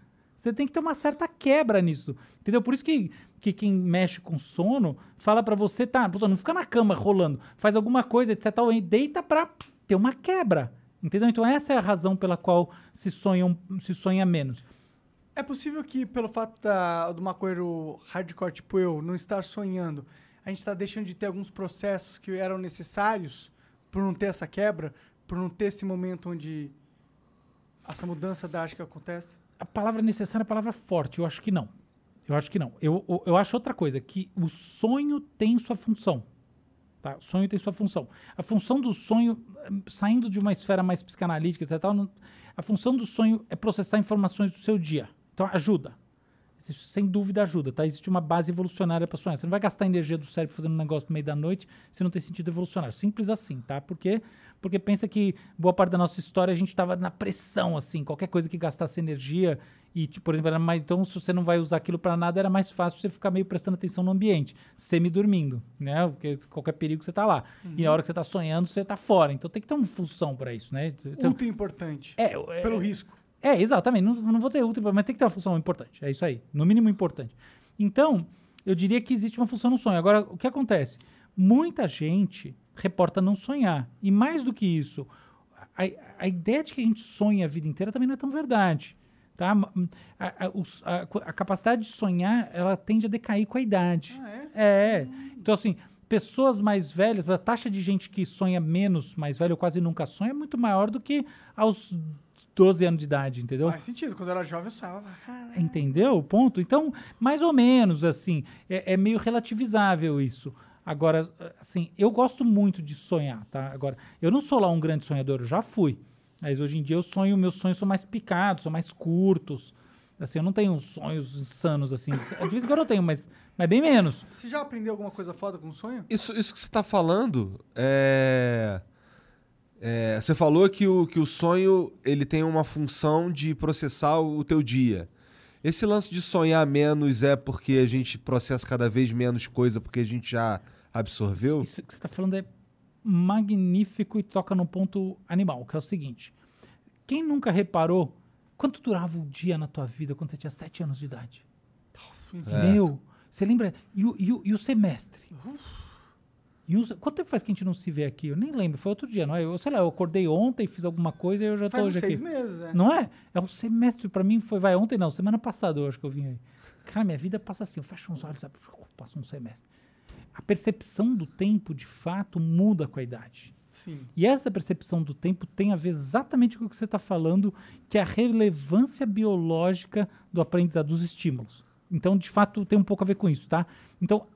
Você tem que ter uma certa quebra nisso. Entendeu? Por isso que, que quem mexe com sono fala pra você, tá, não fica na cama rolando, faz alguma coisa, etc. tal, deita pra ter uma quebra. Entendeu? Então essa é a razão pela qual se, sonham, se sonha menos. É possível que, pelo fato da, do maconheiro hardcore tipo eu não estar sonhando, a gente está deixando de ter alguns processos que eram necessários por não ter essa quebra, por não ter esse momento onde essa mudança drástica acontece? A palavra necessária é a palavra forte. Eu acho que não. Eu acho que não. Eu, eu, eu acho outra coisa, que o sonho tem sua função. Tá? O sonho tem sua função. A função do sonho, hum, saindo de uma esfera mais psicanalítica, etc., tal, a função do sonho é processar informações do seu dia. Então, ajuda. Isso, sem dúvida ajuda, tá? Existe uma base evolucionária para sonhar. Você não vai gastar energia do cérebro fazendo um negócio no meio da noite se não tem sentido evolucionário. Simples assim, tá? Porque porque pensa que boa parte da nossa história a gente estava na pressão assim, qualquer coisa que gastasse energia e, tipo, por exemplo, era mais, então se você não vai usar aquilo para nada, era mais fácil você ficar meio prestando atenção no ambiente, semi-dormindo, né? Porque qualquer perigo você tá lá. E na hora que você tá sonhando, você tá fora. Então tem que ter uma função para isso, né? Você- Ultra importante. é, é, Pelo risco. É, exatamente. Não, não vou ter útil, mas tem que ter uma função importante. É isso aí. No mínimo importante. Então, eu diria que existe uma função no sonho. Agora, o que acontece? Muita gente reporta não sonhar. E mais do que isso, a, a ideia de que a gente sonha a vida inteira também não é tão verdade. Tá? A, a- os- a- a capacidade de sonhar, ela tende a decair com a idade. Ah, é? É. Então, assim, pessoas mais velhas, a taxa de gente que sonha menos, mais velho, ou quase nunca sonha, é muito maior do que aos 12 anos de idade, entendeu? Faz sentido. Quando eu era jovem, eu sonhava. Entendeu o ponto? Então, mais ou menos, assim, é, é meio relativizável isso. Agora, assim, eu gosto muito de sonhar, tá? Agora, eu não sou lá um grande sonhador, eu já fui. Mas hoje em dia eu sonho, meus sonhos são mais picados, são mais curtos. Assim, eu não tenho sonhos insanos, assim. De vez em quando eu tenho, mas, mas bem menos. Você já aprendeu alguma coisa foda com sonho? Isso, isso que você tá falando é. É, você falou que o, que o sonho ele tem uma função de processar o teu dia. Esse lance de sonhar menos é porque a gente processa cada vez menos coisa porque a gente já absorveu? Isso que você está falando é magnífico e toca no ponto animal, que é o seguinte. Quem nunca reparou quanto durava o dia na tua vida quando você tinha sete anos de idade? É. Meu, você lembra? E o, e o- e o semestre? E quanto tempo faz que a gente não se vê aqui? Eu nem lembro, foi outro dia, não é? Eu sei lá, eu acordei ontem, fiz alguma coisa e eu já Faz tô hoje seis aqui. meses, é. Não é? É um semestre, pra mim foi, vai, ontem não, semana passada eu acho que eu vim aí. Cara, minha vida passa assim, eu fecho os olhos, sabe? Passa um semestre. A percepção do tempo, de fato, muda com a idade. Sim. E essa percepção do tempo tem a ver exatamente com o que você está falando, que é a relevância biológica do aprendizado dos estímulos. Então, de fato, tem um pouco a ver com isso, tá? Então,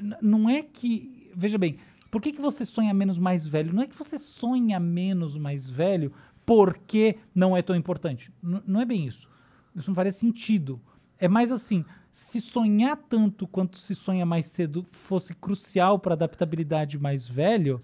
n- não é que. Veja bem, por que, que você sonha menos mais velho? Não é que você sonha menos mais velho porque não é tão importante. N- não é bem isso. Isso não faria sentido. É mais assim, se sonhar tanto quanto se sonha mais cedo fosse crucial para adaptabilidade mais velho,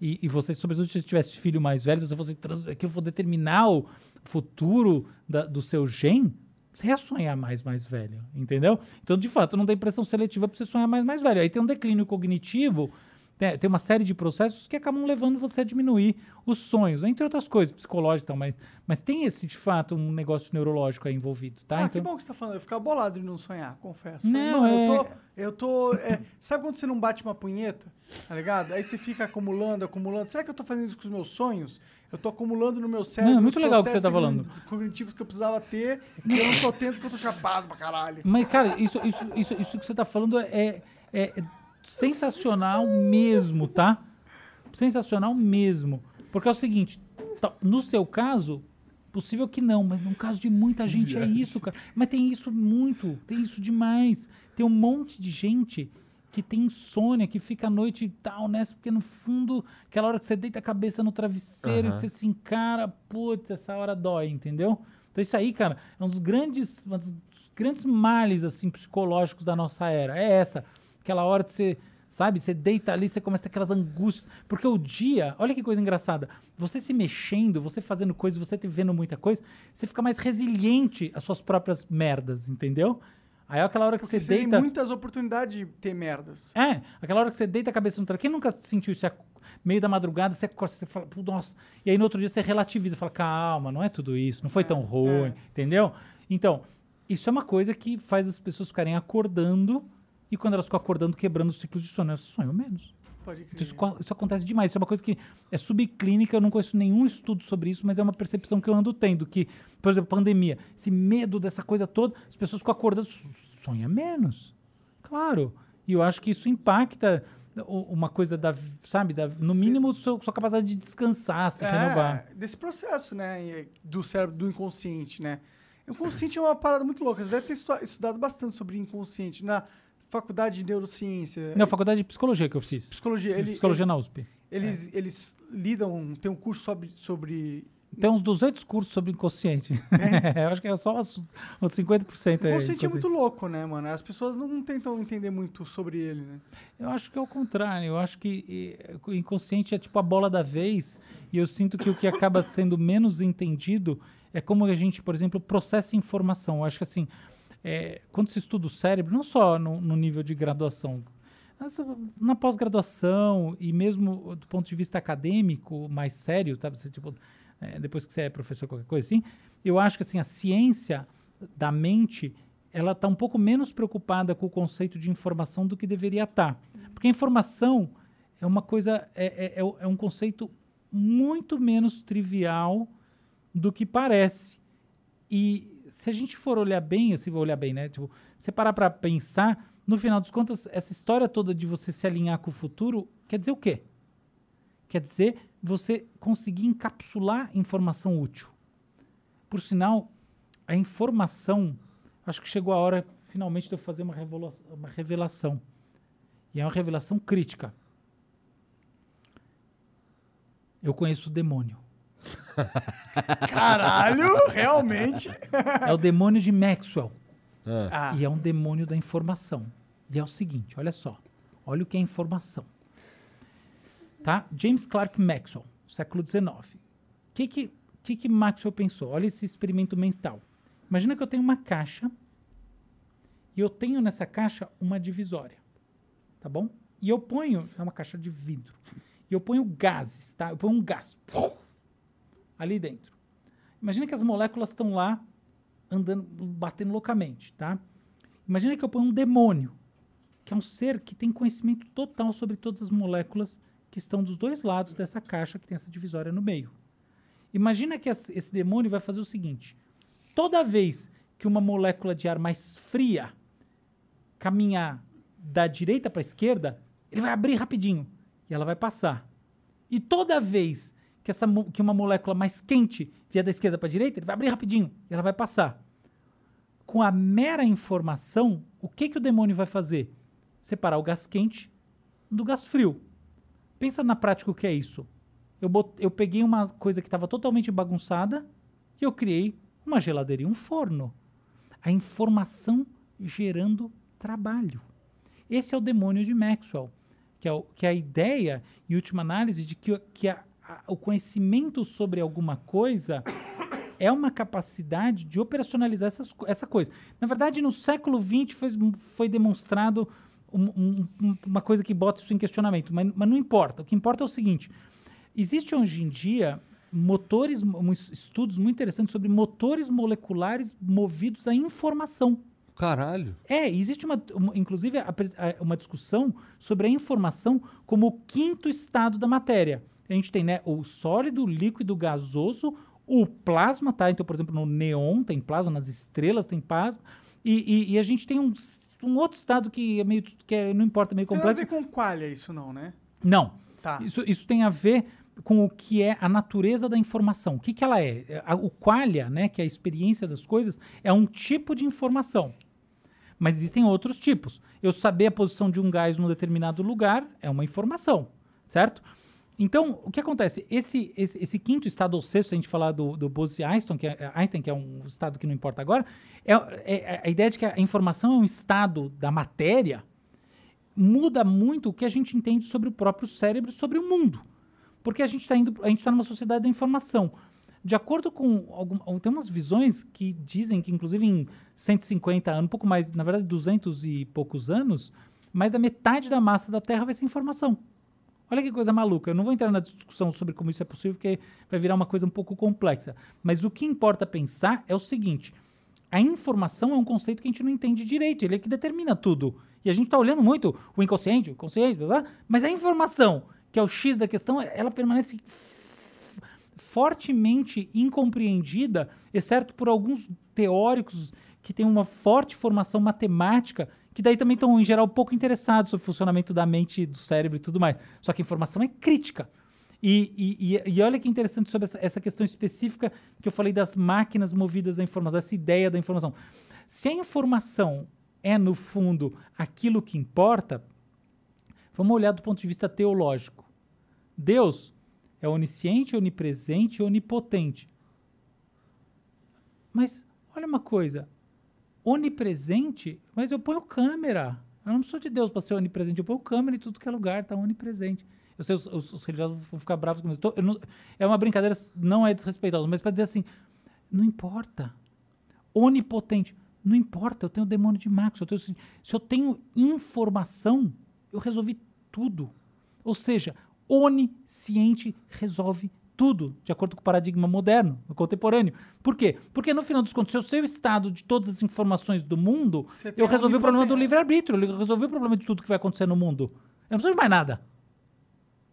e, e você, sobretudo, se tivesse filho mais velho, se você fosse que for determinar o futuro da- do seu gen, você ia sonhar mais mais velho, entendeu? Então, de fato, não tem pressão seletiva para você sonhar mais mais velho. Aí tem um declínio cognitivo, tem, tem uma série de processos que acabam levando você a diminuir os sonhos, entre outras coisas, psicológicas e tal, mas, mas tem esse, de fato, um negócio neurológico aí envolvido, tá? Ah, que Então- bom que você tá falando. Eu ficava bolado de não sonhar, confesso. Não, Falei, é- eu tô. Eu tô é, sabe quando você não bate uma punheta? Tá ligado? Aí você fica acumulando, acumulando. Será que eu tô fazendo isso com os meus sonhos? Eu tô acumulando no meu cérebro. Não, é muito os legal o que você tá falando. cognitivos que eu precisava ter e eu não tô tendo porque eu tô chapado pra caralho. Mas, cara, isso, isso, isso, isso que você tá falando é, é- é sensacional mesmo, tá? Sensacional mesmo. Porque é o seguinte, no seu caso, Possível que não, mas no caso de muita gente é isso, cara. Mas tem isso muito, tem isso demais. Tem um monte de gente que tem insônia, que fica à noite e tal, né? Porque no fundo, aquela hora que você deita a cabeça no travesseiro e Aham. você se encara, putz, essa hora dói, entendeu? Então isso aí, cara, é um dos grandes, um dos grandes males, assim, psicológicos da nossa era. É essa. Aquela hora que você, sabe, você deita ali, você começa a ter aquelas angústias. Porque o dia, olha que coisa engraçada, você se mexendo, você fazendo coisas, você te vendo muita coisa, você fica mais resiliente às suas próprias merdas, entendeu? Aí é aquela hora que Porque você você tem deita... muitas oportunidades de ter merdas. É, aquela hora que você deita a cabeça no travesseiro. Quem nunca sentiu isso? Ac- meio da madrugada, você acorda, você fala, "Pô, nossa. E aí no outro dia você relativiza, fala, calma, não é tudo isso, não foi tão ruim, entendeu? Então, isso é uma coisa que faz as pessoas ficarem acordando e quando elas ficam acordando, quebrando os ciclos de sono, elas sonham menos. Pode crer. Isso, isso acontece demais. Isso é uma coisa que é subclínica, eu não conheço nenhum estudo sobre isso, mas é uma percepção que eu ando tendo. Que, por exemplo, pandemia, esse medo dessa coisa toda, as pessoas ficam acordando, sonham menos. Claro. E eu acho que isso impacta uma coisa da, sabe, da, no mínimo sua, sua capacidade de descansar, se renovar. É, desse processo, né? Do cérebro, do inconsciente, né? O inconsciente é uma parada muito louca. Você deve ter estu- estudado bastante sobre inconsciente na faculdade de neurociência. Na faculdade de psicologia que eu fiz. Psicologia. Ele, psicologia ele- na USP. Eles, eles lidam, tem um curso sobre, sobre Tem uns 200 cursos sobre inconsciente. eu acho que é só uns, uns 50% O aí. inconsciente é muito louco, né, mano? As pessoas não tentam entender muito sobre ele, né? Eu acho que é o contrário. Eu acho que o inconsciente é tipo a bola da vez. E eu sinto que o que acaba sendo menos entendido é como a gente, por exemplo, processa informação. Eu acho que assim, eh, quando se estuda o cérebro, não só no, no nível de graduação, uh, na pós-graduação e mesmo do ponto de vista acadêmico, mais sério, sabe? Você, tipo, eh, depois que você é professor, qualquer coisa assim, eu acho que assim, a ciência da mente ela está um pouco menos preocupada com o conceito de informação do que deveria estar. Porque a informação é uma coisa, é, é, é, é um conceito muito menos trivial do que parece. E se a gente for olhar bem, assim, olhar bem, né? Tipo, você parar para pensar, no final dos contas, essa história toda de você se alinhar com o futuro quer dizer o quê? Quer dizer você conseguir encapsular informação útil. Por sinal, a informação, acho que chegou a hora finalmente de eu fazer uma, uma revelação. E é uma revelação crítica. Eu conheço o demônio. Caralho, realmente. É o demônio de Maxwell. Ah. E é um demônio da informação. E é o seguinte, olha só. Olha o que é informação. Tá? James Clerk Maxwell, século XIX. O que que, que que Maxwell pensou? Olha esse experimento mental. Imagina que eu tenho uma caixa e eu tenho nessa caixa uma divisória. Tá bom? E eu ponho, é uma caixa de vidro. E eu ponho gases, tá? Eu ponho um gás ali dentro. Imagina que as moléculas estão lá andando, batendo loucamente, tá? Imagina que eu ponho um demônio, que é um ser que tem conhecimento total sobre todas as moléculas que estão dos dois lados dessa caixa que tem essa divisória no meio. Imagina que esse demônio vai fazer o seguinte: toda vez que uma molécula de ar mais fria caminhar da direita para a esquerda, ele vai abrir rapidinho e ela vai passar. E toda vez que, essa, que uma molécula mais quente vier da esquerda para a direita, ele vai abrir rapidinho e ela vai passar. Com a mera informação, o que, que o demônio vai fazer? Separar o gás quente do gás frio. Pensa na prática o que é isso. Eu, bot- eu peguei uma coisa que estava totalmente bagunçada e eu criei uma geladeira e um forno. A informação gerando trabalho. Esse é o demônio de Maxwell, que é, o- que é a ideia, em última análise, de que, que a- a- o conhecimento sobre alguma coisa é uma capacidade de operacionalizar essas, essa coisa. Na verdade, no século XX foi, foi demonstrado um- um- um- uma coisa que bota isso em questionamento, mas, mas não importa. O que importa é o seguinte: existe hoje em dia motores, estudos muito interessantes sobre motores moleculares movidos à informação. Caralho. É, existe uma, uma- inclusive a a- uma discussão sobre a informação como o quinto estado da matéria. A gente tem né, o sólido, o líquido, o gasoso, o plasma, tá? Então, por exemplo, no neon tem plasma, nas estrelas tem plasma, e, e- e a gente tem um, um outro estado que é meio que é, não importa, meio Tem nada a complexo. ver com qualha isso não, né? Não. Tá. Isso, isso tem a ver com o que é a natureza da informação. O que, que ela é? É, O qualia, né, que é a experiência das coisas, é um tipo de informação. Mas existem outros tipos. Eu saber a posição de um gás num determinado lugar é uma informação, certo? Então, o que acontece? Esse, esse, esse quinto estado, ou sexto, se a gente falar do, do Bose-Einstein, que é, Einstein, que é um estado que não importa agora, é, é- é a ideia de que a informação é um estado da matéria muda muito o que a gente entende sobre o próprio cérebro sobre o mundo. Porque a gente está está numa sociedade da informação. De acordo com algum, tem umas visões que dizem que inclusive em 150 anos, um pouco mais, na verdade 200 e poucos anos, mais da metade da massa da Terra vai ser informação. Olha que coisa maluca. Eu não vou entrar na discussão sobre como isso é possível, porque vai virar uma coisa um pouco complexa. Mas o que importa pensar é o seguinte: a informação é um conceito que a gente não entende direito, ele é que determina tudo. E a gente está olhando muito o inconsciente, o consciente, blá, blá, mas a informação, que é o X da questão, ela permanece fortemente incompreendida, exceto por alguns teóricos que têm uma forte formação matemática, que daí também estão, em geral, pouco interessados sobre o funcionamento da mente, do cérebro e tudo mais. Só que a informação é crítica. E, e- e- olha que interessante sobre essa, essa questão específica que eu falei das máquinas movidas à informação, essa ideia da informação. Se a informação é, no fundo, aquilo que importa, vamos olhar do ponto de vista teológico. Deus é onisciente, onipresente e onipotente. Mas olha uma coisa, onipresente, mas eu ponho câmera. Eu não preciso de Deus para ser onipresente, eu ponho câmera em tudo que é lugar, tá onipresente. Eu sei, os, os- os religiosos vão ficar bravos comigo. Tô- não- é uma brincadeira, não é desrespeitosa, mas para dizer assim, não importa. Onipotente, não importa, eu tenho o demônio de Max, eu tenho, se eu tenho informação, eu resolvi tudo. Ou seja, onisciente resolve tudo, de acordo com o paradigma moderno, contemporâneo. Por quê? Porque no final dos contos, se eu sei o estado de todas as informações do mundo, eu resolvi o problema do livre-arbítrio, eu resolvi o problema de tudo que vai acontecer no mundo. Eu não preciso de mais nada.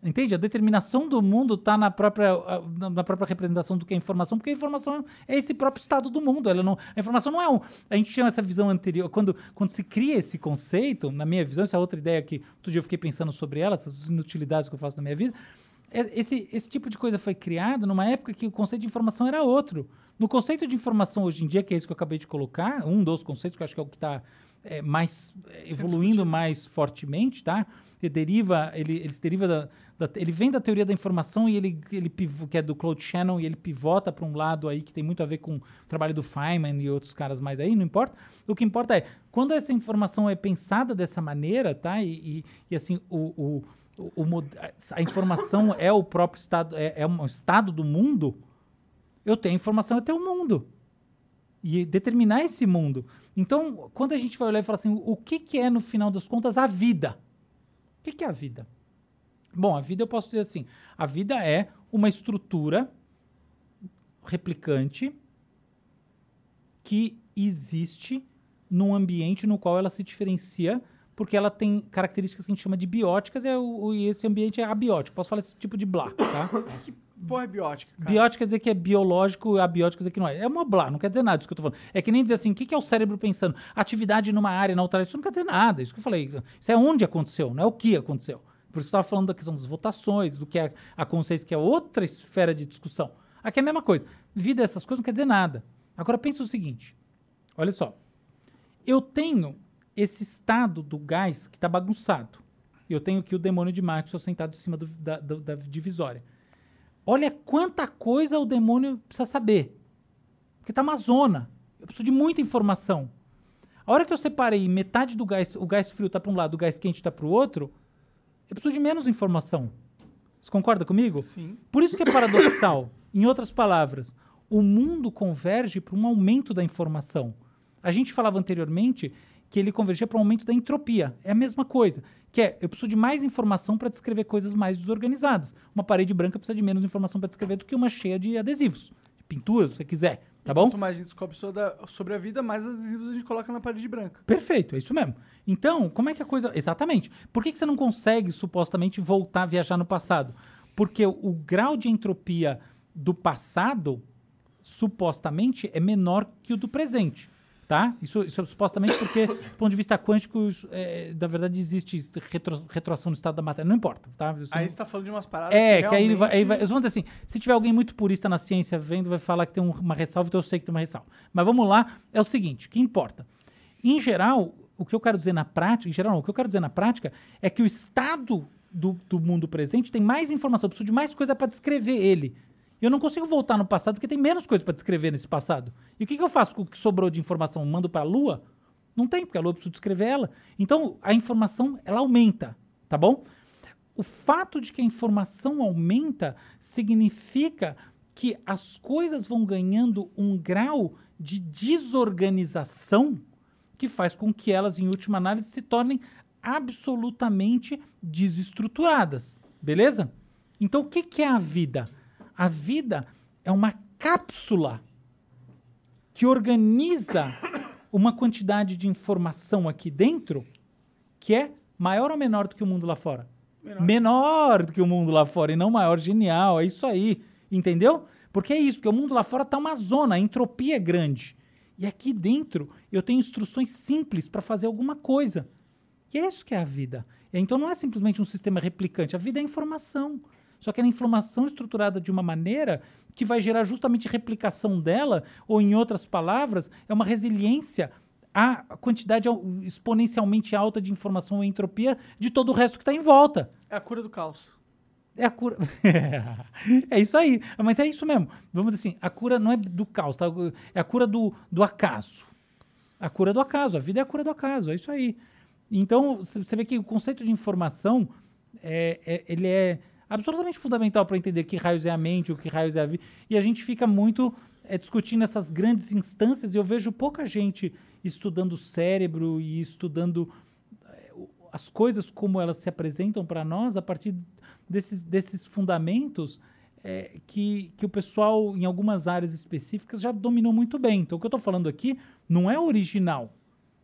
Entende? A determinação do mundo está na própria, na própria representação do que é informação, porque a informação é esse próprio estado do mundo. Ela não, a informação não é um. A gente tinha essa visão anterior. Quando, quando se cria esse conceito, na minha visão, essa é outra ideia que outro dia eu fiquei pensando sobre ela, essas inutilidades que eu faço na minha vida. É- Esse, esse tipo de coisa foi criado numa época que o conceito de informação era outro. No conceito de informação hoje em dia, que é isso que eu acabei de colocar, um dos conceitos que eu acho que é o que está mais é, evoluindo mais fortemente, tá? Ele deriva, ele, ele deriva da, da- ele vem da teoria da informação e ele, ele que é do Claude Shannon e ele pivota para um lado aí que tem muito a ver com o trabalho do Feynman e outros caras mais aí, não importa. O que importa é quando essa informação é pensada dessa maneira, tá? E, e- e, assim o, o, o- o a informação é o próprio estado, é, é um estado do mundo. Eu tenho informação, tenho o mundo e determinar esse mundo. Então, quando a gente vai olhar e falar assim, o que, que é, no final das contas, a vida? O que, que é a vida? Bom, a vida eu posso dizer assim, a vida é uma estrutura replicante que existe num ambiente no qual ela se diferencia porque ela tem características que a gente chama de bióticas e, é o- e esse ambiente é abiótico. Posso falar esse tipo de blá, tá? Porra, é biótica. cara. Biótico quer dizer que é biológico, abiótico quer dizer que não é. É uma blá, não quer dizer nada disso que eu tô falando. É que nem dizer assim, o que, que é o cérebro pensando? Atividade numa área, na outra área, isso não quer dizer nada. Isso que eu falei. Isso é onde aconteceu, não é o que aconteceu. Por isso que eu estava falando da questão das votações, do que é a consciência, que é outra esfera de discussão. Aqui é a mesma coisa. Vida, essas coisas não quer dizer nada. Agora pensa o seguinte, olha só. Eu tenho esse estado do gás que está bagunçado. Eu tenho aqui o demônio de Maxwell sentado em cima do- da- da- da divisória. Olha quanta coisa o demônio precisa saber. Porque tá uma zona. Eu preciso de muita informação. A hora que eu separei metade do gás, o gás frio tá para um lado, o gás quente tá para o outro, eu preciso de menos informação. Você concorda comigo? Sim. Por isso que é paradoxal. em outras palavras, o mundo converge para um aumento da informação. A gente falava anteriormente que ele convergia para um aumento da entropia. É a mesma coisa. Que é, eu preciso de mais informação para descrever coisas mais desorganizadas. Uma parede branca precisa de menos informação para descrever do que uma cheia de adesivos, de pinturas, se você quiser. Tá bom? Quanto mais a gente descobre sobre a, vida, mais adesivos a gente coloca na parede branca. Perfeito, é isso mesmo. Então, como é que a coisa. Exatamente. Por que, que você não consegue, supostamente, voltar a viajar no passado? Porque o, o grau de entropia do passado, supostamente, é menor que o do presente. Tá? Isso, isso é supostamente porque, do ponto de vista quântico, isso, é, na verdade existe retro, retroação do estado da matéria. Não importa, tá? Isso Aí não- você tá falando de umas paradas é, que que aí ele vai, aí realmente- vai. Eles vão dizer assim: se tiver alguém muito purista na ciência vendo, vai falar que tem um- uma ressalva, então eu sei que tem uma ressalva. Mas vamos lá, é o seguinte: o que importa? Em geral, o que eu quero dizer na prática, em geral, não, o que eu quero dizer na prática é que o estado do, do mundo presente tem mais informação, eu preciso de mais coisa para descrever ele. E eu não consigo voltar no passado porque tem menos coisa para descrever nesse passado. E o que, que eu faço com o que sobrou de informação? Mando para a Lua? Não tem, porque a Lua eu preciso descrever ela. Então, a informação, ela aumenta, tá bom? O fato de que a informação aumenta significa que as coisas vão ganhando um grau de desorganização que faz com que elas, em última análise, se tornem absolutamente desestruturadas. Beleza? Então, o que, que é a vida? A vida é uma cápsula que organiza uma quantidade de informação aqui dentro que é maior ou menor do que o mundo lá fora? Menor. do que o mundo lá fora e não maior. Genial, é isso aí. Entendeu? Porque é isso, porque o mundo lá fora tá uma zona, a entropia é grande. E aqui dentro eu tenho instruções simples para fazer alguma coisa. E é isso que é a vida. Então não é simplesmente um sistema replicante, a vida é informação. Só que é informação estruturada de uma maneira que vai gerar justamente replicação dela, ou em outras palavras, é uma resiliência à quantidade al- exponencialmente alta de informação e entropia de todo o resto que está em volta. É a cura do caos. É a cura. é isso aí. Mas é isso mesmo. Vamos dizer assim: a cura não é do caos, tá? é a cura do, do acaso. A cura do acaso. A vida é a cura do acaso. É isso aí. Então, você vê que o conceito de informação é, é- ele é absolutamente fundamental para entender que raios é a mente, o que raios é a vida. E a gente fica muito é, discutindo essas grandes instâncias e eu vejo pouca gente estudando o cérebro e estudando o- as coisas como elas se apresentam para nós a partir desses, desses fundamentos é, que, que o pessoal, em algumas áreas específicas, já dominou muito bem. Então, o que eu estou falando aqui não é original.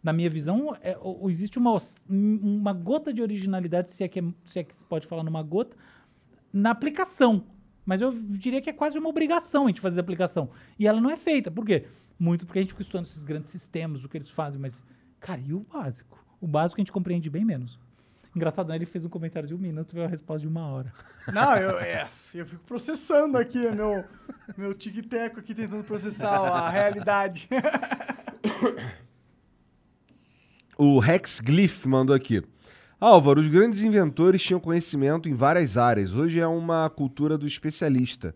Na minha visão, é, existe uma, uma gota de originalidade, se é, que é- se é que se pode falar numa gota, na aplicação. Mas eu diria que é quase uma obrigação a gente fazer a aplicação. E ela não é feita. Por quê? Muito porque a gente fica estudando esses grandes sistemas, o que eles fazem, mas, cara, e o básico? O básico a gente compreende bem menos. Engraçado, né? Ele fez um comentário de um minuto e veio a resposta de uma hora. Não, eu, é, eu fico processando aqui, meu, meu tic-teco aqui tentando processar a realidade. O Rex Glyph mandou aqui. Álvaro, os grandes inventores tinham conhecimento em várias áreas. Hoje é uma cultura do especialista.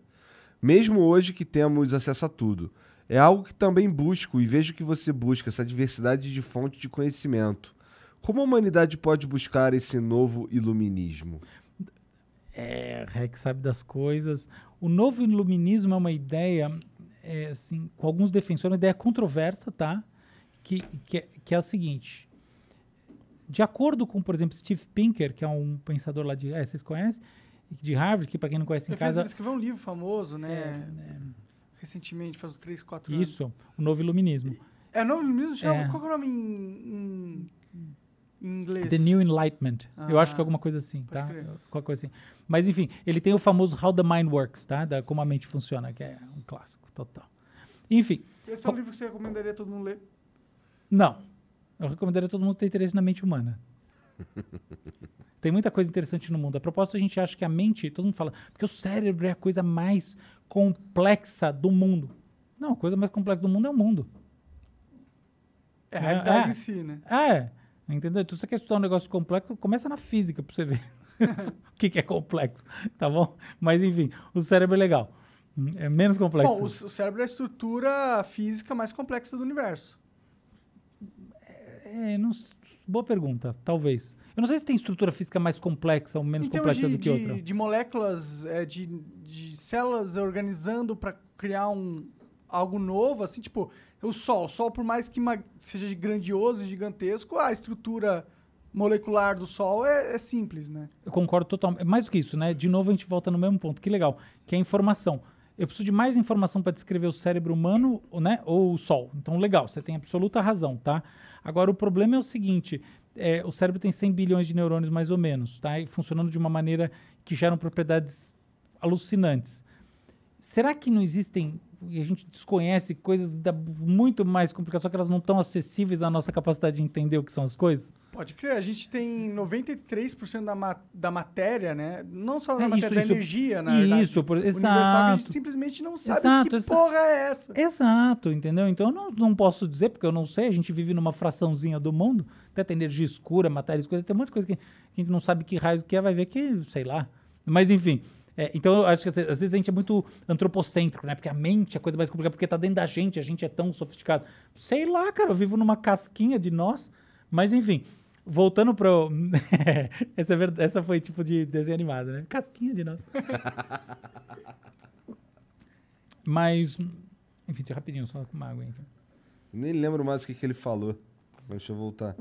Mesmo hoje que temos acesso a tudo. É algo que também busco e vejo que você busca essa diversidade de fonte de conhecimento. Como a humanidade pode buscar esse novo iluminismo? É, Rex sabe das coisas. O novo iluminismo é uma ideia, é, assim, com alguns defensores, uma ideia controversa, tá? Que, que, é, que é a seguinte. De acordo com, por exemplo, Steve Pinker, que é um pensador lá de... É, vocês conhecem? De Harvard, que para quem não conhece em Ele, fez, casa... ele escreveu um livro famoso, né? Recentemente, faz uns 3, 4 anos. Isso, o novo iluminismo. É novo mesmo? Chama, É. Qual é o nome em, em, em inglês? The New Enlightenment. Eu acho que é Ah, alguma coisa assim, tá? crer. Qualquer coisa assim. Mas enfim, ele tem o famoso How the Mind Works, tá? Da como a mente funciona, que é um clássico total. Enfim, Esse é um livro que você recomendaria todo mundo ler? não. Eu recomendaria todo mundo ter interesse na mente humana. Tem muita coisa interessante no mundo. A propósito, a gente acha que a mente, todo mundo fala, porque o cérebro é a coisa mais complexa do mundo. Não, a coisa mais complexa do mundo é o mundo. É a realidade é. em si, né? É, entendeu? Então, se você quer estudar um negócio complexo, começa na física pra você ver o que, que é complexo, tá bom? Mas, enfim, o cérebro é legal. É menos complexo. Bom, o cérebro é a estrutura física mais complexa do universo. É, não boa pergunta, talvez. Eu não sei se tem estrutura física mais complexa ou menos termos complexa de, do que de- outra. de moléculas, é, de, de células organizando para criar um, algo novo, assim, tipo, o Sol. O Sol, por mais que seja grandioso e gigantesco, a estrutura molecular do Sol é, é simples, né? Eu concordo totalmente. Mais do que isso, né? De novo, a gente volta no mesmo ponto. Que legal. Que é a informação. Eu preciso de mais informação para descrever o cérebro humano, né? Ou o Sol. Então, legal. Você tem absoluta razão, tá? Agora, o problema é o seguinte. é, o cérebro tem 100 bilhões de neurônios, mais ou menos, tá? E funcionando de uma maneira que geram propriedades alucinantes. Será que não existem e a gente desconhece coisas da- muito mais complicadas, só que elas não estão acessíveis à nossa capacidade de entender o que são as coisas? Pode crer, a gente tem 93% da, ma da matéria, né? Não só da É, matéria, isso- da isso- energia, na verdade. isso, por- que a gente exato. simplesmente não sabe Exato, que exa- porra é essa. Exato, entendeu? Então eu não, não posso dizer, porque eu não sei, a gente vive numa fraçãozinha do mundo, até tem energia escura, matéria escura, tem um monte de coisa que, que a gente não sabe que raios que é, vai ver que, sei lá. Mas enfim. É, então eu acho que às vezes- a gente é muito antropocêntrico, né? Porque a mente é a coisa mais complicada, porque tá dentro da gente, a gente é tão sofisticado. Sei lá, cara, eu vivo numa casquinha de nós. Mas enfim, voltando pro. essa, é verdade, essa foi tipo de desenho animado, né? Casquinha de nós. Mas. Enfim, deixa rapidinho, só com uma água aí. Nem lembro mais o que, que ele falou. Mas deixa eu voltar.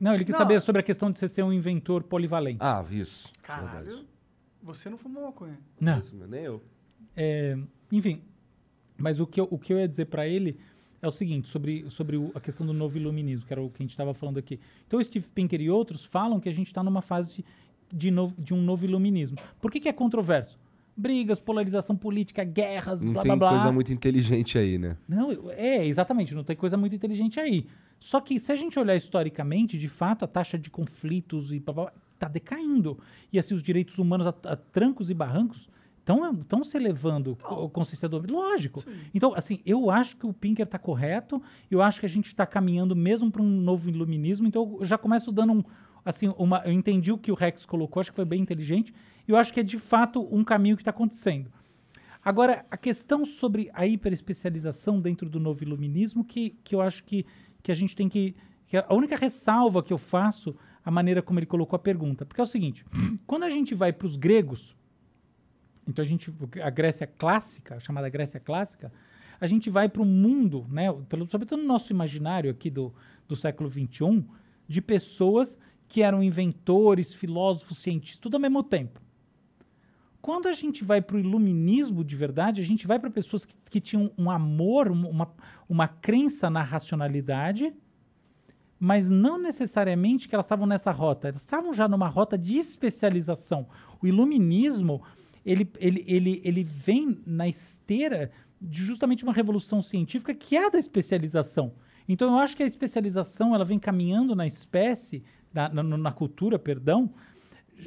Não, ele quis Não. saber sobre a questão de você ser um inventor polivalente. Ah, isso. Caralho, Verdade. Você não fumou maconha. Não. Isso, mas nem eu. É, enfim, mas o que, eu, o que eu ia dizer para ele é o seguinte, sobre, sobre o- a questão do novo iluminismo, que era o que a gente estava falando aqui. Então, o Steve Pinker e outros falam que a gente está numa fase de, de, novo- de um novo iluminismo. Por que, que é controverso? Brigas, polarização política, guerras, Não blá, tem blá, blá. coisa muito inteligente aí, né? Não, é, exatamente, não tem coisa muito inteligente aí. Só que se a gente olhar historicamente, de fato, a taxa de conflitos e está decaindo. E assim, os direitos humanos a, a trancos e barrancos estão se elevando com consciência do lógico. Então, assim, eu acho que o Pinker está correto, eu acho que a gente está caminhando mesmo para um novo iluminismo, então eu já começo dando um, assim, uma, eu entendi o que o Rex colocou, acho que foi bem inteligente, e eu acho que é de fato um caminho que está acontecendo. Agora, a questão sobre a hiperespecialização dentro do novo iluminismo, que, que eu acho que, que a gente tem que, que A única ressalva que eu faço, a maneira como ele colocou a pergunta. Porque é o seguinte: quando a gente vai para os gregos, então a gente. A Grécia clássica, chamada Grécia clássica, a gente vai para o mundo, né, pelo, sobretudo no nosso imaginário aqui do, do século XXI, de pessoas que eram inventores, filósofos, cientistas, tudo ao mesmo tempo. Quando a gente vai para o iluminismo de verdade, a gente vai para pessoas que, que tinham um amor, um- uma, uma crença na racionalidade, mas não necessariamente que elas estavam nessa rota. Elas estavam já numa rota de especialização. O iluminismo, ele, ele, ele, ele vem na esteira de justamente uma revolução científica que é a da especialização. Então, eu acho que a especialização ela vem caminhando na espécie, na, na, na cultura, perdão,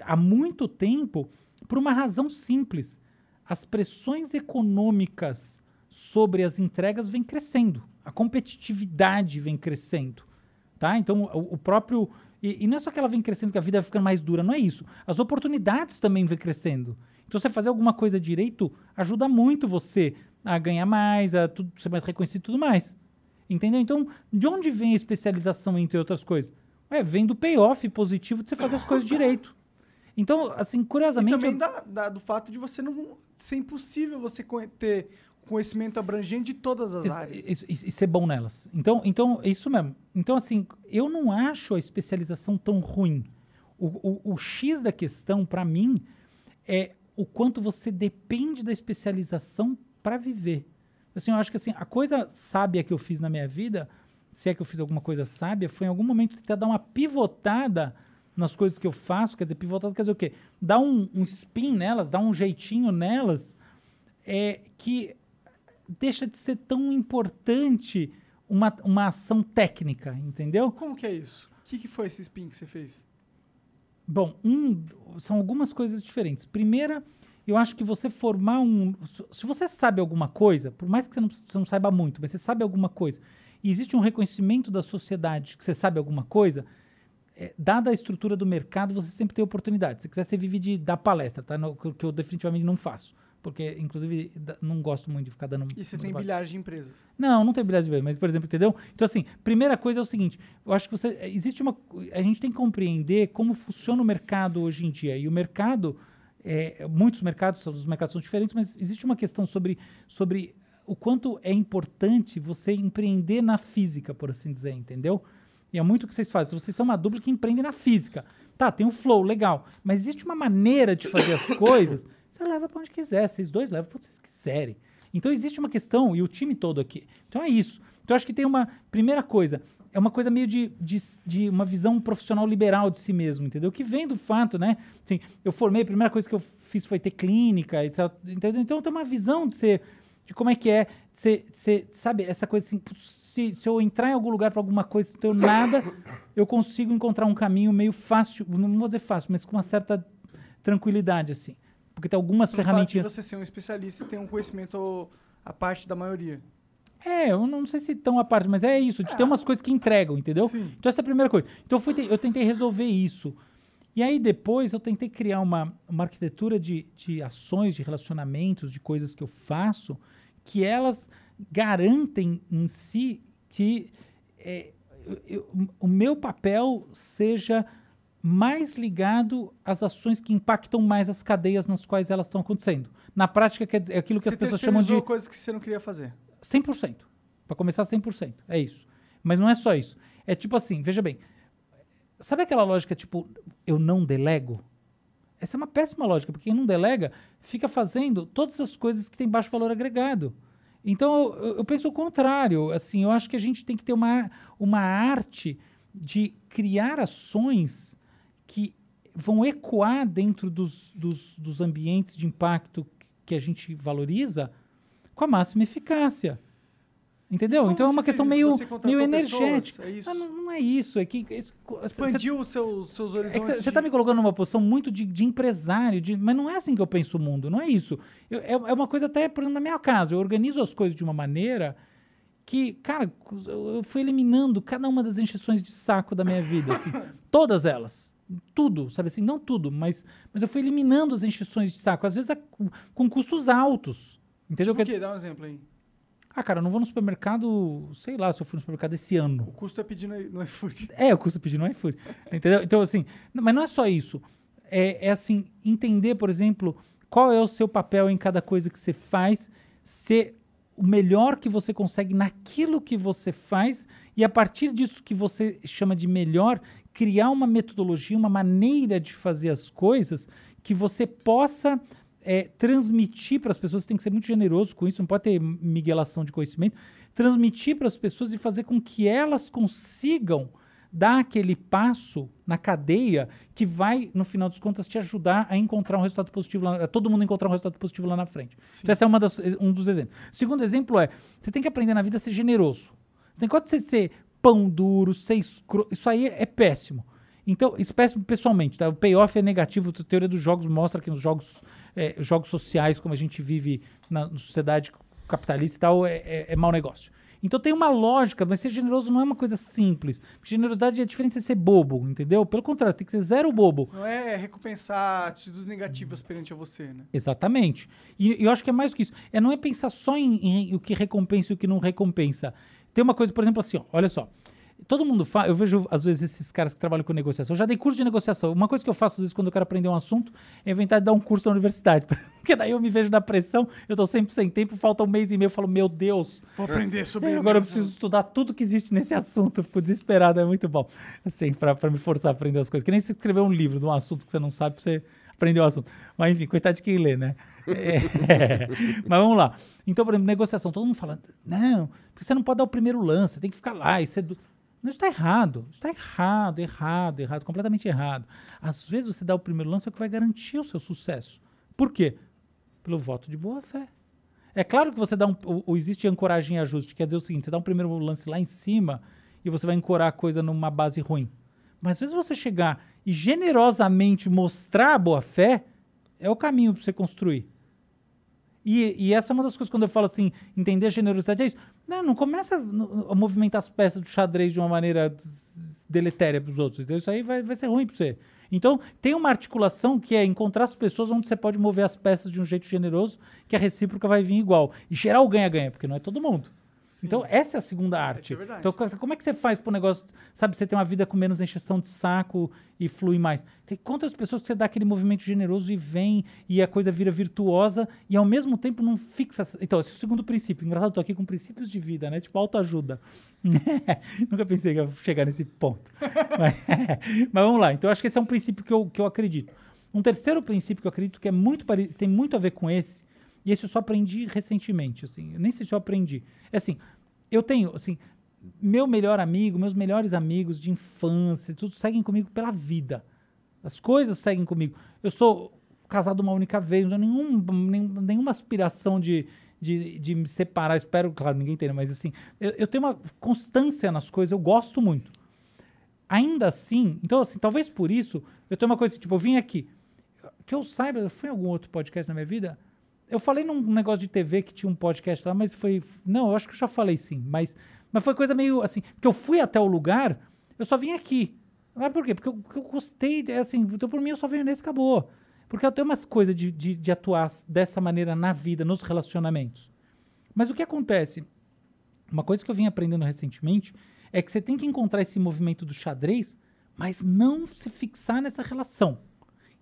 há muito tempo por uma razão simples. As pressões econômicas sobre as entregas vêm crescendo. A competitividade vem crescendo. Tá? Então, o, o próprio. E, e não é só que ela vem crescendo, que a vida vai ficando mais dura, não é isso. As oportunidades também vêm crescendo. Então, você fazer alguma coisa direito ajuda muito você a ganhar mais, a tudo, ser mais reconhecido e tudo mais. Entendeu? Então, de onde vem a especialização, entre outras coisas? Ué, vem do payoff positivo de você fazer as coisas direito. Então, assim, E curiosamente. também eu- da, da- do fato de você não ser impossível você ter conhecimento abrangente de todas as Isso- áreas. isso- isso- E ser bom nelas. Então, então, é isso mesmo. Então, assim, eu não acho a especialização tão ruim. O, o- o X da questão, para mim, é o quanto você depende da especialização para viver. Assim, eu acho que assim, a coisa sábia que eu fiz na minha vida, se é que eu fiz alguma coisa sábia, foi em algum momento tentar dar uma pivotada nas coisas que eu faço. Quer dizer, pivotada quer dizer o quê? Dar um, um spin nelas, dar um jeitinho nelas, é que deixa de ser tão importante uma, uma ação técnica, entendeu? Como que é isso? O que, que foi esse spin que você fez? Bom, um, são algumas coisas diferentes. Primeira, eu acho que você formar um. Se você sabe alguma coisa, por mais que você não, você não saiba muito, mas você sabe alguma coisa, e existe um reconhecimento da sociedade que você sabe alguma coisa, é, dada a estrutura do mercado, você sempre tem oportunidade. Se quiser, você vive de dar palestra, tá? No- que, que eu definitivamente não faço. Porque, inclusive, não gosto muito de ficar dando. E você tem palestra. bilhares de empresas. Não, não tem bilhete de bebê, mas, por exemplo, entendeu? Então, assim, primeira coisa é o seguinte: eu acho que você. Existe uma. A gente tem que compreender como funciona o mercado hoje em dia. E o mercado. é, muitos mercados, os mercados são diferentes, mas existe uma questão sobre, sobre o quanto é importante você empreender na física, por assim dizer, entendeu? E é muito o que vocês fazem. Então, vocês são uma dupla que empreende na física. Tá, tem o flow, legal. Mas existe uma maneira de fazer as coisas. Você leva para onde quiser. Vocês dois levam para onde vocês quiserem. Então existe uma questão, e o time todo aqui. Então é isso. Então acho que tem uma. Primeira coisa, é uma coisa meio de, de, de uma visão profissional liberal de si mesmo, entendeu? Que vem do fato, né? Assim, eu formei, a primeira coisa que eu fiz foi ter clínica, etc. Entendeu? Então tem uma visão de ser. de como é que é você, você sabe, essa coisa assim, se, se eu entrar em algum lugar para alguma coisa, não tenho nada, eu consigo encontrar um caminho meio fácil, não vou dizer fácil, mas com uma certa tranquilidade, assim. Porque tem algumas Pelo fato de ferramentinhas. você ser um especialista e ter um conhecimento à parte da maioria. É, eu não sei se tão à parte, mas é isso, de ter umas coisas que entregam, entendeu? Sim. Então essa é a primeira coisa. Então eu, fui te- eu tentei resolver isso. E aí depois eu tentei criar uma, uma arquitetura de, de ações, de relacionamentos, de coisas que eu faço, que elas garantem em si que é, eu- eu- o meu papel seja mais ligado às ações que impactam mais as cadeias nas quais elas estão acontecendo. Na prática, quer dizer, é aquilo que você as pessoas chamam de coisas que você não queria fazer. 100%. Para começar 100%. É isso. Mas não é só isso. É tipo assim, veja bem. Sabe aquela lógica tipo, eu não delego? Essa é uma péssima lógica, porque quem não delega fica fazendo todas as coisas que têm baixo valor agregado. Então, eu, eu penso o contrário. Assim, eu acho que a gente tem que ter uma, uma arte de criar ações que vão ecoar dentro dos, dos, dos ambientes de impacto que a gente valoriza com a máxima eficácia. Entendeu? Como então é uma questão meio, meio pessoas? energética. É isso? Ah, não, não é isso. É que. isso- Expandiu os seus, seus é horizontes. que você está me colocando numa posição muito de, de empresário, de- mas não é assim que eu penso o mundo, não é isso. Eu- é, é uma coisa até, por exemplo, na minha casa, eu organizo as coisas de uma maneira que, cara, eu fui eliminando cada uma das encheções de saco da minha vida, assim, todas elas. Tudo, sabe assim, não tudo, mas, mas eu fui eliminando as encheções de saco, às vezes a- com, custos altos. Entendeu? Tipo o Que- quê? Dá um exemplo aí. Ah, cara, eu não vou no supermercado, sei lá, se eu fui no supermercado esse ano. O custo é pedir no, iFood. É, o custo pedir no iFood. Entendeu? Então, assim, mas não é só isso. É, é, assim, entender, por exemplo, qual é o seu papel em cada coisa que você faz, ser o melhor que você consegue naquilo que você faz e a partir disso que você chama de melhor, criar uma metodologia, uma maneira de fazer as coisas que você possa é, transmitir para as pessoas, você tem que ser muito generoso com isso, não pode ter miguelação de conhecimento, transmitir para as pessoas e fazer com que elas consigam dar aquele passo na cadeia que vai, no final das contas, te ajudar a encontrar um resultado positivo, lá, a todo mundo encontrar um resultado positivo lá na frente. Então, esse é uma das- um dos exemplos. Segundo exemplo é, você tem que aprender na vida a ser generoso. Você tem que você ser pão duro, ser escro... Isso aí é péssimo. Então, isso é péssimo pessoalmente, tá? O payoff é negativo, a teoria dos jogos mostra que nos jogos, é, jogos sociais, como a gente vive na sociedade capitalista e tal, é, é, é mau negócio. Então tem uma lógica, mas ser generoso não é uma coisa simples. Generosidade é diferente de ser bobo, entendeu? Pelo contrário, você tem que ser zero bobo. Não é recompensar atitudes negativas perante a você, né? Exatamente. E, e eu acho que é mais do que isso. É não é pensar só em, em o que recompensa e o que não recompensa. Tem uma coisa, por exemplo, assim, ó, olha só. Todo mundo fala, eu vejo às vezes esses caras que trabalham com negociação. Eu já dei curso de negociação. Uma coisa que eu faço às vezes quando eu quero aprender um assunto é inventar de dar um curso na universidade. Porque daí eu me vejo na pressão, eu tô sempre sem tempo, falta um mês e meio, eu falo, meu Deus, Vou aprender sobre é, agora eu preciso estudar tudo que existe nesse assunto. Eu fico desesperado, é muito bom. Assim, pra me forçar a aprender as coisas. Que nem se escrever um livro de um assunto que você não sabe pra você aprender o assunto. Mas enfim, coitado de quem lê, né? É. Mas vamos lá. Então, por exemplo, negociação. Todo mundo fala, não, porque você não pode dar o primeiro lance, tem que ficar lá isso está errado. Está errado, errado, errado, completamente errado. Às vezes você dá o primeiro lance é o que vai garantir o seu sucesso. Por quê? Pelo voto de boa fé. É claro que você dá um. O, o existe ancoragem e ajuste, quer dizer o seguinte: você dá um primeiro lance lá em cima e você vai ancorar a coisa numa base ruim. Mas às vezes você chegar e generosamente mostrar a boa fé é o caminho para você construir. E, e essa é uma das coisas quando eu falo assim, entender generosidade é isso. Não, não começa a movimentar as peças do xadrez de uma maneira deletéria para os outros. Então isso aí vai, vai ser ruim para você. Então tem uma articulação que é encontrar as pessoas onde você pode mover as peças de um jeito generoso, que a recíproca vai vir igual. E gerar o ganha-ganha, porque não é todo mundo. Então essa é a segunda arte. é então co- como é que você faz para o negócio, sabe, você ter uma vida com menos encheção de saco e flui mais? Quantas pessoas que você dá aquele movimento generoso e vem e a coisa vira virtuosa e ao mesmo tempo não fixa. Então, esse é o segundo princípio. Engraçado, eu tô aqui com princípios de vida, né? Tipo autoajuda. Nunca pensei que ia chegar nesse ponto. mas, mas vamos lá. Então, eu acho que esse é um princípio que eu, que eu acredito. Um terceiro princípio que eu acredito que é muito tem muito a ver com esse, e esse eu só aprendi recentemente, assim, eu nem sei se eu aprendi. É assim, eu tenho, assim, meu melhor amigo, meus melhores amigos de infância, tudo seguem comigo pela vida. As coisas seguem comigo. Eu sou casado uma única vez, não tenho nenhum, nenhum- nenhuma aspiração de, de, de me separar. Espero, claro, ninguém entenda, mas assim, eu, eu tenho uma constância nas coisas, eu gosto muito. Ainda assim, então assim, talvez por isso, eu tenho uma coisa tipo, eu vim aqui, que eu saiba, eu fui em algum outro podcast na minha vida, eu falei num negócio de TV que tinha um podcast lá, mas foi, não, eu acho que eu já falei sim, mas, mas foi coisa meio assim, que eu fui até o lugar, eu só vim aqui. Mas por quê? Porque eu, porque eu gostei, é assim, então por mim eu só venho nesse, acabou. Porque eu tenho umas coisas de, de, de atuar dessa maneira na vida, nos relacionamentos. Mas o que acontece? Uma coisa que eu vim aprendendo recentemente é que você tem que encontrar esse movimento do xadrez, mas não se fixar nessa relação.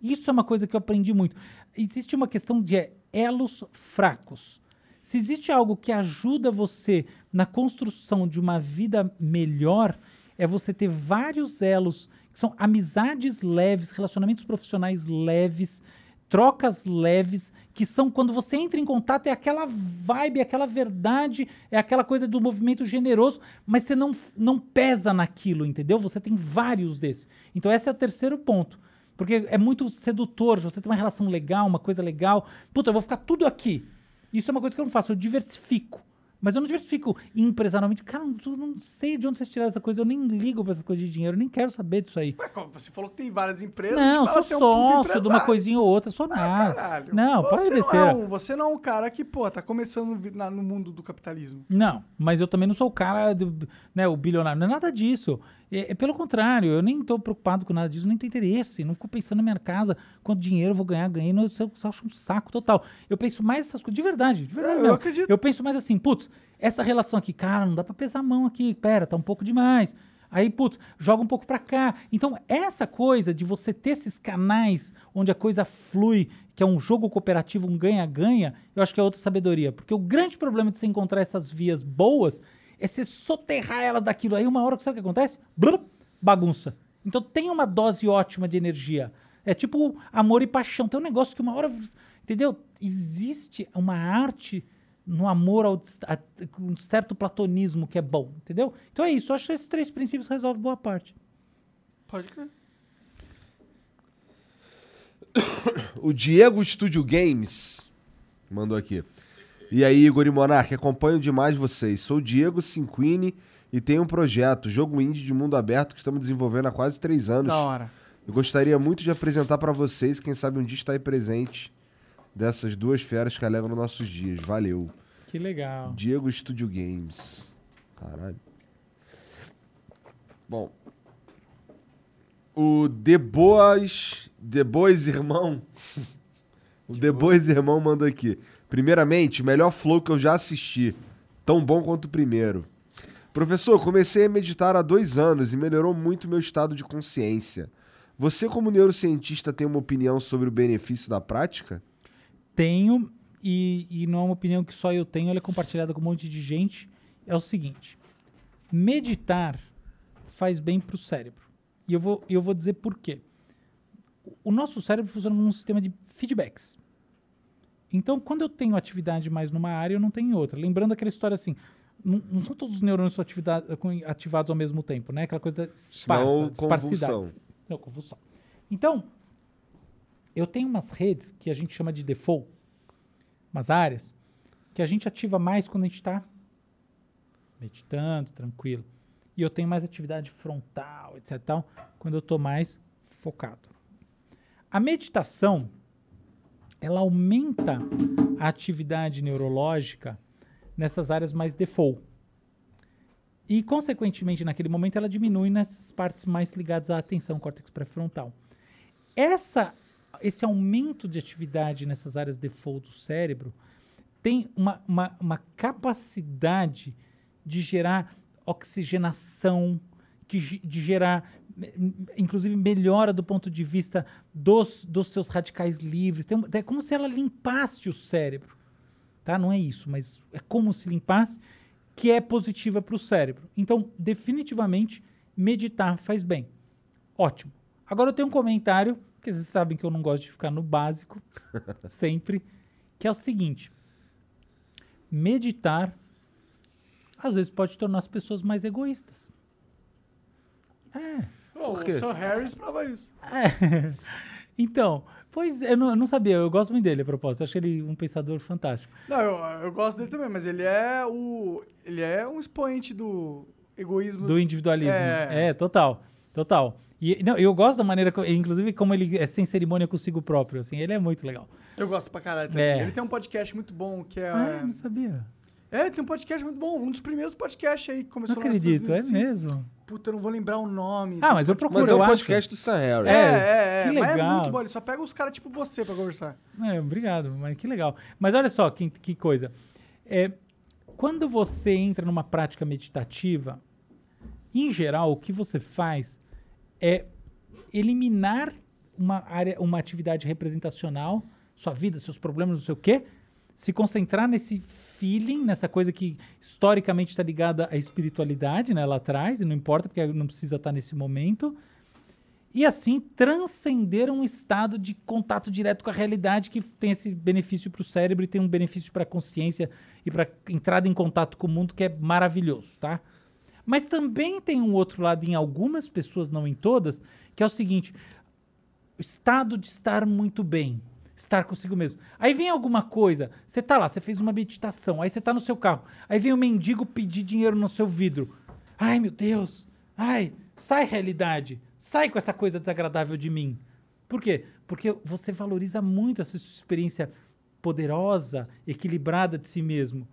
Isso é uma coisa que eu aprendi muito. Existe uma questão de é, elos fracos. Se existe algo que ajuda você na construção de uma vida melhor, é você ter vários elos que são amizades leves, relacionamentos profissionais leves, trocas leves, que são quando você entra em contato, é aquela vibe, é aquela verdade, é aquela coisa do movimento generoso, mas você não, não pesa naquilo, entendeu? Você tem vários desses. Então, esse é o terceiro ponto. Porque é muito sedutor, você tem uma relação legal, uma coisa legal. Puta, eu vou ficar tudo aqui. Isso é uma coisa que eu não faço, eu diversifico. Mas eu não diversifico empresarialmente. Cara, eu não sei de onde vocês tiraram essa coisa. Eu nem ligo pra essas coisas de dinheiro. Eu nem quero saber disso aí. Ué, como você falou que tem várias empresas. Não, sou você é um sócio de uma coisinha ou outra. Sou Ah, nada. caralho. Não, para de não, besteira. é um, você não é um cara que, pô, tá começando na- no mundo do capitalismo. Não, mas eu também não sou o cara, do, né, o bilionário. Não é nada disso. É, é pelo contrário, eu nem estou preocupado com nada disso, nem tenho interesse. Não fico pensando na minha casa, quanto dinheiro eu vou ganhar, ganhei. Não, eu, eu acho um saco total. Eu penso mais essas coisas, de verdade, de verdade É, eu mesmo. acredito. Eu penso mais assim, putz, essa relação aqui, cara, não dá pra pesar a mão aqui, pera, tá um pouco demais. Aí, putz, joga um pouco pra cá. Então, essa coisa de você ter esses canais onde a coisa flui, que é um jogo cooperativo, um ganha-ganha, eu acho que é outra sabedoria. Porque o grande problema de você encontrar essas vias boas é você soterrar elas daquilo. Aí, uma hora, sabe o que acontece? Blum, bagunça. Então, tem uma dose ótima de energia. É tipo amor e paixão. Tem um negócio que uma hora. Entendeu? Existe uma arte no amor ao a- com um certo platonismo que é bom, entendeu? Então é isso. Eu acho que esses três princípios resolvem boa parte. Pode crer. O Diego Studio Games mandou aqui. E aí, Igor e Monark, acompanho demais vocês. Sou o Diego Cinquini e tenho um projeto, jogo indie de mundo aberto que estamos desenvolvendo há quase três anos. Da hora. Eu gostaria muito de apresentar pra vocês, quem sabe um dia estar aí presente dessas duas feras que alegram nossos dias. Valeu. Que legal. Diego Studio Games. Caralho. Bom. O The Boas. The Boas Irmão. O The Boas Irmão manda aqui. Primeiramente, melhor flow que eu já assisti. Tão bom quanto o primeiro. Professor, comecei a meditar há dois anos e melhorou muito meu estado de consciência. Você, como neurocientista, tem uma opinião sobre o benefício da prática? Tenho, e, e não é uma opinião que só eu tenho, ela é compartilhada com um monte de gente. É o seguinte: meditar faz bem para o cérebro. E eu vou, eu vou dizer por quê. O nosso cérebro funciona como um sistema de feedbacks. Então, quando eu tenho atividade mais numa área, eu não tenho em outra. Lembrando aquela história assim, não, não são todos os neurônios ativados ao mesmo tempo, né? Aquela coisa da esparsa, Senão, convulsão. Não, convulsão. Então, eu tenho umas redes que a gente chama de default, umas áreas, que a gente ativa mais quando a gente está meditando, tranquilo. E eu tenho mais atividade frontal, etc. Tal, quando eu estou mais focado. A meditação, ela aumenta a atividade neurológica nessas áreas mais default. E, consequentemente, naquele momento, ela diminui nessas partes mais ligadas à atenção, córtex pré-frontal. Essa, esse aumento de atividade nessas áreas default do cérebro tem uma, uma, uma capacidade de gerar oxigenação, que, de gerar, inclusive, melhora do ponto de vista dos, dos seus radicais livres. Tem é como se ela limpasse o cérebro. Tá? Não é isso, mas é como se limpasse, que é positiva para o cérebro. Então, definitivamente, meditar faz bem. Ótimo. Agora eu tenho um comentário, que vocês sabem que eu não gosto de ficar no básico, sempre, que é o seguinte: meditar às vezes pode tornar as pessoas mais egoístas. É. Pô, o? Sir Harris prova isso. É. Então, Pois, eu não, eu não sabia, eu gosto muito dele, a propósito. Eu acho ele um pensador fantástico. Não, eu, eu gosto dele também, mas ele é o. Ele é um expoente do egoísmo. Do individualismo. É. É, total. Total. E não, eu gosto da maneira, inclusive, como ele é sem cerimônia consigo próprio, assim. Ele é muito legal. Eu gosto pra caralho também. É. Ele tem um podcast muito bom que é. Ah, eu não sabia. É, tem um podcast muito bom. Um dos primeiros podcasts aí que começou Não acredito, é mesmo. Puta, eu não vou lembrar o nome. Ah, mas eu procuro, Mas é eu um podcast do Sam Harris. É, é, é. que Mas é legal. muito bom. Ele só pega os caras tipo você pra conversar. É, obrigado, mas que legal. Mas olha só que, que coisa. É, quando você entra numa prática meditativa, em geral, o que você faz é eliminar uma área, uma atividade representacional, sua vida, seus problemas, não sei o quê, se concentrar nesse feeling, nessa coisa que historicamente está ligada à espiritualidade, né, lá atrás, e não importa porque não precisa estar nesse momento, e assim transcender um estado de contato direto com a realidade que tem esse benefício para o cérebro e tem um benefício para a consciência e para entrada em contato com o mundo que é maravilhoso, tá? Mas também tem um outro lado em algumas pessoas, não em todas, que é o seguinte: o estado de estar muito bem, estar consigo mesmo. Aí vem alguma coisa, você tá lá, você fez uma meditação, aí você tá no seu carro, aí vem o mendigo pedir dinheiro no seu vidro. Ai, meu Deus. Ai, sai realidade. Sai com essa coisa desagradável de mim. Por quê? Porque você valoriza muito essa sua experiência poderosa, equilibrada de si mesmo.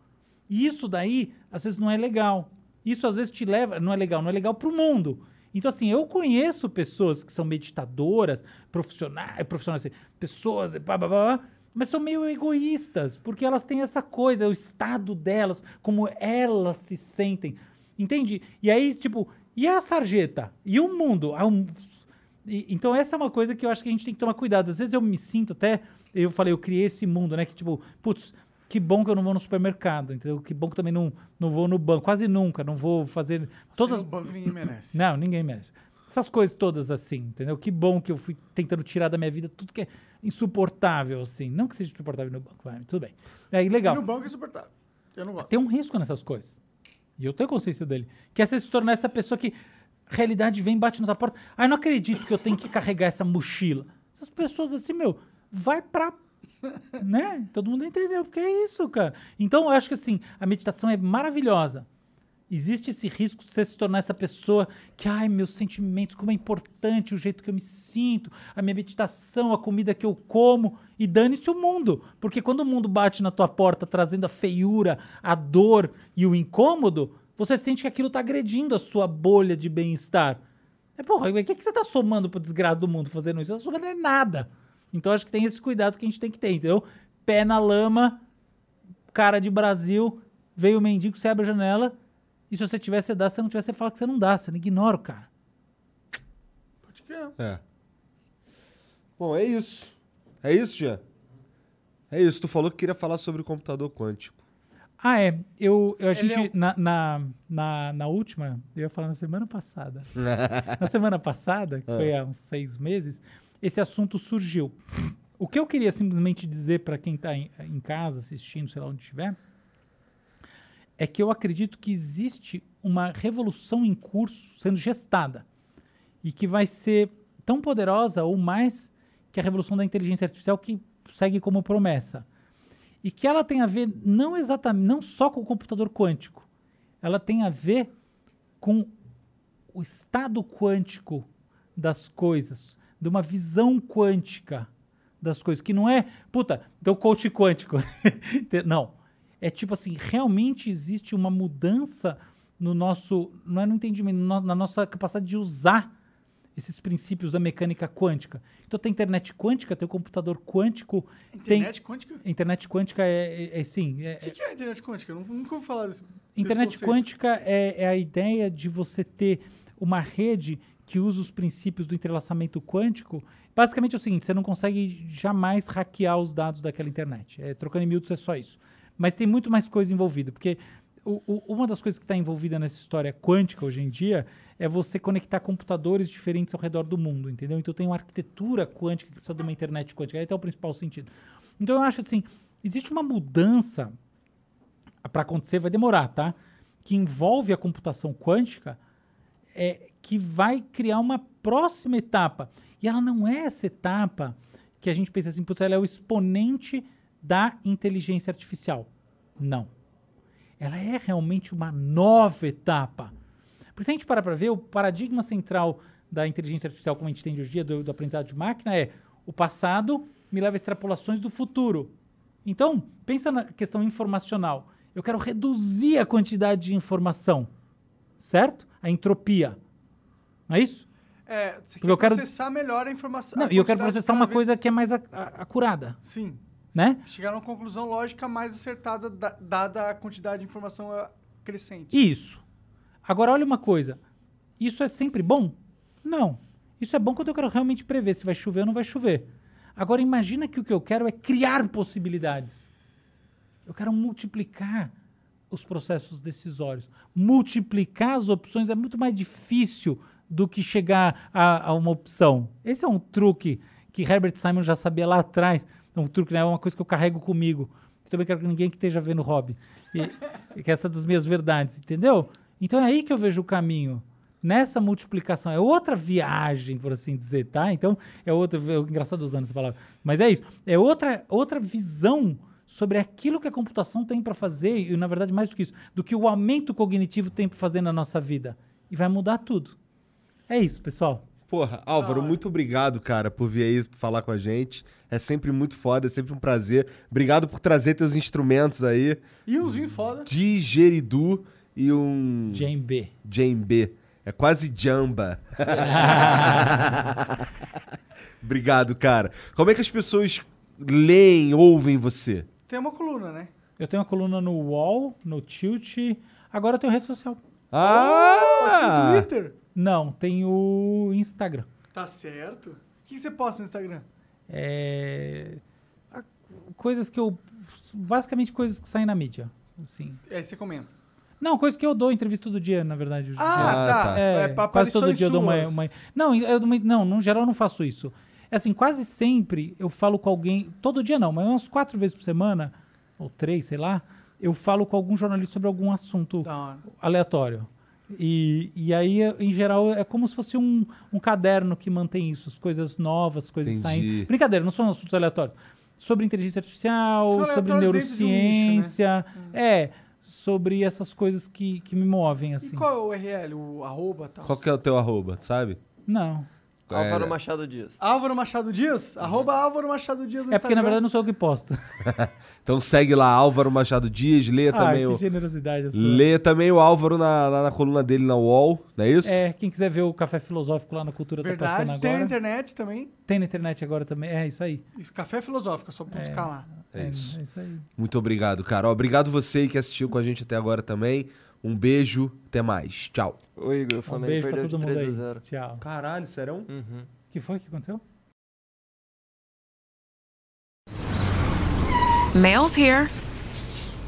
E isso daí, às vezes, não é legal. Isso às vezes te leva, não é legal, não é legal para o mundo. Então, assim, eu conheço pessoas que são meditadoras, profissionais, profissionais, assim, pessoas, blá, blá, blá, mas são meio egoístas, porque elas têm essa coisa, o estado delas, como elas se sentem. Entende? E aí, tipo, e a sarjeta? E o mundo? Ah, e- então, essa é uma coisa que eu acho que a gente tem que tomar cuidado. Às vezes eu me sinto até. Eu falei, eu criei esse mundo, né? Que tipo, putz, que bom que eu não vou no supermercado, entendeu? Que bom que também não, não vou no banco, quase nunca, não vou fazer. Todas, Sem o banco ninguém merece. não, ninguém merece. Essas coisas todas assim, entendeu? Que bom que eu fui tentando tirar da minha vida tudo que é insuportável, assim. Não que seja insuportável no banco, vai, tudo bem. É legal. E no banco é insuportável. Eu não gosto. Tem um risco nessas coisas. E eu tenho consciência dele. Que é você se tornar essa pessoa que realidade vem, bate na tua porta. Ah, eu não acredito que eu tenho que carregar essa mochila. Essas pessoas assim, meu, vai pra. Né? Todo mundo entendeu porque é isso, cara. Então eu acho que assim, a meditação é maravilhosa. Existe esse risco de você se tornar essa pessoa que, ai, meus sentimentos, como é importante o jeito que eu me sinto, a minha meditação, a comida que eu como, e dane-se o mundo. Porque quando o mundo bate na tua porta trazendo a feiura, a dor e o incômodo, você sente que aquilo está agredindo a sua bolha de bem-estar. É, porra, o que, que você está somando pro desgraça do mundo fazendo isso? Você está somando é nada. Então acho que tem esse cuidado que a gente tem que ter, entendeu? Pé na lama, cara de Brasil, veio o mendigo, você abre a janela, e se você tivesse, você dá, se você não tivesse, você fala que você não dá, você não ignora o cara. Pode crer. É. Bom, é isso. É isso, Jean? É isso. Tu falou que queria falar sobre o computador quântico. Ah, é. Eu, eu- a Ele gente, é um- na, na, na, na última, eu ia falar na semana passada. na semana passada, que foi há uns seis meses, esse assunto surgiu. O que eu queria simplesmente dizer para quem está em, em casa assistindo, sei lá onde estiver, é que eu acredito que existe uma revolução em curso sendo gestada e que vai ser tão poderosa ou mais que a revolução da inteligência artificial que segue como promessa e que ela tem a ver não exatamente, não só com o computador quântico, ela tem a ver com o estado quântico das coisas, de uma visão quântica das coisas, que não é, puta, então coach quântico. não, é tipo assim, realmente existe uma mudança no nosso, não é no entendimento, no- na nossa capacidade de usar esses princípios da mecânica quântica. Então tem internet quântica, tem o computador quântico, Internet tem quântica? O internet quântica é, é, é sim, é- que, que é internet quântica? Eu não- nunca ouvi falar desse Internet quântica é, é a ideia de você ter uma rede que usa os princípios do entrelaçamento quântico. Basicamente é o seguinte: você não consegue jamais hackear os dados daquela internet. É, trocando em miúdos é só isso. Mas tem muito mais coisa envolvida, porque o- o- uma das coisas que está envolvida nessa história quântica hoje em dia é você conectar computadores diferentes ao redor do mundo, entendeu? Então tem uma arquitetura quântica que precisa de uma internet quântica. Esse é o principal sentido. Então eu acho assim, existe uma mudança para acontecer vai demorar, tá? Que envolve a computação quântica, é, que vai criar uma próxima etapa. E ela não é essa etapa que a gente pensa assim, putz, ela é o exponente da inteligência artificial. Não. Ela é realmente uma nova etapa. Porque se a gente parar para ver, o paradigma central da inteligência artificial, como a gente tem hoje em dia, do, do aprendizado de máquina, é o passado me leva a extrapolações do futuro. Então, pensa na questão informacional. Eu quero reduzir a quantidade de informação, certo? A entropia. Não é isso? É, você Porque quer eu quero- processar melhor a informação. Não, e eu quero processar uma vez- coisa que é mais ac- acurada, Sim. né? Chegar numa conclusão lógica mais acertada, da- dada a quantidade de informação ah, crescente. Isso. Agora, olha uma coisa. Isso é sempre bom? Não. Isso é bom quando eu quero realmente prever se vai chover ou não vai chover. Agora, imagina que o que eu quero é criar possibilidades. Eu quero multiplicar os processos decisórios. Multiplicar as opções é muito mais difícil do que chegar a, a uma opção. Esse é um truque que Herbert Simon já sabia lá atrás. É um truque, né? é uma coisa que eu carrego comigo. Eu também quero que ninguém que esteja vendo hobby. E que essa é das minhas verdades, entendeu? Então é aí que eu vejo o caminho. Nessa multiplicação. É outra viagem, por assim dizer, tá? Então, é outra. É engraçado usando essa palavra. Mas é isso. É outra, outra visão sobre aquilo que a computação tem para fazer, e na verdade, mais do que isso, do que o aumento cognitivo tem para fazer na nossa vida. E vai mudar tudo. É isso, pessoal. Porra, Álvaro, muito obrigado, cara, por vir aí falar com a gente. É sempre muito foda, é sempre um prazer. Obrigado por trazer teus instrumentos aí. E uns vinhos foda. Digeridu e um Djembe. djembe. É quase jamba. obrigado, cara. Como é que as pessoas leem, ouvem você? Tem uma coluna, né? Eu tenho uma coluna no Wall, no Tilt. Agora eu tenho rede social. Ah! Tem Twitter. Não, tem o Instagram. Tá certo. O que você posta no Instagram? É, a- coisas que eu. Basicamente coisas que saem na mídia. Assim. É, você comenta. Não, coisas que eu dou entrevista todo dia, na verdade. em dia. Ah, tá. tá. É, É, quase todo dia eu dou uma, uma- Não, eu, não, no geral eu não faço isso. É assim, quase sempre eu falo com alguém. Todo dia não, mas umas quatro vezes por semana, ou três, sei lá, eu falo com algum jornalista sobre algum assunto aleatório. E, e aí, em geral, é como se fosse um, um caderno que mantém isso, as coisas novas, as coisas Entendi. saindo. Brincadeira, não são assuntos aleatórios. Sobre inteligência artificial, sobre de um nicho, né? neurociência. É, sobre essas coisas que, que me movem, assim. E qual é o URL? O arroba tal? Qual que é o teu arroba, sabe? Não. Álvaro É. Machado Dias. Álvaro Machado Dias? Arroba Álvaro Machado Dias no É porque, na verdade, não sou eu que posto. Então segue lá, Álvaro Machado Dias, lê Ah, também que o. generosidade a sua. Lê também o Álvaro na, lá na coluna dele na UOL, não é isso? É, quem quiser ver o Café Filosófico lá na Cultura tá passando Verdade. Tem na agora. internet também. Tem na internet agora também. É, isso aí. Isso, Café Filosófico, é só buscar lá. É isso. É isso aí. Muito obrigado, cara. Ó, Obrigado você que assistiu com a gente até agora também. Um beijo, até mais. Tchau. Ô, Igor, o Um Flamengo beijo pra todo de 3 a 0 Tchau. Caralho, serão? Uhum. Que foi que aconteceu? Mail's here.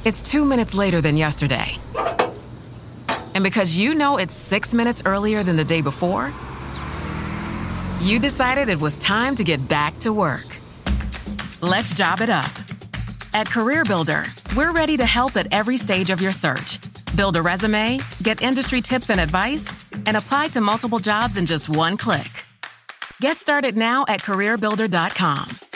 It's two minutes later than yesterday. And because you know it's six minutes earlier than the day before, you decided it was time to get back to work. Let's job it up. At CareerBuilder, we're ready to help at every stage of your search. Build a resume, get industry tips and advice, and apply to multiple jobs in just one click. Get started now at careerbuilder.com.